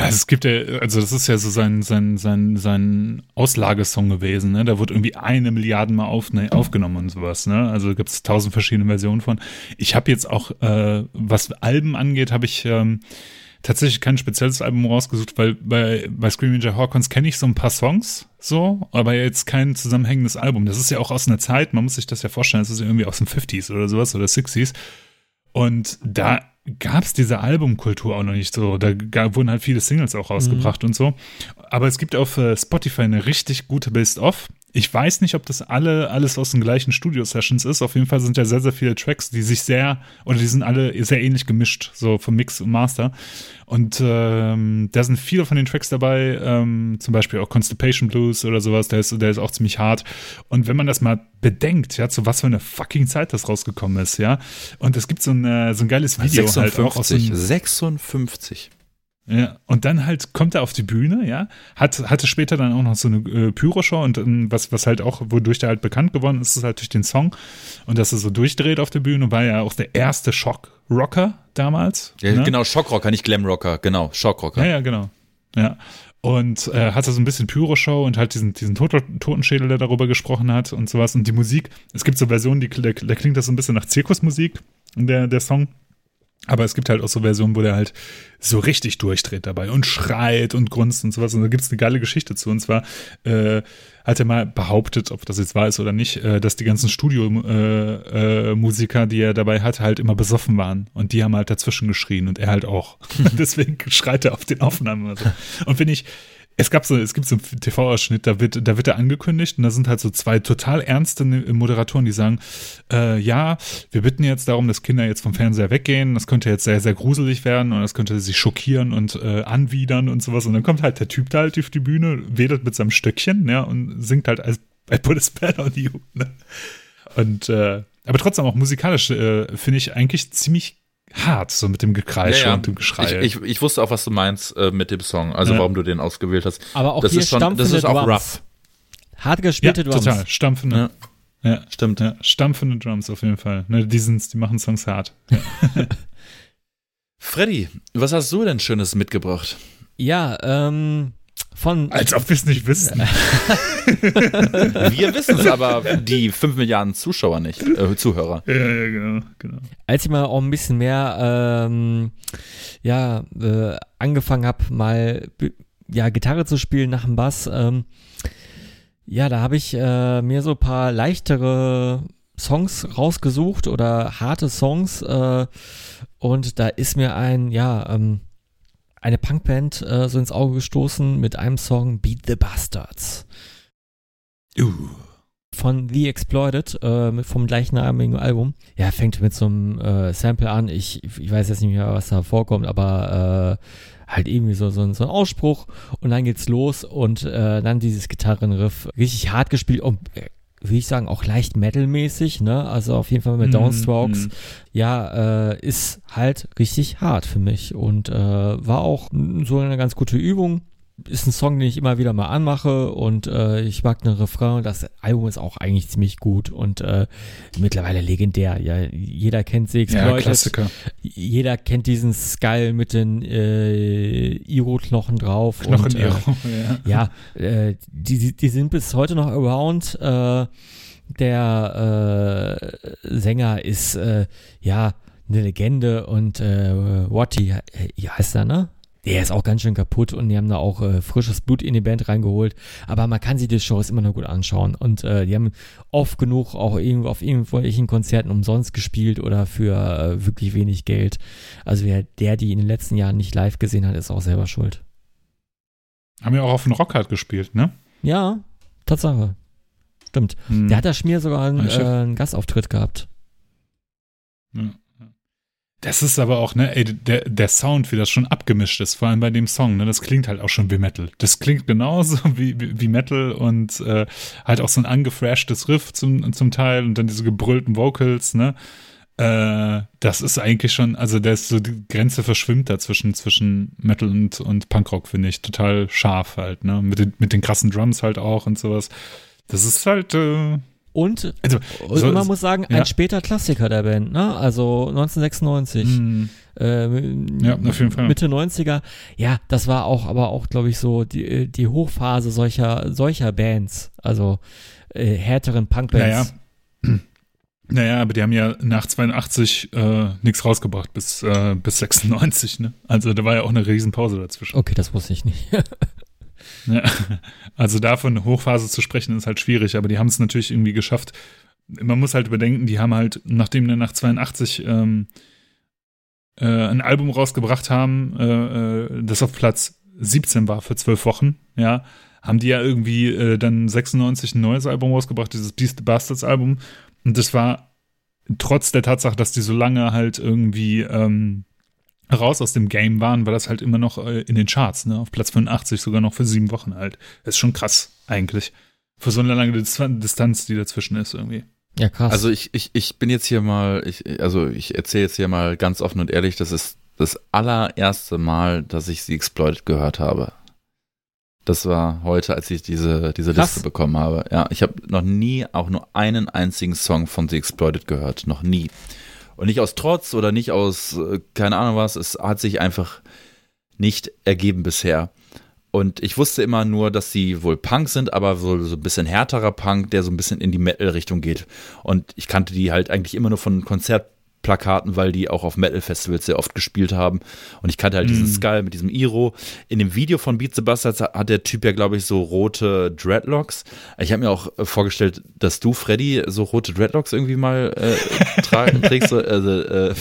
Also es gibt ja, also das ist ja so sein, sein, sein, sein Auslagesong gewesen, ne? Da wurde irgendwie eine Milliarde Mal auf, ne, aufgenommen und sowas, ne? Also gibt es tausend verschiedene Versionen von. Ich habe jetzt auch, äh, was Alben angeht, habe ich ähm, tatsächlich kein spezielles Album rausgesucht, weil bei, bei Screaming Jay Hawkins kenne ich so ein paar Songs, so, aber jetzt kein zusammenhängendes Album. Das ist ja auch aus einer Zeit, man muss sich das ja vorstellen, das ist irgendwie aus den 50s oder sowas oder 60s. Und da gab es diese Albumkultur auch noch nicht so. Da wurden halt viele Singles auch rausgebracht mhm. und so. Aber es gibt auf äh, Spotify eine richtig gute Best-of. Ich weiß nicht, ob das alle alles aus den gleichen Studio-Sessions ist. Auf jeden Fall sind ja sehr, sehr viele Tracks, die sich sehr, oder die sind alle sehr ähnlich gemischt, so vom Mix und Master. Und ähm, da sind viele von den Tracks dabei, ähm, zum Beispiel auch Constipation Blues oder sowas, der ist, der ist auch ziemlich hart. Und wenn man das mal bedenkt, ja, zu was für eine fucking Zeit das rausgekommen ist, ja. Und es gibt so ein, äh, so ein geiles Video 56, halt auch aus so 56. Ja, und dann halt kommt er auf die Bühne, ja, hat, hatte später dann auch noch so eine äh, Pyro-Show und ähm, was, was halt auch, wodurch der halt bekannt geworden ist, ist halt durch den Song und dass er so durchdreht auf der Bühne, war ja auch der erste Schock-Rocker damals. Ja, ne? genau, Schockrocker, nicht Glamrocker, genau, Schockrocker. Ja, ja, genau. Ja. Und äh, hatte so ein bisschen Pyro-Show und halt diesen, diesen Tot Totenschädel, der darüber gesprochen hat und sowas. Und die Musik, es gibt so Versionen, die, da, da klingt das so ein bisschen nach Zirkusmusik, der, der Song. Aber es gibt halt auch so Versionen, wo der halt so richtig durchdreht dabei und schreit und grunzt und sowas. Und da gibt es eine geile Geschichte zu. Und zwar äh, hat er mal behauptet, ob das jetzt wahr ist oder nicht, äh, dass die ganzen Studiomusiker, äh, äh, die er dabei hatte, halt immer besoffen waren. Und die haben halt dazwischen geschrien und er halt auch. Deswegen schreit er auf den Aufnahmen. Also. Und finde ich, es gab so, es gibt so einen TV-Ausschnitt, da wird, da wird er angekündigt und da sind halt so zwei total ernste Moderatoren, die sagen, äh, ja, wir bitten jetzt darum, dass Kinder jetzt vom Fernseher weggehen. Das könnte jetzt sehr, sehr gruselig werden und das könnte sich schockieren und äh, anwidern und sowas. Und dann kommt halt der Typ da halt auf die Bühne, wedelt mit seinem Stöckchen, ja, und singt halt als I put a spell on you. Ne? Und äh, aber trotzdem auch musikalisch äh, finde ich eigentlich ziemlich hart, so mit dem Gekreisch ja, ja. und dem Geschrei. Ich, ich, ich, wusste auch, was du meinst äh, mit dem Song, also ja. warum du den ausgewählt hast. Aber auch das hier ist schon, das ist auch rough. Hart gespielte Drums. Total, stampfende. Ja, stimmt. Ja, stampfende Drums auf jeden Fall. Ne, die, sind, die machen Songs hart. Freddy, was hast du denn Schönes mitgebracht? Ja, ähm, von Als ob wir es nicht wissen. wir wissen es, aber die 5 Milliarden Zuschauer nicht, äh, Zuhörer. Ja, ja, genau, genau. Als ich mal auch ein bisschen mehr ähm, ja, äh, angefangen habe, mal ja, Gitarre zu spielen nach dem Bass, ähm, ja, da habe ich äh, mir so ein paar leichtere Songs rausgesucht oder harte Songs äh, und da ist mir ein, ja, ähm, eine Punkband äh, so ins Auge gestoßen mit einem Song Beat the Bastards. Uh. Von The Exploited, äh, vom gleichnamigen Album. Ja, fängt mit so einem äh, Sample an. Ich, ich weiß jetzt nicht mehr, was da vorkommt, aber äh, halt irgendwie so, so, so ein Ausspruch und dann geht's los und äh, dann dieses Gitarrenriff richtig hart gespielt und äh, würde ich sagen, auch leicht metalmäßig, ne? Also auf jeden Fall mit mm, Downstrokes. Mm. Ja, äh, ist halt richtig hart für mich und äh, war auch so eine ganz gute Übung. Ist ein Song, den ich immer wieder mal anmache und äh, ich mag den Refrain. Das Album ist auch eigentlich ziemlich gut und äh, mittlerweile legendär. Ja, jeder kennt sie Ja, Klassiker. Jeder kennt diesen Skull mit den äh, Iro-Knochen drauf. Knochen und, äh, ja, ja äh, die, die sind bis heute noch around. Äh, der äh, Sänger ist äh, ja eine Legende und äh, Watty äh, heißt er, ne? Der ist auch ganz schön kaputt und die haben da auch äh, frisches Blut in die Band reingeholt. Aber man kann sich die Shows immer noch gut anschauen. Und äh, die haben oft genug auch irgendwo auf irgendwelchen Konzerten umsonst gespielt oder für äh, wirklich wenig Geld. Also wer der, die in den letzten Jahren nicht live gesehen hat, ist auch selber schuld. Haben ja auch auf dem Rockhard gespielt, ne? Ja, Tatsache. Stimmt. Hm. Der hat da Schmier sogar einen, äh, einen Gastauftritt gehabt. Ja. Das ist aber auch, ne, ey, der, der Sound, wie das schon abgemischt ist, vor allem bei dem Song, ne, das klingt halt auch schon wie Metal. Das klingt genauso wie, wie, wie Metal und äh, halt auch so ein angefrashtes Riff zum, zum Teil und dann diese gebrüllten Vocals, ne. Äh, das ist eigentlich schon, also da ist so die Grenze verschwimmt dazwischen, zwischen Metal und, und Punkrock, finde ich. Total scharf halt, ne. Mit den, mit den krassen Drums halt auch und sowas. Das ist halt, äh, und, also, so, und man muss sagen, ein ja. später Klassiker der Band, ne? Also 1996. Mm. Äh, ja, auf jeden Fall. Mitte 90er. Ja, das war auch, aber auch, glaube ich, so die, die Hochphase solcher, solcher Bands. Also äh, härteren Punkbands. Naja. Naja, aber die haben ja nach 82 äh, nichts rausgebracht bis, äh, bis 96, ne? Also da war ja auch eine Riesenpause dazwischen. Okay, das wusste ich nicht. Ja, also davon Hochphase zu sprechen ist halt schwierig, aber die haben es natürlich irgendwie geschafft. Man muss halt überdenken, die haben halt, nachdem wir nach 82 ähm, äh, ein Album rausgebracht haben, äh, äh das auf Platz 17 war für zwölf Wochen, ja, haben die ja irgendwie äh, dann 96 ein neues Album rausgebracht, dieses Beast Bastards Album. Und das war trotz der Tatsache, dass die so lange halt irgendwie ähm, raus aus dem Game waren, war das halt immer noch äh, in den Charts, ne? Auf Platz 85, sogar noch für sieben Wochen halt. Das ist schon krass, eigentlich. Für so eine lange Distanz, die dazwischen ist, irgendwie. Ja, krass. Also ich, ich, ich bin jetzt hier mal, ich, also ich erzähle jetzt hier mal ganz offen und ehrlich, das ist das allererste Mal, dass ich sie Exploited gehört habe. Das war heute, als ich diese, diese Liste bekommen habe. Ja, ich habe noch nie auch nur einen einzigen Song von The Exploited gehört. Noch nie. Und nicht aus Trotz oder nicht aus, äh, keine Ahnung was, es hat sich einfach nicht ergeben bisher. Und ich wusste immer nur, dass sie wohl Punk sind, aber so, so ein bisschen härterer Punk, der so ein bisschen in die Metal-Richtung geht. Und ich kannte die halt eigentlich immer nur von Konzert, Plakaten, weil die auch auf Metal-Festivals sehr oft gespielt haben. Und ich kannte halt mm. diesen mhm. Skull mit diesem Iro. In dem Video von Beat the Bastards hat der Typ ja, glaube ich, so rote Dreadlocks. Ich habe mir auch äh, vorgestellt, dass du, Freddy, so rote Dreadlocks irgendwie mal äh, tragen, trägst. Also, äh,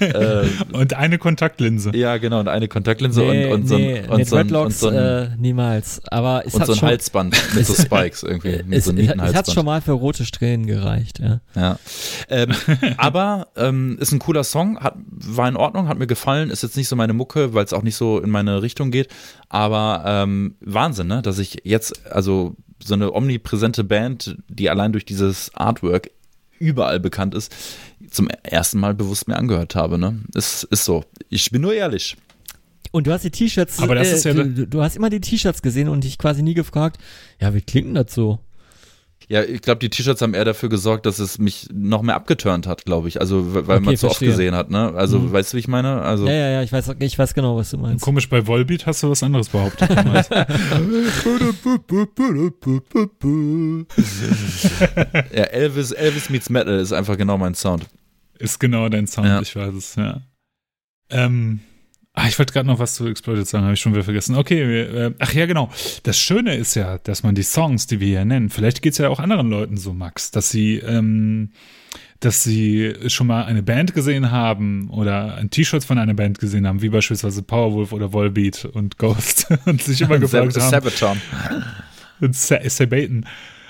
äh, und eine Kontaktlinse. Ja, genau, und eine Kontaktlinse nee, und, und, so ein, und nee, so ein, und so ein, äh, niemals. Aber es und so ein schon, Halsband mit so Spikes irgendwie. Mit es, so es hat schon mal für rote Strähnen gereicht, ja. Ja. Ähm, aber ähm, ist ein cooler Song, hat, war in Ordnung, hat mir gefallen, ist jetzt nicht so meine Mucke, weil es auch nicht so in meine Richtung geht. Aber ähm, Wahnsinn, ne? Dass ich jetzt, also so eine omnipräsente Band, die allein durch dieses Artwork überall bekannt ist, zum ersten Mal bewusst mir angehört habe. Ne? Es ist so. Ich bin nur ehrlich. Und du hast die T-Shirts, aber das äh, ist ja du, du, hast immer die T-Shirts gesehen und dich quasi nie gefragt, ja, wie klingt denn das so? Ja, ich glaube, die T-Shirts haben eher dafür gesorgt, dass es mich noch mehr abgeturnt hat, glaube ich. Also, weil okay, man so oft gesehen hat, ne? Also, mhm. weißt du, wie ich meine? Also, ja, ja, ja, ich weiß, ich weiß genau, was du meinst. Komisch, bei Volbeat hast du was anderes behauptet. ja, Elvis, Elvis meets Metal ist einfach genau mein Sound. Ist genau dein Sound, ja. ich weiß es, ja. Ähm, Ah, ich wollte gerade noch was zu Exploited sagen, habe ich schon wieder vergessen. Okay, wir, äh, ach ja, genau. Das Schöne ist ja, dass man die Songs, die wir hier nennen, vielleicht geht es ja auch anderen Leuten so, Max, dass sie, ähm, dass sie schon mal eine Band gesehen haben oder ein T-Shirt von einer Band gesehen haben, wie beispielsweise Powerwolf oder Volbeat und Ghost und sich immer gefragt haben. Sabaton. Sabaton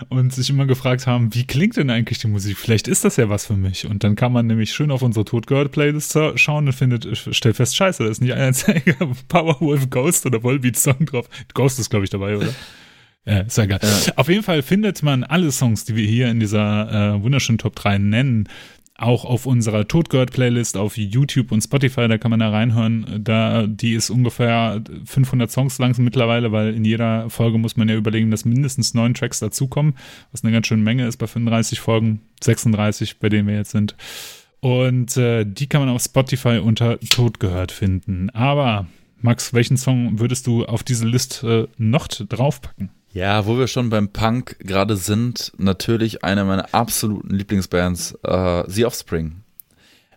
und sich immer gefragt haben, wie klingt denn eigentlich die Musik? Vielleicht ist das ja was für mich. Und dann kann man nämlich schön auf unsere Todgirl-Playlist schauen und findet, stellt fest, scheiße, da ist nicht ein einziger Powerwolf Ghost oder Volbeat-Song drauf. Ghost ist, glaube ich, dabei, oder? Ja, ist ja geil. Ja. Auf jeden Fall findet man alle Songs, die wir hier in dieser äh, wunderschönen Top 3 nennen, auch auf unserer Todgehört-Playlist auf YouTube und Spotify, da kann man da reinhören. Da, die ist ungefähr 500 Songs lang mittlerweile, weil in jeder Folge muss man ja überlegen, dass mindestens neun Tracks dazukommen, was eine ganz schöne Menge ist bei 35 Folgen, 36, bei denen wir jetzt sind. Und äh, die kann man auf Spotify unter Todgehört finden. Aber Max, welchen Song würdest du auf diese Liste äh, noch draufpacken? Ja, wo wir schon beim Punk gerade sind, natürlich eine meiner absoluten Lieblingsbands, äh, The Offspring.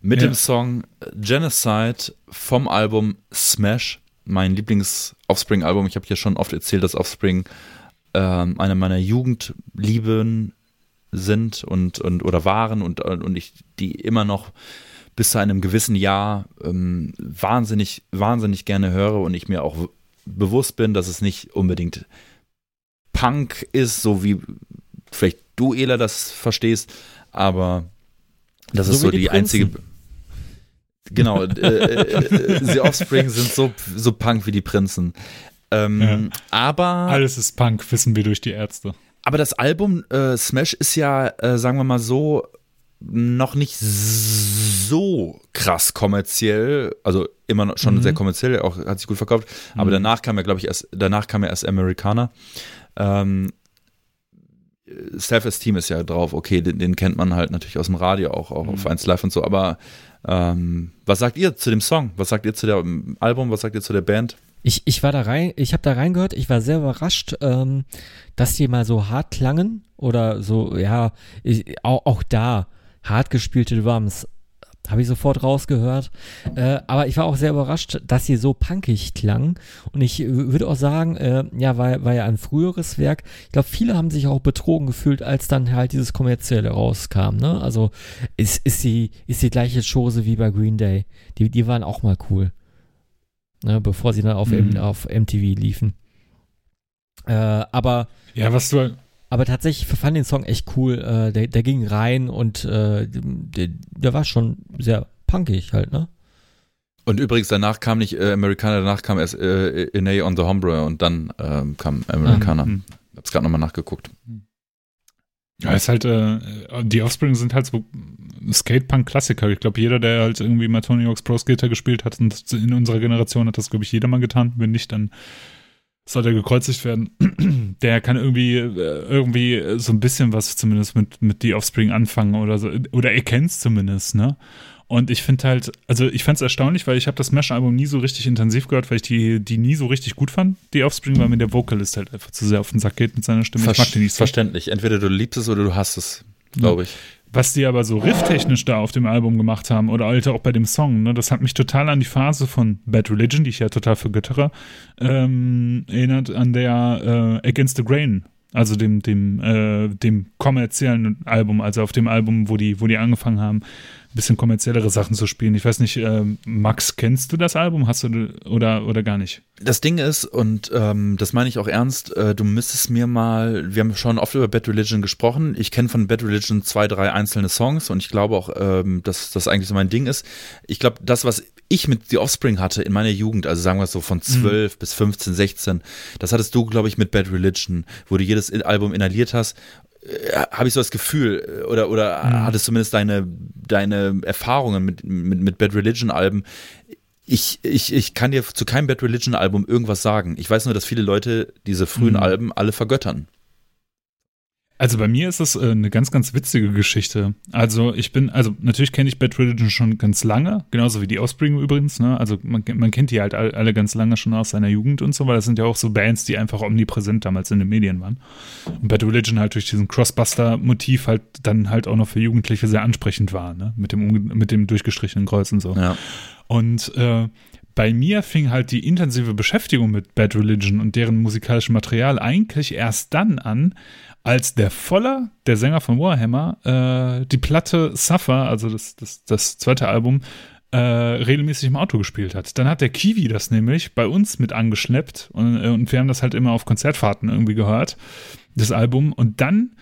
Mit ja. dem Song Genocide vom Album Smash, mein Lieblings-Offspring-Album. Ich habe hier schon oft erzählt, dass Offspring äh, eine meiner Jugendlieben sind und, und oder waren und, und ich die immer noch bis zu einem gewissen Jahr ähm, wahnsinnig, wahnsinnig gerne höre und ich mir auch bewusst bin, dass es nicht unbedingt Punk ist, so wie vielleicht du, Ela, das verstehst, aber das so ist so die, die einzige. Genau, äh, äh, The Offspring sind so, so Punk wie die Prinzen. Ähm, ja. Aber. Alles ist Punk, wissen wir durch die Ärzte. Aber das Album äh, Smash ist ja, äh, sagen wir mal so, noch nicht so krass kommerziell, also immer noch schon mhm. sehr kommerziell, auch hat sich gut verkauft, aber mhm. danach kam ja, glaube ich, erst, danach kam ja erst Americana. Ähm, Self-Esteem ist ja drauf, okay, den, den, kennt man halt natürlich aus dem Radio, auch, auch mhm. auf 1 Live und so, aber ähm, was sagt ihr zu dem Song? Was sagt ihr zu dem Album? Was sagt ihr zu der Band? Ich, ich war da rein, ich habe da reingehört, ich war sehr überrascht, ähm, dass die mal so hart klangen oder so, ja, ich, auch, auch da hart gespielte Drums. Habe ich sofort rausgehört. Äh, aber ich war auch sehr überrascht, dass sie so punkig klang. Und ich würde auch sagen, äh, ja, war, war ja ein früheres Werk. Ich glaube, viele haben sich auch betrogen gefühlt, als dann halt dieses kommerzielle rauskam. Ne? Also ist, ist, die, ist die gleiche Chose wie bei Green Day. Die, die waren auch mal cool. Ne? Bevor sie dann auf, mhm. auf MTV liefen. Äh, aber. Ja, was du aber tatsächlich fand den Song echt cool. Äh, der, der ging rein und äh, der, der war schon sehr punkig halt, ne? Und übrigens, danach kam nicht äh, Americana, danach kam erst äh, Inay on the Hombre und dann ähm, kam Americana. Mhm. Hab's gerade nochmal nachgeguckt. Ja, ist halt, äh, die Offspring sind halt so Skatepunk-Klassiker. Ich glaube, jeder, der halt irgendwie mal Tony Hawk's Pro Skater gespielt hat, und in unserer Generation hat das, glaube ich, jeder mal getan. Wenn nicht, dann soll er gekreuzigt werden. Der kann irgendwie, äh, irgendwie so ein bisschen was zumindest mit, mit The Offspring anfangen oder so. Oder er kennt es zumindest, ne? Und ich finde halt, also ich fand es erstaunlich, weil ich habe das Mesh-Album nie so richtig intensiv gehört, weil ich die, die nie so richtig gut fand, die Offspring, weil mir der Vocalist halt einfach zu sehr auf den Sack geht mit seiner Stimme. Ver ich mag den nicht so. Verständlich. Entweder du liebst es oder du hast es, glaube ich Was die aber so rifftechnisch da auf dem Album gemacht haben oder halt auch bei dem Song, ne, das hat mich total an die Phase von Bad Religion, die ich ja total vergöttere, ähm, erinnert, an der äh, Against the Grain also dem, dem, äh, dem kommerziellen Album, also auf dem Album, wo die, wo die angefangen haben, ein bisschen kommerziellere Sachen zu spielen. Ich weiß nicht, äh, Max, kennst du das Album? Hast du oder, oder gar nicht? Das Ding ist, und ähm, das meine ich auch ernst, äh, du müsstest mir mal, wir haben schon oft über Bad Religion gesprochen. Ich kenne von Bad Religion zwei, drei einzelne Songs und ich glaube auch, ähm, dass das eigentlich so mein Ding ist. Ich glaube, das, was ich mit The Offspring hatte in meiner Jugend, also sagen wir es so von 12 mhm. bis 15, 16, das hattest du, glaube ich, mit Bad Religion, wo du jedes Album inhaliert hast äh, habe ich so das Gefühl, äh, oder, oder mhm. hattest zumindest deine, deine Erfahrungen mit, mit, mit Bad Religion Alben. Ich, ich, ich kann dir zu keinem Bad Religion Album irgendwas sagen. Ich weiß nur, dass viele Leute diese frühen mhm. Alben alle vergöttern. Also bei mir ist das äh, eine ganz, ganz witzige Geschichte. Also ich bin, also natürlich kenne ich Bad Religion schon ganz lange, genauso wie die Offspring übrigens. Ne? Also man, man kennt die halt alle ganz lange schon aus seiner Jugend und so, weil das sind ja auch so Bands, die einfach omnipräsent damals in den Medien waren. Und Bad Religion halt durch diesen Crossbuster-Motiv halt dann halt auch noch für Jugendliche sehr ansprechend war, ne? mit, dem, mit dem durchgestrichenen Kreuz und so. Ja. Und äh, bei mir fing halt die intensive Beschäftigung mit Bad Religion und deren musikalischem Material eigentlich erst dann an, als der Voller, der Sänger von Warhammer, äh, die Platte Suffer, also das, das, das zweite Album, äh, regelmäßig im Auto gespielt hat. Dann hat der Kiwi das nämlich bei uns mit angeschleppt und, äh, und wir haben das halt immer auf Konzertfahrten irgendwie gehört, das Album. Und dann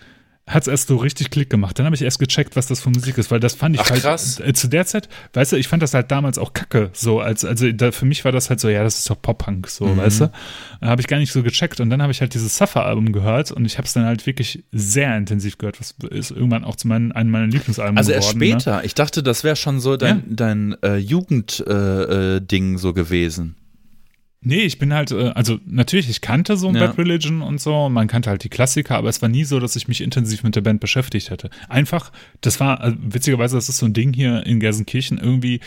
hat es erst so richtig Klick gemacht. Dann habe ich erst gecheckt, was das für Musik ist, weil das fand ich Ach, halt krass. Äh, zu der Zeit, weißt du, ich fand das halt damals auch kacke, so als also da, für mich war das halt so, ja, das ist doch Pop Punk so, mhm. weißt du? Habe ich gar nicht so gecheckt und dann habe ich halt dieses Suffer Album gehört und ich habe es dann halt wirklich sehr intensiv gehört, was ist irgendwann auch zu meinen einem meiner Lieblingsalben also geworden. Also erst später. Ne? Ich dachte, das wäre schon so dein ja. dein äh, Jugend äh, äh so gewesen. Nee, ich bin halt, äh, also natürlich, ich kannte so ja. Bad Religion und so, man kannte halt die Klassiker, aber es war nie so, dass ich mich intensiv mit der Band beschäftigt hätte. Einfach, das war, also witzigerweise, das ist so ein Ding hier in Gelsenkirchen, irgendwie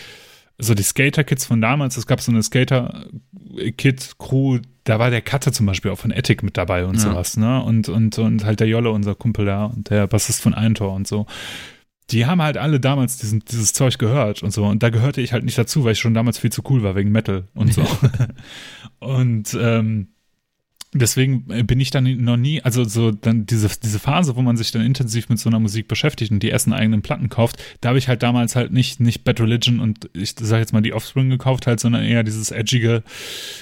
so die Skater-Kids von damals, es gab so eine Skater-Kid-Crew, da war der Cutter zum Beispiel auch von Ethic mit dabei und ja. sowas, ne? Und, und, und halt der Jolle, unser Kumpel da, und der Bassist von Eintor und so die haben halt alle damals diesen, dieses Zeug gehört und so. Und da gehörte ich halt nicht dazu, weil ich schon damals viel zu cool war wegen Metal und so. und ähm, deswegen bin ich dann noch nie, also so dann diese, diese Phase, wo man sich dann intensiv mit so einer Musik beschäftigt und die ersten eigenen Platten kauft, da habe ich halt damals halt nicht, nicht Bad Religion und ich sage jetzt mal die Offspring gekauft halt, sondern eher dieses edgige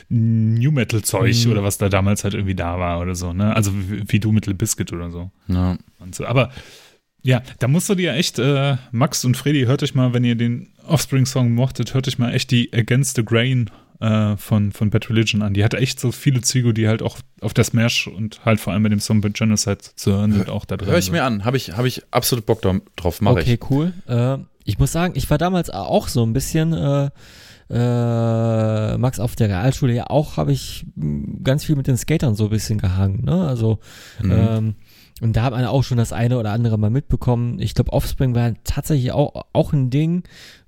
New Metal Zeug mhm. oder was da damals halt irgendwie da war oder so, ne? Also wie, wie du mit Lil Biscuit oder so. Ja. Und so. Aber ja, da musst du dir echt, äh, Max und Freddy, hört euch mal, wenn ihr den Offspring-Song mochtet, hört euch mal echt die Against the Grain äh, von, von Bad Religion an. Die hat echt so viele Züge, die halt auch auf der Smash und halt vor allem bei dem Song Bad Genocide zu hören sind, auch da drin. Hör ich mir an, habe ich, hab ich absolut Bock drauf, mache okay, ich. Okay, cool. Äh, ich muss sagen, ich war damals auch so ein bisschen äh, äh, Max auf der Realschule ja auch habe ich ganz viel mit den Skatern so ein bisschen gehangen, ne? Also mhm. ähm, und da hat man auch schon das eine oder andere mal mitbekommen. Ich glaube, Offspring war tatsächlich auch, auch ein Ding,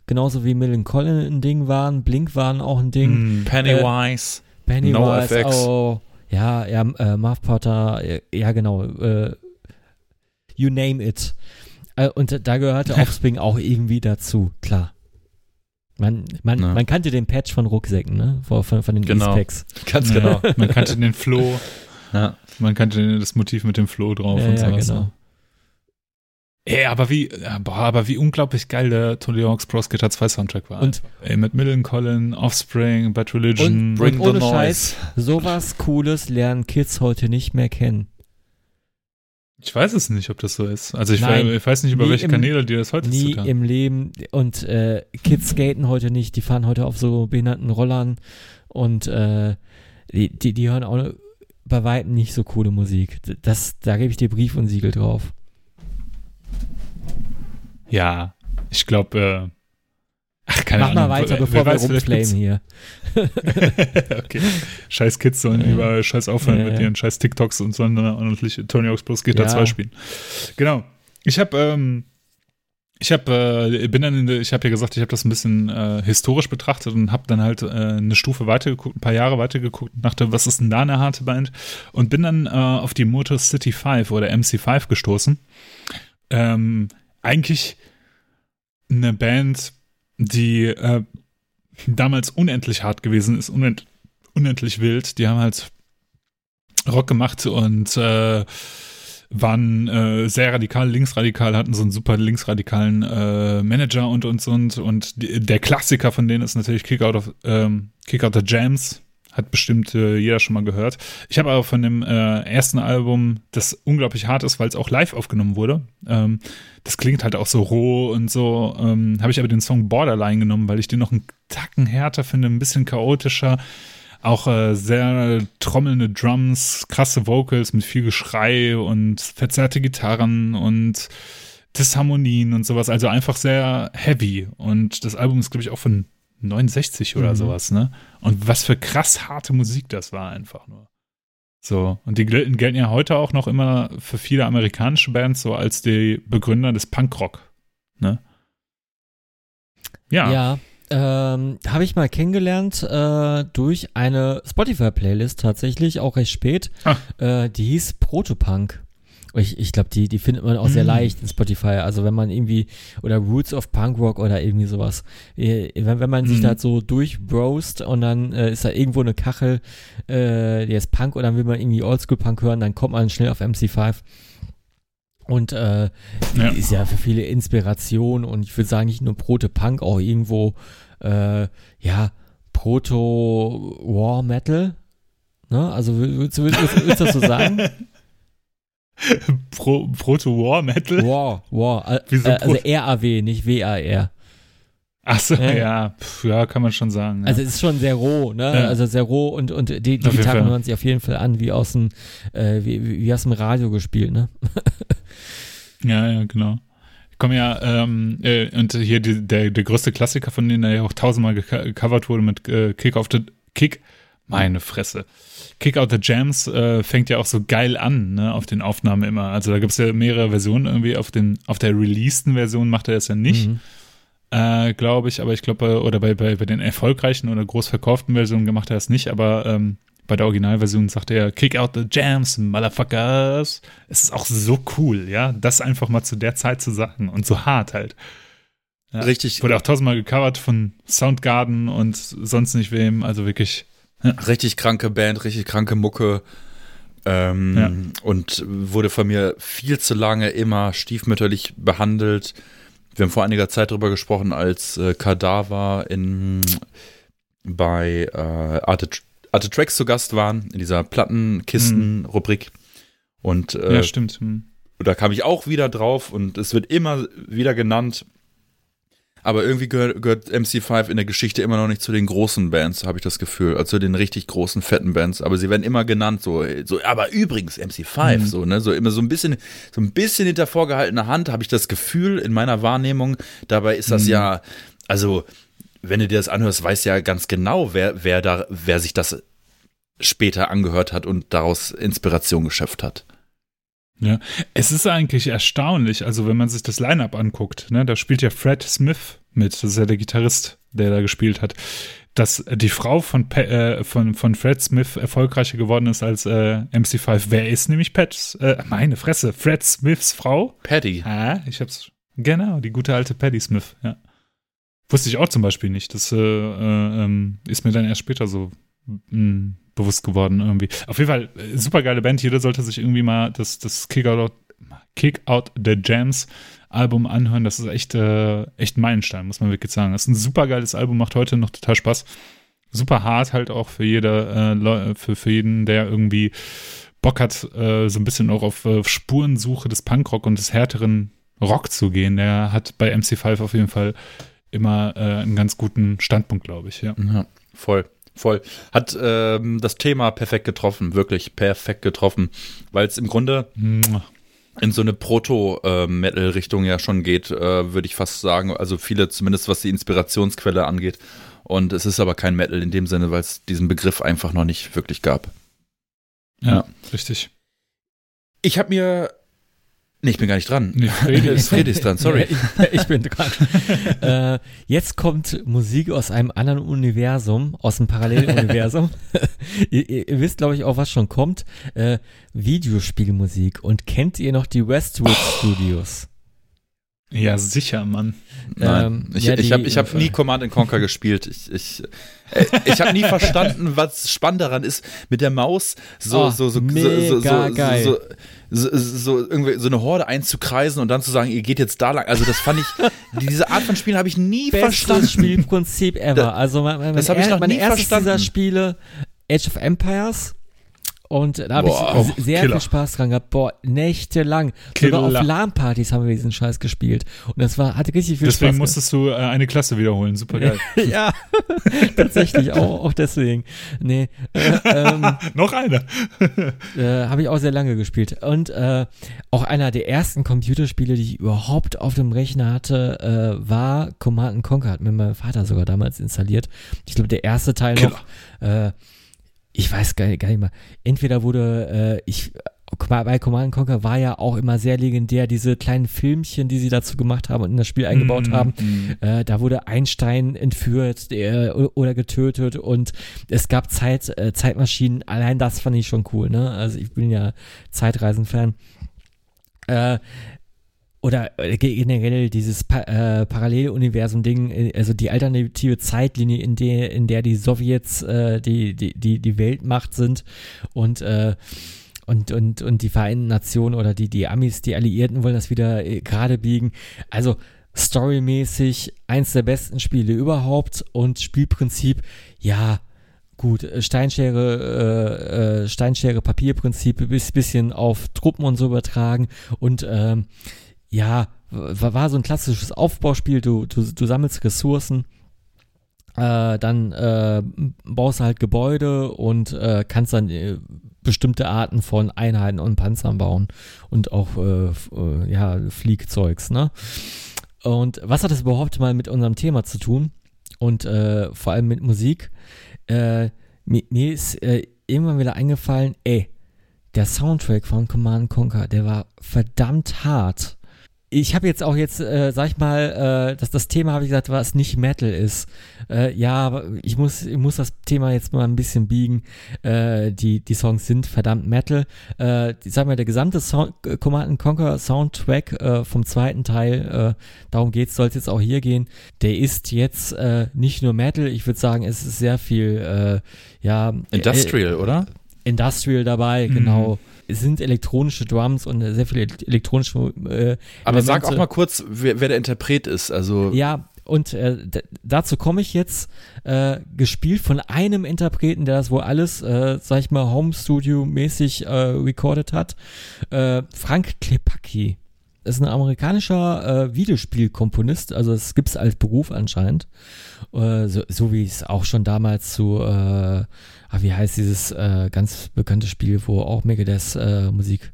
genauso wie Millen Collin ein Ding waren, Blink waren auch ein Ding. Mm, Pennywise. Äh, Pennywise, no oh, ja, ja, äh, Marv Potter, äh, ja genau, äh, you name it. Äh, und da gehörte Offspring auch irgendwie dazu, klar. Man, man, man kannte den Patch von Rucksäcken, ne? Von, von, von den genau. Packs. Ganz genau. man kannte den Floh. Ja. Man kannte das Motiv mit dem Floh drauf ja, und ja, sowas. Genau. Ey, aber wie, boah, aber wie unglaublich geil der Tony Hawk's Pro Skater 2 Soundtrack war. Und ey, mit Millen Collin, Offspring, Bad Religion, und, Bring und ohne the Scheiß, sowas Cooles lernen Kids heute nicht mehr kennen. Ich weiß es nicht, ob das so ist. Also ich, Nein, ich weiß nicht, über welche im, Kanäle die das heute Nie im Leben. Und äh, Kids skaten heute nicht, die fahren heute auf so behinderten Rollern und äh, die, die, die hören auch bei weitem nicht so coole Musik. Das, da gebe ich dir Brief und Siegel drauf. Ja, ich glaube, äh, ach, keine Mach Ahnung. mal weiter, bevor wir rumflamen hier. okay. Scheiß Kids sollen ja. über scheiß aufhören ja, mit ihren scheiß TikToks und sollen dann ordentlich Tony Hawk's Pro Skater 2 spielen. Genau. Ich habe ähm, ich habe äh, bin dann in ich habe ja gesagt, ich habe das ein bisschen äh, historisch betrachtet und habe dann halt äh, eine Stufe weitergeguckt, ein paar Jahre weitergeguckt und dachte, was ist denn da eine harte Band? Und bin dann äh, auf die Motor City 5 oder MC5 gestoßen. Ähm, eigentlich eine Band, die äh, damals unendlich hart gewesen ist, unend, unendlich wild. Die haben halt Rock gemacht und äh, waren äh, sehr radikal, linksradikal, hatten so einen super linksradikalen äh, Manager und und und und der Klassiker von denen ist natürlich Kick Out of ähm, Kick Out the Jams, hat bestimmt äh, jeder schon mal gehört. Ich habe aber von dem äh, ersten Album, das unglaublich hart ist, weil es auch live aufgenommen wurde. Ähm, das klingt halt auch so roh und so. Ähm, habe ich aber den Song Borderline genommen, weil ich den noch einen Tacken härter finde, ein bisschen chaotischer. Auch äh, sehr trommelnde Drums, krasse Vocals mit viel Geschrei und verzerrte Gitarren und Disharmonien und sowas. Also einfach sehr heavy. Und das Album ist, glaube ich, auch von 69 oder mhm. sowas, ne? Und was für krass harte Musik das war einfach nur. So, und die gelten ja heute auch noch immer für viele amerikanische Bands so als die Begründer des Punkrock, ne? Ja. Ja, ähm, habe ich mal kennengelernt äh, durch eine Spotify-Playlist tatsächlich, auch recht spät. Ah. Äh, die hieß Protopunk. Ich, ich glaube, die, die findet man auch sehr mm. leicht in Spotify. Also wenn man irgendwie, oder Roots of Punk Rock oder irgendwie sowas. Äh, wenn, wenn man mm. sich da so durchbrost und dann äh, ist da irgendwo eine Kachel, äh, die ist Punk und dann will man irgendwie Oldschool-Punk hören, dann kommt man schnell auf MC5. Und äh, ja. ist ja für viele Inspiration und ich würde sagen, nicht nur Proto-Punk, auch irgendwo, äh, ja, Proto-War-Metal. Ne? Also willst, willst, willst, willst du das so sagen? Pro, Proto-War-Metal? War, War. Äh, äh, also R-A-W, nicht W-A-R. Ach so, ja, ja, pf, ja, kann man schon sagen. Ja. Also es ist schon sehr roh, ne? Ja. Also sehr roh und, und die, die Gitarren hören sich auf jeden Fall an, wie aus dem, äh, wie, wie aus dem Radio gespielt, ne? ja, ja, genau. Ich komme ja, ähm, äh, und hier die, der, der größte Klassiker von denen, der ja auch tausendmal gecovert wurde mit äh, Kick auf the Kick, meine Fresse. Kick Out the Jams äh, fängt ja auch so geil an, ne, auf den Aufnahmen immer. Also da gibt es ja mehrere Versionen irgendwie. Auf, den, auf der releaseden Version macht er das ja nicht. Mhm äh, glaube ich, aber ich glaube, oder bei, bei, bei den erfolgreichen oder groß verkauften Versionen gemacht er das nicht, aber ähm, bei der Originalversion sagt er, kick out the jams, motherfuckers. Es ist auch so cool, ja, das einfach mal zu der Zeit zu sagen und so hart halt. Ja, richtig. Wurde auch tausendmal gecovert von Soundgarden und sonst nicht wem, also wirklich. Ja. Richtig kranke Band, richtig kranke Mucke. Ähm, ja. Und wurde von mir viel zu lange immer stiefmütterlich behandelt. Wir haben vor einiger Zeit darüber gesprochen, als äh, Kadaver in bei äh, Arte, Arte Tracks zu Gast waren, in dieser Plattenkisten-Rubrik. Und äh, ja, stimmt. Hm. Da kam ich auch wieder drauf und es wird immer wieder genannt. Aber irgendwie gehört, gehört MC5 in der Geschichte immer noch nicht zu den großen Bands, habe ich das Gefühl. Also zu den richtig großen, fetten Bands. Aber sie werden immer genannt, so, so aber übrigens MC5, mhm. so, ne? So immer so ein bisschen, so ein bisschen hinter vorgehaltener Hand, habe ich das Gefühl in meiner Wahrnehmung. Dabei ist das mhm. ja, also, wenn du dir das anhörst, weißt ja ganz genau, wer, wer da, wer sich das später angehört hat und daraus Inspiration geschöpft hat. Ja, es ist eigentlich erstaunlich, also wenn man sich das Line-Up anguckt, ne, da spielt ja Fred Smith mit, das ist ja der Gitarrist, der da gespielt hat, dass die Frau von, äh, von, von Fred Smith erfolgreicher geworden ist als äh, MC5. Wer ist nämlich Pat? Äh, meine Fresse, Fred Smiths Frau? Patty. Ah, ich hab's. Genau, die gute alte Patty Smith, ja. Wusste ich auch zum Beispiel nicht. Das äh, äh, ähm, ist mir dann erst später so mh, hm, bewusst geworden irgendwie. Auf jeden Fall, äh, super geile Band. Jeder sollte sich irgendwie mal das, das Kick, Out, Kick Out the Jams Album anhören. Das ist echt, äh, echt ein Meilenstein, muss man wirklich sagen. Das ist ein super geiles Album, macht heute noch total Spaß. Super hart halt auch für jeder, äh, für, für jeden, der irgendwie Bock hat, äh, so ein bisschen auch auf äh, Spurensuche des Punkrock und des härteren Rock zu gehen. Der hat bei MC5 auf jeden Fall immer äh, einen ganz guten Standpunkt, glaube ich. Ja. ja, voll. Voll. Hat ähm, das Thema perfekt getroffen, wirklich perfekt getroffen, weil es im Grunde in so eine Proto-Metal-Richtung ja schon geht, äh, würde ich fast sagen. Also viele, zumindest was die Inspirationsquelle angeht. Und es ist aber kein Metal in dem Sinne, weil es diesen Begriff einfach noch nicht wirklich gab. Ja, ja. richtig. Ich habe mir Nee, ich bin gar nicht dran. Nee, Fredi ist Fredi ist dran, sorry. ich, ich bin dran. äh, jetzt kommt Musik aus einem anderen Universum, aus einem Paralleluniversum. ihr, ihr, wisst, glaube ich, auch, was schon kommt. Äh, Videospielmusik. Und kennt ihr noch die Westwood Studios? Ja, sicher, Mann. Nein, ähm, ich, ja, ich habe hab nie Command Conquer gespielt. Ich, ich, äh, ich habe nie verstanden, was spannend daran ist, mit der Maus so, oh, so, so, mega so, so, geil. so, so, so, irgendwie so eine Horde einzukreisen und dann zu sagen, ihr geht jetzt da lang. Also das fand ich, diese Art von Spielen habe ich nie Bestes verstanden. Spielprinzip ever. Also mein, mein, das habe ich noch mein nie verstanden. dieser Spiele, Age of Empires, und da habe ich sehr Killer. viel Spaß dran gehabt. Boah, nächtelang. Killer. Sogar auf LAN-Partys haben wir diesen Scheiß gespielt. Und das war, hatte richtig viel deswegen Spaß. Deswegen musstest du äh, eine Klasse wiederholen. Super geil. ja, tatsächlich. Auch, auch deswegen. Nee. Äh, ähm, Noch eine. äh, habe ich auch sehr lange gespielt. Und äh, auch einer der ersten Computerspiele, die ich überhaupt auf dem Rechner hatte, äh, war Command Conquer. Hat mir mein Vater sogar damals installiert. Ich glaube, der erste Teil Killer. noch. Ich weiß gar, gar nicht mal, entweder wurde, äh, ich, bei Command Conquer war ja auch immer sehr legendär, diese kleinen Filmchen, die sie dazu gemacht haben und in das Spiel eingebaut mm, haben. Mm. Äh, da wurde Einstein entführt äh, oder getötet und es gab Zeit, äh, Zeitmaschinen. Allein das fand ich schon cool, ne? Also ich bin ja Zeitreisen-Fan. Äh, oder äh, generell dieses pa äh, Paralleluniversum-Ding, äh, also die alternative Zeitlinie, in der, in der die Sowjets äh, die, die, die, die Weltmacht sind und, äh, und, und, und die Vereinten Nationen oder die, die Amis, die Alliierten wollen das wieder äh, gerade biegen. Also storymäßig eins der besten Spiele überhaupt und Spielprinzip, ja, gut, Steinschere, äh, Steinschere, Papierprinzip, bis bisschen auf Truppen und so übertragen und ähm, ja, war, so ein klassisches Aufbauspiel, du, du, du sammelst Ressourcen, äh, dann äh, baust du halt Gebäude und äh, kannst dann äh, bestimmte Arten von Einheiten und Panzern bauen und auch äh, äh, ja, Fliegzeugs, ne? Und was hat das überhaupt mal mit unserem Thema zu tun? Und vor allem mit Musik? mir, mir ist irgendwann wieder eingefallen, ey, der Soundtrack von Command Conquer, der war verdammt hart ich habe jetzt auch jetzt, äh, sag ich mal, äh, dass das Thema habe ich gesagt, was nicht Metal ist. Äh, ja, ich muss, ich muss das Thema jetzt mal ein bisschen biegen. Äh, die, die Songs sind verdammt Metal. Äh, ich sag mal, der gesamte Song, Command Conquer Soundtrack äh, vom zweiten Teil, äh, darum geht's, soll es jetzt auch hier gehen. Der ist jetzt äh, nicht nur Metal, ich würde sagen, es ist sehr viel, äh, ja. Industrial, äh, oder? Industrial dabei, mhm. genau es sind elektronische Drums und sehr viele elektronische. Äh, Aber sag auch mal kurz, wer, wer der Interpret ist. Also ja, und äh, dazu komme ich jetzt, äh, gespielt von einem Interpreten, der das wohl alles, äh, sag ich mal, Home Studio-mäßig äh, recorded hat. Äh, Frank Klepacki ist ein amerikanischer äh, Videospielkomponist, also es gibt es als Beruf anscheinend. Äh, so, so wie es auch schon damals zu äh, ah, wie heißt dieses äh, ganz bekannte Spiel, wo auch Megadeth äh, Musik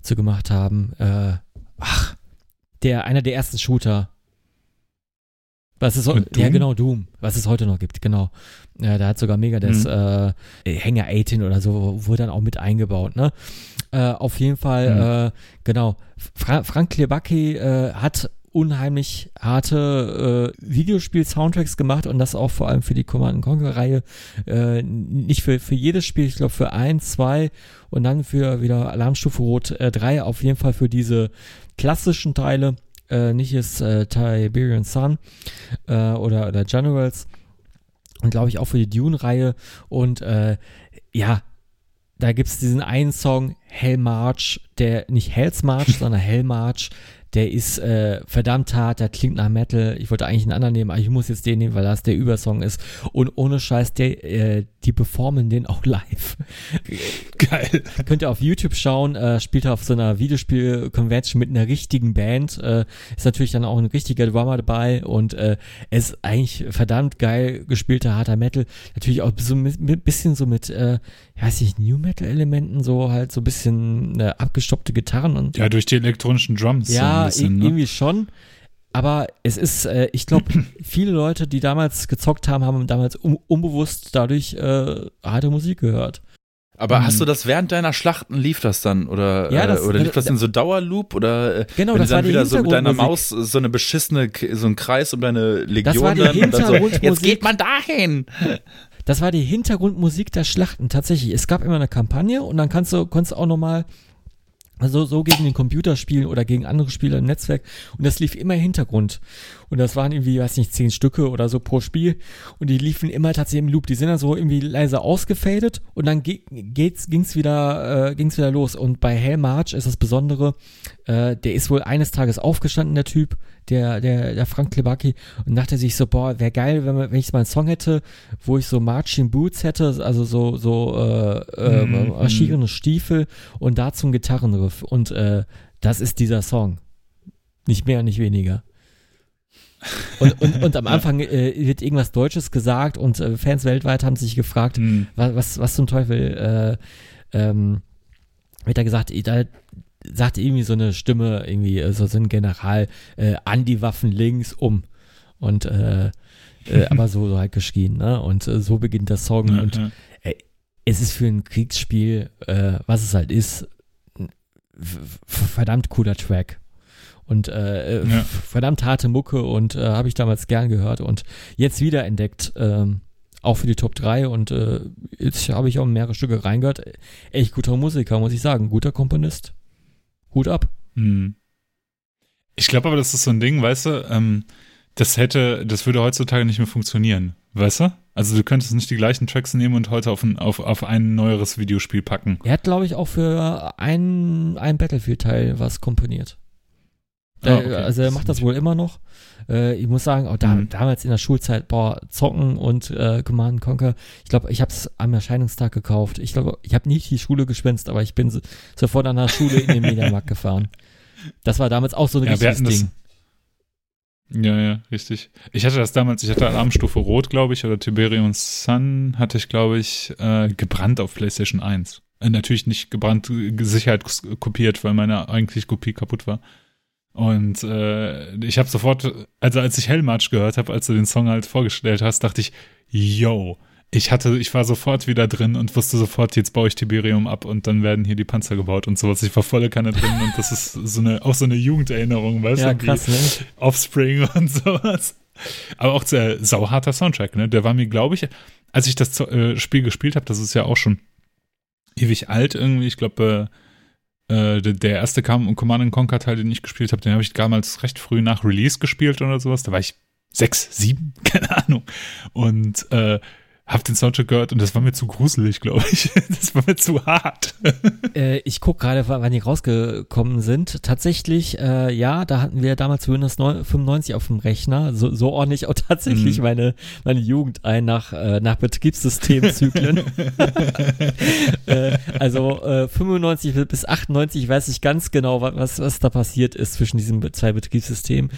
zu gemacht haben. Äh, ach, der, einer der ersten Shooter. Was es ja genau Doom, was es heute noch gibt, genau. Ja, da hat sogar Megadeth mhm. Hänger 18 oder so wurde dann auch mit eingebaut, ne? Äh, auf jeden Fall, mhm. äh, genau. Fra Frank Klebacki äh, hat unheimlich harte äh, Videospiel-Soundtracks gemacht und das auch vor allem für die Command Conquer-Reihe. Äh, nicht für, für jedes Spiel, ich glaube für eins, zwei und dann für wieder Alarmstufe Rot äh, 3, auf jeden Fall für diese klassischen Teile. Äh, nicht ist äh, Tiberian Sun äh, oder, oder Generals und glaube ich auch für die Dune-Reihe und äh, ja, da gibt es diesen einen Song, Hell March, der nicht Hells March, sondern Hell March, der ist äh, verdammt hart, der klingt nach Metal. Ich wollte eigentlich einen anderen nehmen, aber ich muss jetzt den nehmen, weil das der Übersong ist. Und ohne Scheiß, der, äh, die performen den auch live. Geil. Könnt ihr auf YouTube schauen, äh, spielt er auf so einer Videospiel-Convention mit einer richtigen Band. Äh, ist natürlich dann auch ein richtiger Drummer dabei und äh, es ist eigentlich verdammt geil gespielter harter Metal. Natürlich auch so ein bisschen so mit, äh, weiß ich, New Metal-Elementen, so halt so ein bisschen äh, abgestoppte Gitarren und. Ja, durch die elektronischen Drums. Ja, so bisschen, ne? irgendwie schon. Aber es ist, äh, ich glaube, viele Leute, die damals gezockt haben, haben damals un unbewusst dadurch äh, harte Musik gehört. Aber hast du das während deiner Schlachten lief das dann oder ja, das, äh, oder lief das in so Dauerloop oder äh, genau, wenn das du dann wieder so mit deiner Maus so eine beschissene so ein Kreis um deine Legion das war die dann, so, jetzt geht man dahin. Das war die Hintergrundmusik der Schlachten tatsächlich. Es gab immer eine Kampagne und dann kannst du konntest du auch noch mal Also so gegen den Computer spielen oder gegen andere Spieler im Netzwerk. Und das lief immer im Hintergrund. Und das waren irgendwie, weiß nicht, zehn Stücke oder so pro Spiel. Und die liefen immer tatsächlich im Loop. Die sind dann so irgendwie leise ausgefadet und dann geht's, ging's wieder, äh, ging's wieder los. Und bei Hell March ist das Besondere, äh, der ist wohl eines Tages aufgestanden, der Typ, der, der, der Frank Klebaki, und dachte sich so, boah, wäre geil, wenn, wenn ich mal einen Song hätte, wo ich so Marching Boots hätte, also so, so, äh, äh, mm, marschierende Stiefel und dazu ein Gitarrenriff. Und, äh, das ist dieser Song. Nicht mehr, nicht weniger. Und, und, und am Anfang äh, wird irgendwas Deutsches gesagt und äh, Fans weltweit haben sich gefragt, mhm. was, was, was zum Teufel äh, ähm, wird da gesagt, da sagte irgendwie so eine Stimme, irgendwie äh, so, so ein General, äh, an die Waffen links um. Und äh, äh, aber so, so halt geschrien, ne? Und äh, so beginnt der Song. Ja, und. Äh, es ist für ein Kriegsspiel, äh, was es halt ist, verdammt cooler Track und äh, ja. verdammt harte Mucke und habe ich damals gern gehört und jetzt wieder entdeckt, ähm, auch für die Top 3 und jetzt habe ich auch mehrere Stücke reingehört. Echt guter Musiker, muss ich sagen, guter Komponist. Hut ab. Hm. Ich glaube aber, das ist so ein Ding, weißt du, ähm, das hätte, das würde heutzutage nicht mehr funktionieren, weißt du? Also du könntest nicht die gleichen Tracks nehmen und heute auf ein, auf, auf ein neueres Videospiel packen. Er hat, glaube ich, auch für ein, ein Battlefield-Teil was komponiert. Ah, okay. Also er macht das wohl immer noch. Äh, ich muss sagen, auch da, mhm. damals in der Schulzeit, boah, zocken und äh, Command Conquer. Ich glaube, ich habe es am Erscheinungstag gekauft. Ich glaube, ich habe nicht die Schule geschwänzt, aber ich bin so, sofort an der Schule in den Mediamarkt gefahren. Das war damals auch so ein ja, richtiges Ding. Ja, ja, richtig. Ich hatte das damals, ich hatte Alarmstufe Rot, glaube ich, oder Tiberium Sun hatte ich, glaube ich, äh, gebrannt auf PlayStation 1. Äh, natürlich nicht gebrannt, Sicherheit kopiert, weil meine eigentliche Kopie kaputt war. Und äh, ich habe sofort, also als ich Hellmarch gehört habe, als du den Song halt vorgestellt hast, dachte ich, yo, ich hatte, ich war sofort wieder drin und wusste sofort, jetzt baue ich Tiberium ab und dann werden hier die Panzer gebaut und sowas. Ich war volle Kanne drin und das ist so eine, auch so eine Jugenderinnerung, weißt ja, du? Krass, ne? Offspring und sowas. Aber auch sehr sauharter Soundtrack, ne? Der war mir, glaube ich, als ich das äh, Spiel gespielt habe, das ist ja auch schon ewig alt irgendwie, ich glaube, äh, äh, der, der, erste kam und Command Conquer Teil, den ich gespielt habe, den habe ich damals recht früh nach Release gespielt oder sowas. Da war ich sechs, sieben, keine Ahnung. Und äh, hab den Soundtrack gehört und das war mir zu gruselig, glaube ich. Das war mir zu hart. Äh, ich gucke gerade, wann die rausgekommen sind. Tatsächlich, äh, ja, da hatten wir damals Windows 95 auf dem Rechner. So, so ordentlich auch tatsächlich mhm. meine, meine Jugend ein nach, äh, nach Betriebssystemzyklen. äh, also äh, 95 bis 98 weiß ich ganz genau, was, was da passiert ist zwischen diesen zwei Betriebssystemen.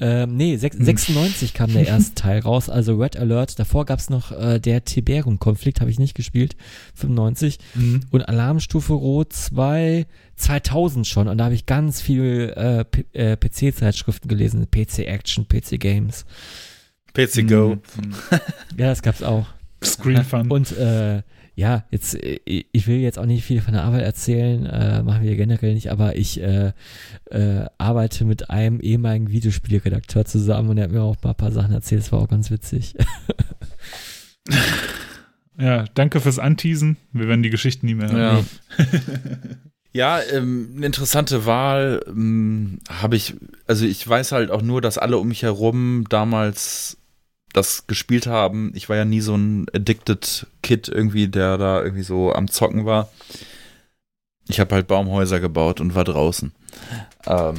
Ähm, nee, 6, 96 kam der erste Teil raus, also Red Alert. Davor gab es noch äh, der der Tiberium-Konflikt habe ich nicht gespielt, 95. Mhm. Und Alarmstufe Rot 2, 2000 schon. Und da habe ich ganz viel äh, äh PC-Zeitschriften gelesen. PC Action, PC Games. PC Go. Mhm. ja, das gab's auch. Screen Fun. Und äh, ja, jetzt, äh, ich will jetzt auch nicht viel von der Arbeit erzählen, äh, machen wir generell nicht, aber ich äh, äh, arbeite mit einem ehemaligen Videospielredakteur zusammen und er hat mir auch mal ein paar Sachen erzählt, das war auch ganz witzig. Ja, danke fürs Anteasen. Wir werden die Geschichten nie mehr hören. Ja. ja, ähm, eine interessante Wahl ähm, habe ich, also ich weiß halt auch nur, dass alle um mich herum damals das gespielt haben. Ich war ja nie so ein Addicted Kid irgendwie, der da irgendwie so am Zocken war. Ich habe halt Baumhäuser gebaut und war draußen. Ähm.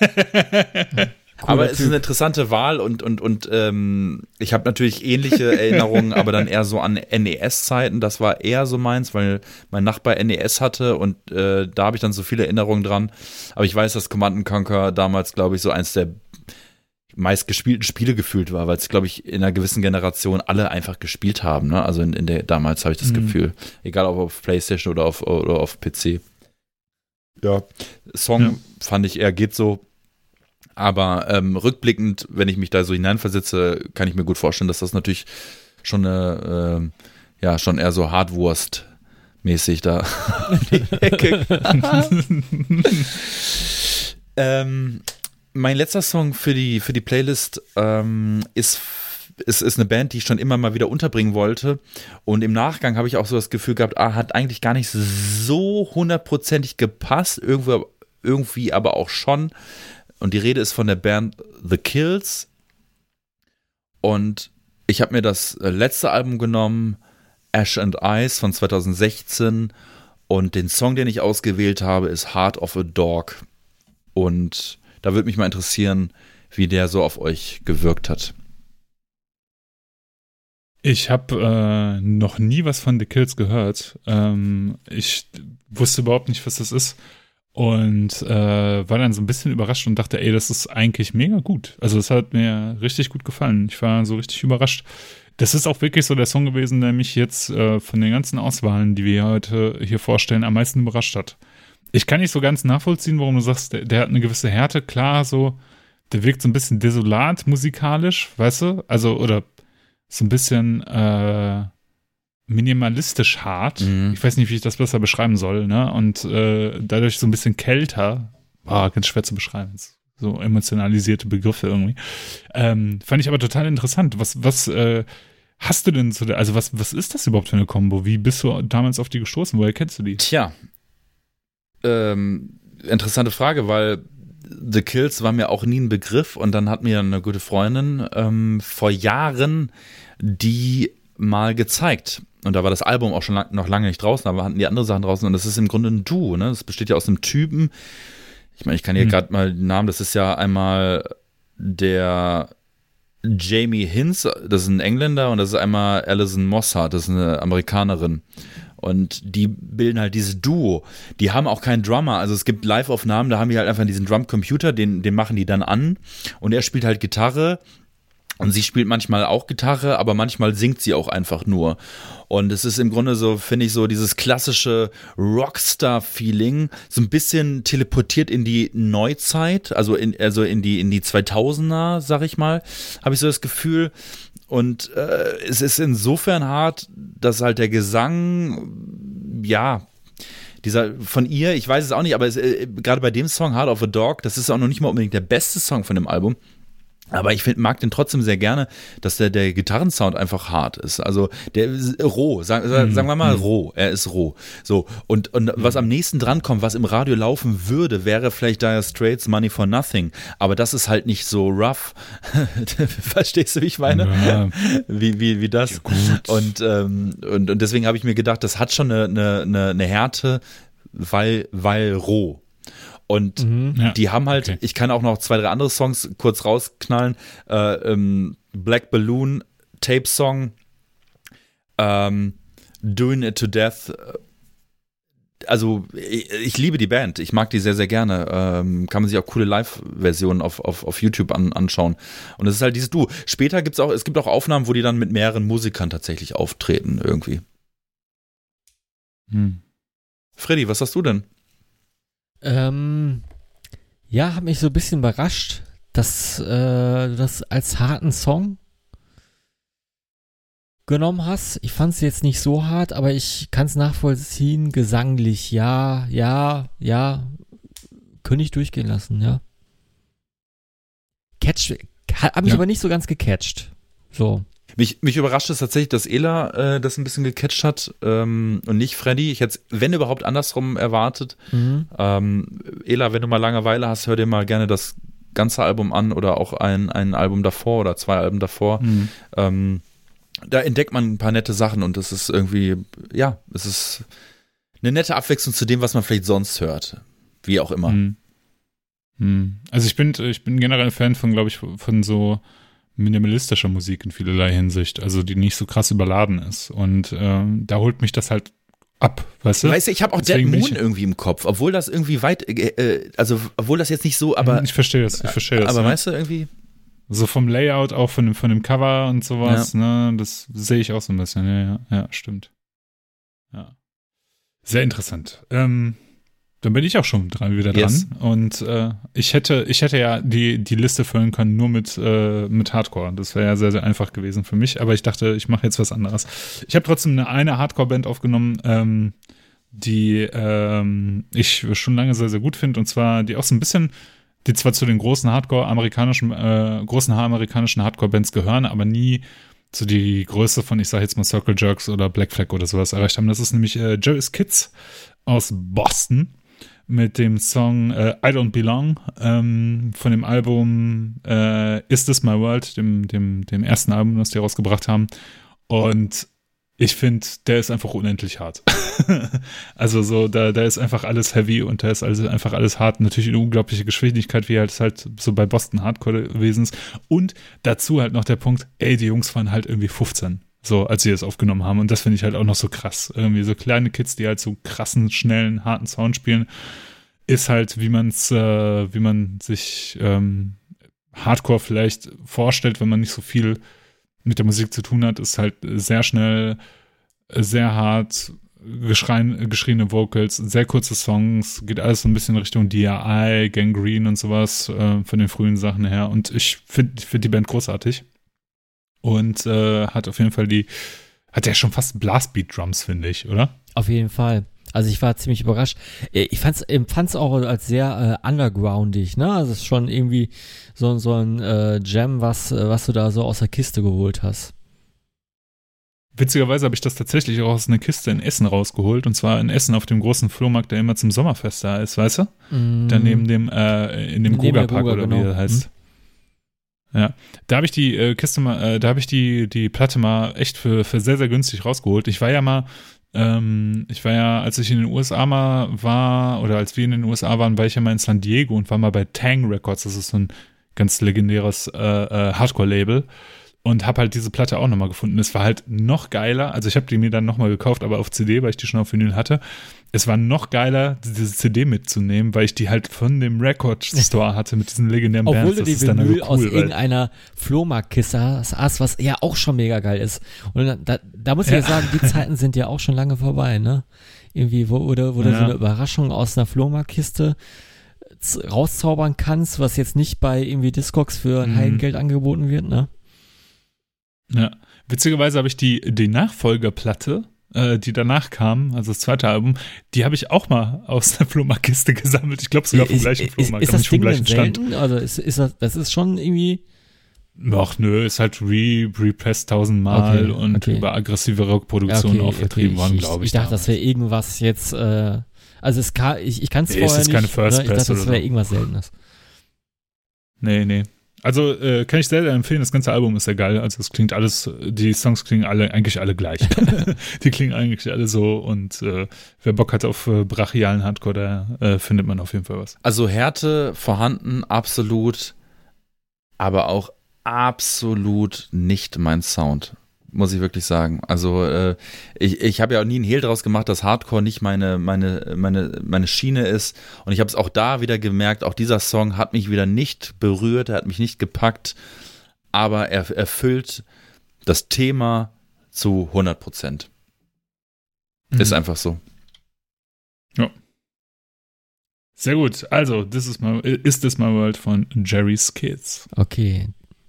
aber es ist eine interessante Wahl und, und, und ähm, ich habe natürlich ähnliche Erinnerungen, aber dann eher so an NES-Zeiten. Das war eher so meins, weil mein Nachbar NES hatte und äh, da habe ich dann so viele Erinnerungen dran. Aber ich weiß, dass Command Conquer damals, glaube ich, so eins der meistgespielten Spiele gefühlt war, weil es, glaube ich, in einer gewissen Generation alle einfach gespielt haben. Ne? Also in, in der damals habe ich das mhm. Gefühl. Egal ob auf PlayStation oder auf, oder auf PC. Ja. Song ja. fand ich eher geht so. Aber ähm, rückblickend, wenn ich mich da so hineinversetze, kann ich mir gut vorstellen, dass das natürlich schon eine, äh, ja, schon eher so Hardwurst mäßig da die Ecke. ähm, mein letzter Song für die, für die Playlist ähm, ist es ist eine Band, die ich schon immer mal wieder unterbringen wollte. Und im Nachgang habe ich auch so das Gefühl gehabt, ah, hat eigentlich gar nicht so hundertprozentig gepasst, irgendwie, irgendwie aber auch schon. Und die Rede ist von der Band The Kills. Und ich habe mir das äh, letzte Album genommen, Ash and Ice von 2016. Und den Song, den ich ausgewählt habe, ist Heart of a Dog. Und da würde mich mal interessieren, wie der so auf euch gewirkt hat. Ich habe äh, noch nie was von The Kills gehört. Ähm, ich wusste überhaupt nicht, was das ist. Und äh, war dann so ein bisschen überrascht und dachte, ey, das ist eigentlich mega gut. Also es hat mir richtig gut gefallen. Ich war so richtig überrascht. Das ist auch wirklich so der Song gewesen, der mich jetzt äh, von den ganzen Auswahlen, die wir heute hier vorstellen, am meisten überrascht hat. Ich kann nicht so ganz nachvollziehen, warum du sagst, der, der hat eine gewisse Härte. Klar, so, der wirkt so ein bisschen desolat musikalisch, weißt du? Also, oder so ein bisschen äh, minimalistisch hart. Mhm. Ich weiß nicht, wie ich das besser beschreiben soll, ne? Und äh, dadurch so ein bisschen kälter. Ah, ganz schwer zu beschreiben. So emotionalisierte Begriffe irgendwie. Ähm, fand ich aber total interessant. Was, was äh, hast du denn zu der, also was, was ist das überhaupt für eine Combo? Wie bist du damals auf die gestoßen? Woher kennst du die? Tja, ähm, interessante Frage, weil The Kills war mir auch nie ein Begriff und dann hat mir eine gute Freundin ähm, vor Jahren die mal gezeigt. Und da war das Album auch schon lang, noch lange nicht draußen, aber hatten die andere Sachen draußen und das ist im Grunde ein Duo, ne? Das besteht ja aus einem Typen. Ich meine, ich kann hier hm. gerade mal den Namen, das ist ja einmal der Jamie Hinz, das ist ein Engländer, und das ist einmal Alison Mossart, das ist eine Amerikanerin. Und die bilden halt dieses Duo. Die haben auch keinen Drummer. Also es gibt Live-Aufnahmen, da haben die halt einfach diesen Drum-Computer, den, den machen die dann an. Und er spielt halt Gitarre. Und sie spielt manchmal auch Gitarre, aber manchmal singt sie auch einfach nur. Und es ist im Grunde so, finde ich, so dieses klassische Rockstar-Feeling, so ein bisschen teleportiert in die Neuzeit, also in, also in die, in die 2000er, sag ich mal, habe ich so das Gefühl. Und äh, es ist insofern hart, dass halt der Gesang, ja, dieser von ihr, ich weiß es auch nicht, aber äh, gerade bei dem Song Heart of a Dog, das ist auch noch nicht mal unbedingt der beste Song von dem Album. Aber ich find, mag den trotzdem sehr gerne, dass der, der Gitarrensound einfach hart ist. Also der ist roh, sagen, mhm. sagen wir mal mhm. roh. Er ist roh. So. Und, und mhm. was am nächsten drankommt, was im Radio laufen würde, wäre vielleicht Dire Straits Money for Nothing. Aber das ist halt nicht so rough. Verstehst du, wie ich meine? Ja. Wie, wie, wie das? Ja, und, ähm, und, und deswegen habe ich mir gedacht, das hat schon eine, eine, eine Härte, weil, weil roh. Und mhm, ja. die haben halt, okay. ich kann auch noch zwei, drei andere Songs kurz rausknallen. Äh, ähm, Black Balloon, Tape Song, ähm, Doing It to Death. Also, ich, ich, liebe die Band. Ich mag die sehr, sehr gerne. Ähm, kann man sich auch coole Live-Versionen auf, auf, auf YouTube an, anschauen. Und es ist halt dieses Du. Später gibt es auch, es gibt auch Aufnahmen, wo die dann mit mehreren Musikern tatsächlich auftreten, irgendwie. Hm. Freddy, was hast du denn? Ähm, ja, hat mich so ein bisschen überrascht, dass äh, du das als harten Song genommen hast. Ich fand es jetzt nicht so hart, aber ich kann es nachvollziehen, gesanglich, ja, ja, ja, könnte ich durchgehen lassen, ja. Catch, hat mich ja. aber nicht so ganz gecatcht. So. Mich, mich überrascht es tatsächlich, dass Ela äh, das ein bisschen gecatcht hat ähm, und nicht Freddy. Ich hätte es, wenn überhaupt, andersrum erwartet. Mhm. Ähm, Ela, wenn du mal Langeweile hast, hör dir mal gerne das ganze Album an oder auch ein, ein Album davor oder zwei Alben davor. Mhm. Ähm, da entdeckt man ein paar nette Sachen und das ist irgendwie, ja, es ist eine nette Abwechslung zu dem, was man vielleicht sonst hört. Wie auch immer. Mhm. mhm. Also ich bin, ich bin generell Fan von, glaube ich, von so minimalistischer Musik in vielerlei Hinsicht, also die nicht so krass überladen ist. Und äh, da holt mich das halt ab, weißt du? Weißt du, ich habe auch Deswegen Dead Moon irgendwie im Kopf, obwohl das irgendwie weit, äh, äh, also obwohl das jetzt nicht so, aber. Ich verstehe das, ich verstehe das. Aber ja. weißt du, irgendwie. So vom Layout, auch von dem, von dem Cover und sowas, ja. ne, das sehe ich auch so ein bisschen, ja, ja, ja, stimmt. Ja. Sehr interessant. Ähm, dann bin ich auch schon dran, wieder dran. Yes. Und äh, ich hätte, ich hätte ja die, die Liste füllen können nur mit, äh, mit Hardcore. Das wäre ja sehr, sehr einfach gewesen für mich. Aber ich dachte, ich mache jetzt was anderes. Ich habe trotzdem eine, eine Hardcore-Band aufgenommen, ähm, die ähm, ich schon lange sehr, sehr gut finde. Und zwar, die auch so ein bisschen die zwar zu den großen Hardcore amerikanischen, äh, großen amerikanischen Hardcore-Bands gehören, aber nie zu die Größe von, ich sage jetzt mal Circle Jerks oder Black Flag oder sowas erreicht haben. Das ist nämlich äh, Jerry's Kids aus Boston mit dem Song äh, I Don't Belong ähm, von dem Album äh, Is This My World, dem, dem, dem ersten Album, das die rausgebracht haben. Und ich finde, der ist einfach unendlich hart. also so, da, da ist einfach alles heavy und da ist also einfach alles hart. Natürlich eine unglaubliche Geschwindigkeit, wie halt halt so bei Boston Hardcore gewesen ist. Und dazu halt noch der Punkt, ey, die Jungs waren halt irgendwie 15. So, als sie das aufgenommen haben. Und das finde ich halt auch noch so krass. Irgendwie so kleine Kids, die halt so krassen, schnellen, harten Sound spielen, ist halt, wie man es, äh, wie man sich ähm, Hardcore vielleicht vorstellt, wenn man nicht so viel mit der Musik zu tun hat, ist halt sehr schnell, sehr hart, geschreien, geschriene Vocals, sehr kurze Songs, geht alles so ein bisschen Richtung DRI, Gangrene und sowas äh, von den frühen Sachen her. Und ich finde find die Band großartig und äh, hat auf jeden Fall die, hat ja schon fast Blastbeat-Drums, finde ich, oder? Auf jeden Fall. Also ich war ziemlich überrascht. Äh, ich fand's, empfand's auch als sehr äh, undergroundig, ne? Also es ist schon irgendwie so, so ein äh, Jam, was, äh, was du da so aus der Kiste geholt hast. Witzigerweise habe ich das tatsächlich auch aus einer Kiste in Essen rausgeholt. Und zwar in Essen auf dem großen Flohmarkt, der immer zum Sommerfest da ist, weißt du? Mm. Da neben dem, äh, in dem Goga-Park oder genau. wie der heißt. Ja, da habe ich die äh, Kiste mal, äh, da habe ich die, die Platte mal echt für, für sehr, sehr günstig rausgeholt. Ich war ja mal, ähm, ich war ja, als ich in den USA mal war, oder als wir in den USA waren, war ich ja mal in San Diego und war mal bei Tang Records. Das ist so ein ganz legendäres äh, äh, Hardcore-Label und habe halt diese Platte auch nochmal gefunden. Es war halt noch geiler. Also ich habe die mir dann nochmal gekauft, aber auf CD, weil ich die schon auf Vinyl hatte. Es war noch geiler, diese CD mitzunehmen, weil ich die halt von dem Record Store hatte mit diesen legendären Obwohl Bands. Obwohl du die Vinyl cool, aus irgendeiner Flohmarktkiste hast, was ja auch schon mega geil ist. Und da, da muss ich ja. ja sagen, die Zeiten sind ja auch schon lange vorbei, ne? Irgendwie, wo, oder, wo ja. du so eine Überraschung aus einer Flohmarktkiste rauszaubern kannst, was jetzt nicht bei irgendwie Discogs für ein mhm. Heidengeld angeboten wird, ne? Ja, witzigerweise habe ich die, die Nachfolgerplatte, äh, die danach kam, also das zweite Album, die habe ich auch mal aus der Flohmarktkiste gesammelt. Ich glaube sogar vom gleichen Flohmarkt. Ist, ist das Ding gleichen Stand. Also ist, ist das, das ist schon irgendwie. Ach nö, ist halt re, repressed tausendmal okay, und okay. über aggressive Rockproduktionen okay, auch vertrieben worden, glaube ich. Ich dachte, das wäre irgendwas jetzt, äh, also es kann, ich, ich kann es nee, vorher es ist nicht. Keine First ne? Ich dachte, das wäre irgendwas Seltenes. Nee, nee. Also äh, kann ich sehr, empfehlen, das ganze Album ist sehr geil. Also es klingt alles, die Songs klingen alle eigentlich alle gleich. die klingen eigentlich alle so und äh, wer Bock hat auf äh, brachialen Hardcore, da äh, findet man auf jeden Fall was. Also Härte vorhanden, absolut, aber auch absolut nicht mein Sound muss ich wirklich sagen. Also äh, ich, ich habe ja auch nie einen Hehl draus gemacht, dass Hardcore nicht meine, meine, meine, meine Schiene ist. Und ich habe es auch da wieder gemerkt, auch dieser Song hat mich wieder nicht berührt, er hat mich nicht gepackt, aber er erfüllt das Thema zu 100 Prozent. Mhm. Ist einfach so. Ja. Sehr gut. Also, this is my, ist this my world von Jerry's Kids. Okay.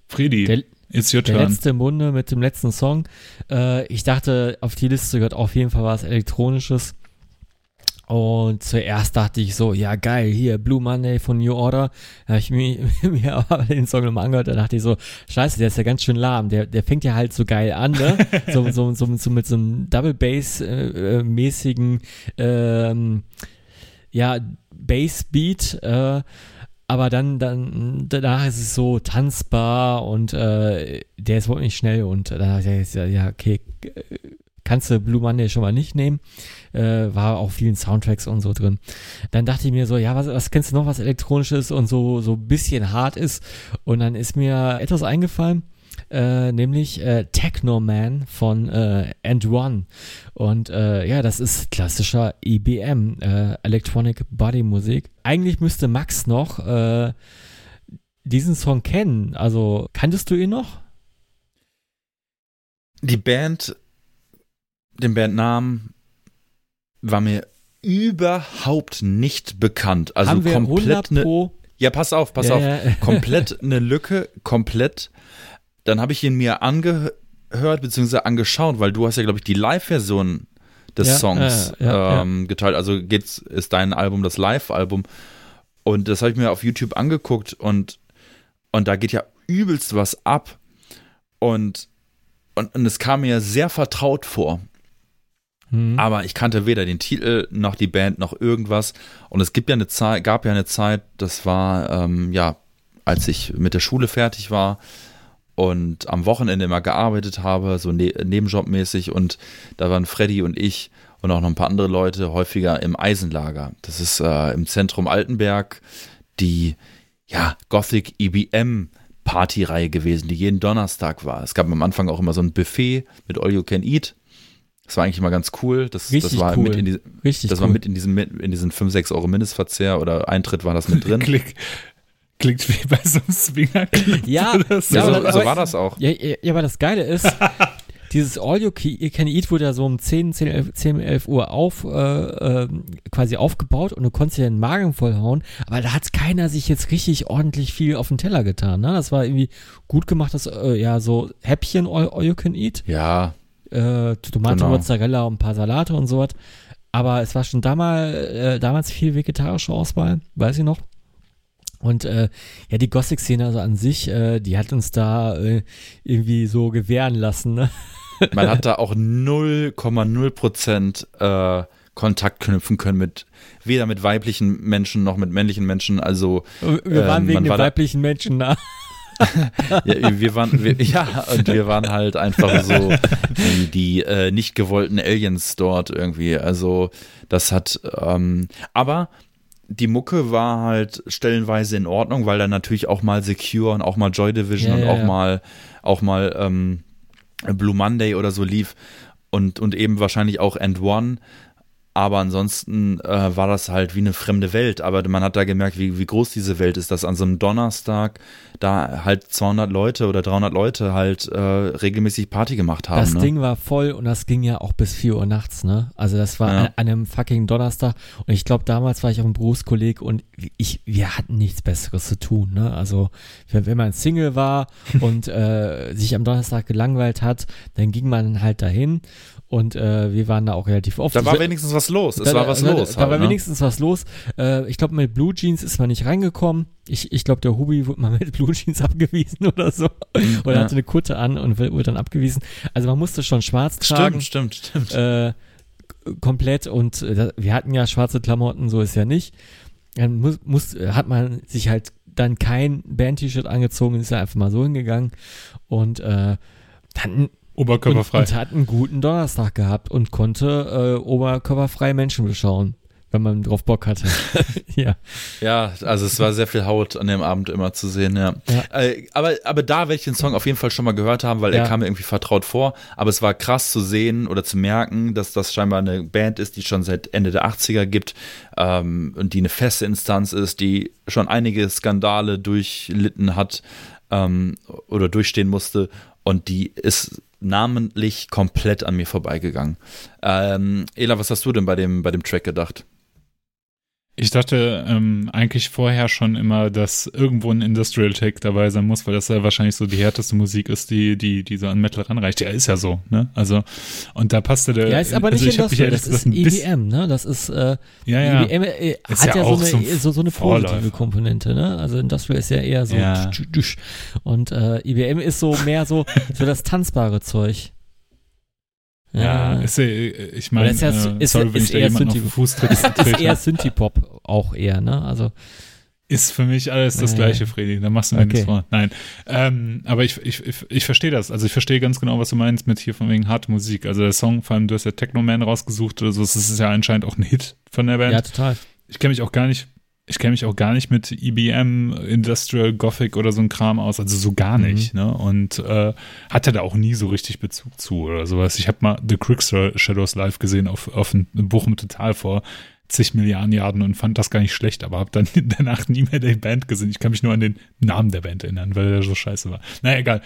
Friedi. Der, It's your turn. Der letzte Munde mit dem letzten Song. Äh, ich dachte, auf die Liste gehört auf jeden Fall was Elektronisches. Und zuerst dachte ich so, ja geil, hier Blue Monday von New Order. Da habe ich mir, mir aber den Song nochmal angehört, da dachte ich so, scheiße, der ist ja ganz schön lahm. Der, der fängt ja halt so geil an, ne? so, so, so, so mit so einem Double Bass äh, mäßigen ähm, ja, Bass Beat. Äh, aber dann, dann, danach ist es so tanzbar und äh, der ist nicht schnell und dann hat er gesagt, ja, okay, kannst du Blue Monday schon mal nicht nehmen. Äh, war auch vielen Soundtracks und so drin. Dann dachte ich mir so, ja, was, was kennst du noch, was elektronisches und so, so ein bisschen hart ist? Und dann ist mir etwas eingefallen äh, nämlich äh, Technoman von äh, End One. Und äh, ja, das ist klassischer EBM, äh, Electronic Body Musik. Eigentlich müsste Max noch äh, diesen Song kennen. Also, kanntest du ihn noch? Die Band, den Bandnamen war mir überhaupt nicht bekannt. Also Haben wir komplett eine. Ja, pass auf, pass ja, auf. Ja. komplett eine Lücke, komplett. Dann habe ich ihn mir angehört bzw. angeschaut, weil du hast ja, glaube ich, die Live-Version des ja, Songs äh, ja, ähm, geteilt. Also geht's, ist dein Album das Live-Album. Und das habe ich mir auf YouTube angeguckt und, und da geht ja übelst was ab. Und, und, und es kam mir sehr vertraut vor. Mhm. Aber ich kannte weder den Titel noch die Band noch irgendwas. Und es gibt ja eine Zeit, gab ja eine Zeit, das war ähm, ja, als ich mit der Schule fertig war und am Wochenende immer gearbeitet habe, so ne nebenjobmäßig. Und da waren Freddy und ich und auch noch ein paar andere Leute häufiger im Eisenlager. Das ist äh, im Zentrum Altenberg die ja, Gothic EBM Partyreihe gewesen, die jeden Donnerstag war. Es gab am Anfang auch immer so ein Buffet mit All You Can Eat. Das war eigentlich immer ganz cool. Das, das war cool. mit in die, Richtig das cool. war mit in diesem in diesen 5, 6 Euro Mindestverzehr oder Eintritt war das mit drin. Klick. Klingt wie bei so einem Swinger. Ja, so. ja so, so war das auch. Ja, ja, ja, aber das Geile ist, dieses All You Can Eat wurde ja so um 10, 10, 11, 10, 11 Uhr auf, äh, äh, quasi aufgebaut und du konntest dir den Magen vollhauen, aber da hat keiner sich jetzt richtig ordentlich viel auf den Teller getan. Ne? Das war irgendwie gut gemacht, das äh, ja so Häppchen All, All You Can Eat. Ja. Äh, Tomate, genau. Mozzarella und ein paar Salate und so was. Aber es war schon damals, äh, damals viel vegetarische Auswahl, weiß ich noch. Und äh, ja, die Gothic-Szene also an sich, äh, die hat uns da äh, irgendwie so gewähren lassen. Ne? Man hat da auch 0,0 Prozent äh, Kontakt knüpfen können mit weder mit weiblichen Menschen noch mit männlichen Menschen. Also wir waren ähm, wegen den weiblichen Menschen da. ja, wir waren, wir, ja, und wir waren halt einfach so die, die äh, nicht gewollten Aliens dort irgendwie. Also das hat, ähm, aber die Mucke war halt stellenweise in Ordnung, weil da natürlich auch mal Secure und auch mal Joy Division ja, und ja, auch ja. mal auch mal ähm, Blue Monday oder so lief und und eben wahrscheinlich auch End One aber ansonsten äh, war das halt wie eine fremde Welt. Aber man hat da gemerkt, wie, wie groß diese Welt ist, dass an so einem Donnerstag da halt 200 Leute oder 300 Leute halt äh, regelmäßig Party gemacht haben. Das ne? Ding war voll und das ging ja auch bis 4 Uhr nachts, ne? Also das war ja. an, einem fucking Donnerstag und ich glaube, damals war ich auch ein Berufskolleg und ich, wir hatten nichts Besseres zu tun, ne? Also wenn, wenn man Single war und äh, sich am Donnerstag gelangweilt hat, dann ging man halt dahin und äh, wir waren da auch relativ oft. Da war wenigstens was los. Es da, war was da, los. Da, halt, war ne? wenigstens was los. Äh, ich glaube, mit Blue Jeans ist man nicht reingekommen. Ich, ich glaube, der Hubi wurde mal mit Blue Jeans abgewiesen oder so. Mhm, oder ja. hatte eine Kutte an und wurde dann abgewiesen. Also man musste schon schwarz tragen. Stimmt, stimmt, stimmt. Äh, komplett und äh, wir hatten ja schwarze Klamotten, so ist ja nicht. Dann muss, muss, hat man sich halt dann kein Band-T-Shirt angezogen, ist ja einfach mal so hingegangen und äh, dann Oberkörperfrei. Und, und hat einen guten Donnerstag gehabt und konnte äh, oberkörperfrei Menschen beschauen, wenn man drauf Bock hatte. ja. Ja, also es war sehr viel Haut an dem Abend immer zu sehen, ja. ja. Äh, aber, aber da werde ich den Song auf jeden Fall schon mal gehört haben, weil ja. er kam mir irgendwie vertraut vor. Aber es war krass zu sehen oder zu merken, dass das scheinbar eine Band ist, die schon seit Ende der 80er gibt ähm, und die eine feste Instanz ist, die schon einige Skandale durchlitten hat ähm, oder durchstehen musste. Und die ist namentlich komplett an mir vorbeigegangen. Ähm, Ela, was hast du denn bei dem, bei dem Track gedacht? Ich dachte ähm, eigentlich vorher schon immer, dass irgendwo ein Industrial Take dabei sein muss, weil das ja wahrscheinlich so die härteste Musik ist, die, die, die so an Metal ranreicht. Ja, ist ja so, ne? Also, und da passte der. Ja, ist aber nicht also Industrial, das ist ein EBM, ne? Das ist, äh, ja, ja. EBM äh, hat ja, ja so, eine, so, so eine positive Komponente, ne? Also Industrial ist ja eher so ja. und äh, EBM ist so mehr so, so das tanzbare Zeug. Ja, ist, ich meine, ist, ja, äh, ist, sorry, wenn ist ich da jemanden auf Fuß tritt. Ist, ist eher Synthie-Pop auch eher, ne? Also ist für mich alles das gleiche, Freddy. Da machst du mir okay. nichts vor. Nein. Ähm, aber ich, ich, ich, ich verstehe das. Also ich verstehe ganz genau, was du meinst mit hier von wegen harte Musik. Also der Song, vor allem du hast ja Techno Man rausgesucht oder so, das ist ja anscheinend auch ein Hit von der Band. Ja, total. Ich kenne mich auch gar nicht ich kenne mich auch gar nicht mit IBM, e Industrial Gothic oder so ein Kram aus, also so gar nicht, mhm. ne? Und äh, hatte da auch nie so richtig Bezug zu oder sowas. Ich habe mal The Quick Shadows live gesehen auf, auf ein Bochum Total vor zig Milliarden Jahren und fand das gar nicht schlecht, aber habe dann danach nie mehr die Band gesehen. Ich kann mich nur an den Namen der Band erinnern, weil der so scheiße war. Naja, egal.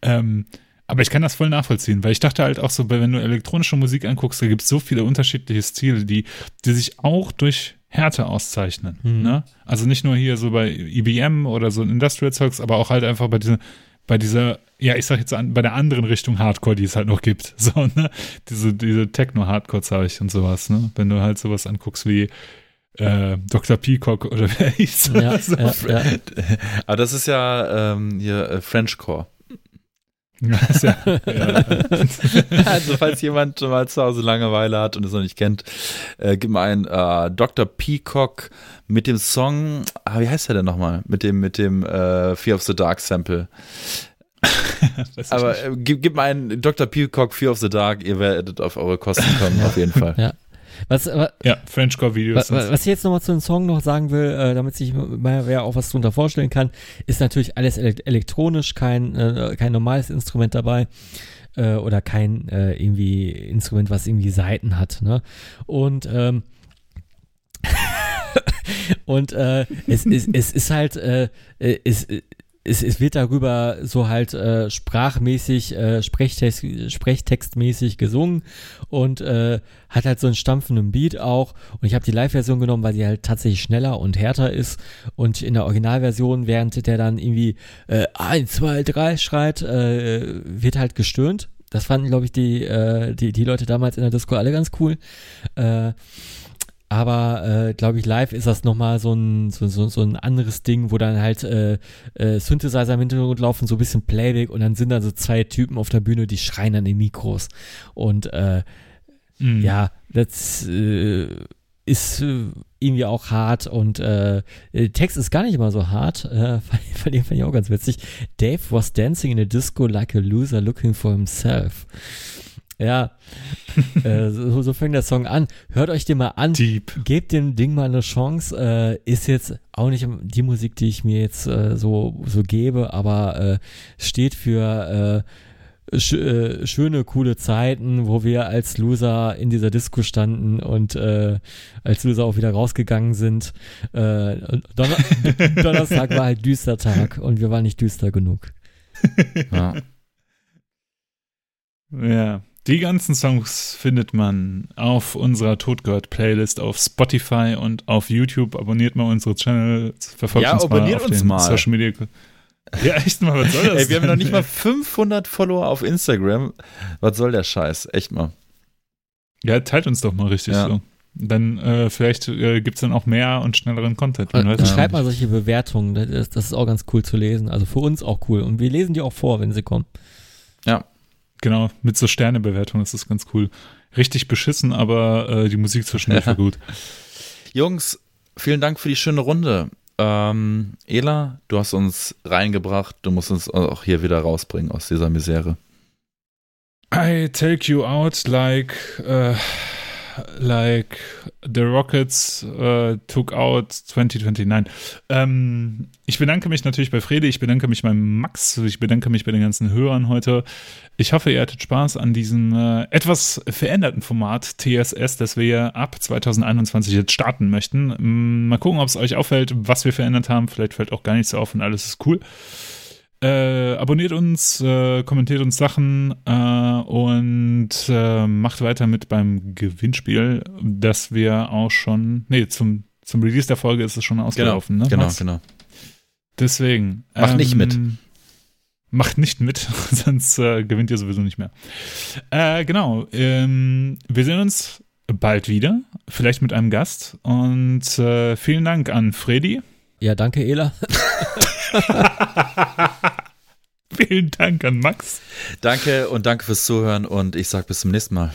Ähm, aber ich kann das voll nachvollziehen, weil ich dachte halt auch so, wenn du elektronische Musik anguckst, da gibt es so viele unterschiedliche Stile, die, die sich auch durch Härte auszeichnen. Mhm. Ne? Also nicht nur hier so bei IBM oder so Industrial Zeugs, aber auch halt einfach bei dieser, bei dieser, ja, ich sag jetzt an, bei der anderen Richtung Hardcore, die es halt noch gibt. So, ne? Diese, diese Techno-Hardcore-Zeug und sowas, ne? Wenn du halt sowas anguckst wie äh, Dr. Peacock oder wer hieß ja, also, ja, ja. Aber das ist ja ähm, hier äh, Frenchcore. Ja, ja, also falls jemand mal zu Hause Langeweile hat und es noch nicht kennt, äh, gib mal ein äh, Dr. Peacock mit dem Song, ah, wie heißt der denn nochmal? Mit dem, mit dem äh, Fear of the Dark Sample. Aber äh, gib, gib mal ein Dr. Peacock Fear of the Dark, ihr werdet auf eure Kosten kommen, auf jeden Fall. Ja. Was, was, ja, Frenchcore-Videos. Was, was, ich jetzt nochmal zu dem Song noch sagen will, äh, damit sich mal wer auch was drunter vorstellen kann, ist natürlich alles elektronisch, kein, äh, kein normales Instrument dabei äh, oder kein äh, irgendwie Instrument, was irgendwie Saiten hat. Ne? Und ähm, und äh, es, es, es ist halt, äh, äh es, es, es wird darüber so halt äh, sprachmäßig, äh, Sprechtext, Sprechtextmäßig gesungen und äh, hat halt so einen stampfenden Beat auch. Und ich habe die Live-Version genommen, weil die halt tatsächlich schneller und härter ist. Und in der Originalversion, während der dann irgendwie äh, 1, 2, 3 schreit, äh, wird halt gestöhnt. Das fanden, glaube ich, die, äh, die, die Leute damals in der Disco alle ganz cool. Äh, aber äh, glaube ich, live ist das nochmal so ein, so, so, so ein anderes Ding, wo dann halt äh, äh, Synthesizer im Hintergrund laufen, so ein bisschen Playback und dann sind da so zwei Typen auf der Bühne, die schreien an den Mikros. Und äh, mhm. ja, das äh, ist äh, irgendwie auch hart und äh, Text ist gar nicht immer so hart. Äh, von dem fand ich auch ganz witzig. Dave was dancing in a disco like a loser looking for himself. Ja, äh, so, so fängt der Song an. Hört euch den mal an. Deep. Gebt dem Ding mal eine Chance. Äh, ist jetzt auch nicht die Musik, die ich mir jetzt äh, so, so gebe, aber äh, steht für äh, sch äh, schöne, coole Zeiten, wo wir als Loser in dieser Disco standen und äh, als Loser auch wieder rausgegangen sind. Äh, Donner Donnerstag war halt düster Tag und wir waren nicht düster genug. ja. Ja, die ganzen Songs findet man auf unserer Todgehört-Playlist auf Spotify und auf YouTube. Abonniert mal unsere Channel, verfolgt ja, uns mal auf uns den mal. Social Media. Ja, echt mal, was soll das? Ey, wir haben noch nicht mal 500 Follower auf Instagram. Was soll der Scheiß? Echt mal. Ja, teilt uns doch mal richtig ja. so. Dann äh, vielleicht äh, gibt es dann auch mehr und schnelleren Content. Man ja. Schreibt mal solche Bewertungen, das, das ist auch ganz cool zu lesen. Also für uns auch cool. Und wir lesen die auch vor, wenn sie kommen. Ja, Genau, mit so Sternebewertung ist das ganz cool. Richtig beschissen, aber äh, die Musik zwischendurch war gut. Jungs, vielen Dank für die schöne Runde. Ähm, Ela, du hast uns reingebracht. Du musst uns auch hier wieder rausbringen aus dieser Misere. I take you out like. Uh like the Rockets uh, took out 2029. Ähm, ich bedanke mich natürlich bei Frede, ich bedanke mich beim Max, ich bedanke mich bei den ganzen Hörern heute. Ich hoffe, ihr hattet Spaß an diesem äh, etwas veränderten Format TSS, das wir ab 2021 jetzt starten möchten. Mm, mal gucken, ob es euch auffällt, was wir verändert haben. Vielleicht fällt auch gar nichts auf und alles ist cool. Äh, abonniert uns, äh, kommentiert uns Sachen äh, und äh, macht weiter mit beim Gewinnspiel, dass wir auch schon, nee, zum, zum Release der Folge ist es schon ausgelaufen, genau, ne? Genau, Max? genau. Deswegen. Macht ähm, nicht mit. Macht nicht mit, sonst äh, gewinnt ihr sowieso nicht mehr. Äh, genau. Ähm, wir sehen uns bald wieder, vielleicht mit einem Gast. Und vielen Dank an Freddy. Ja, danke, Ela. Vielen Dank an Max. Danke und danke fürs Zuhören und ich sage bis zum nächsten Mal.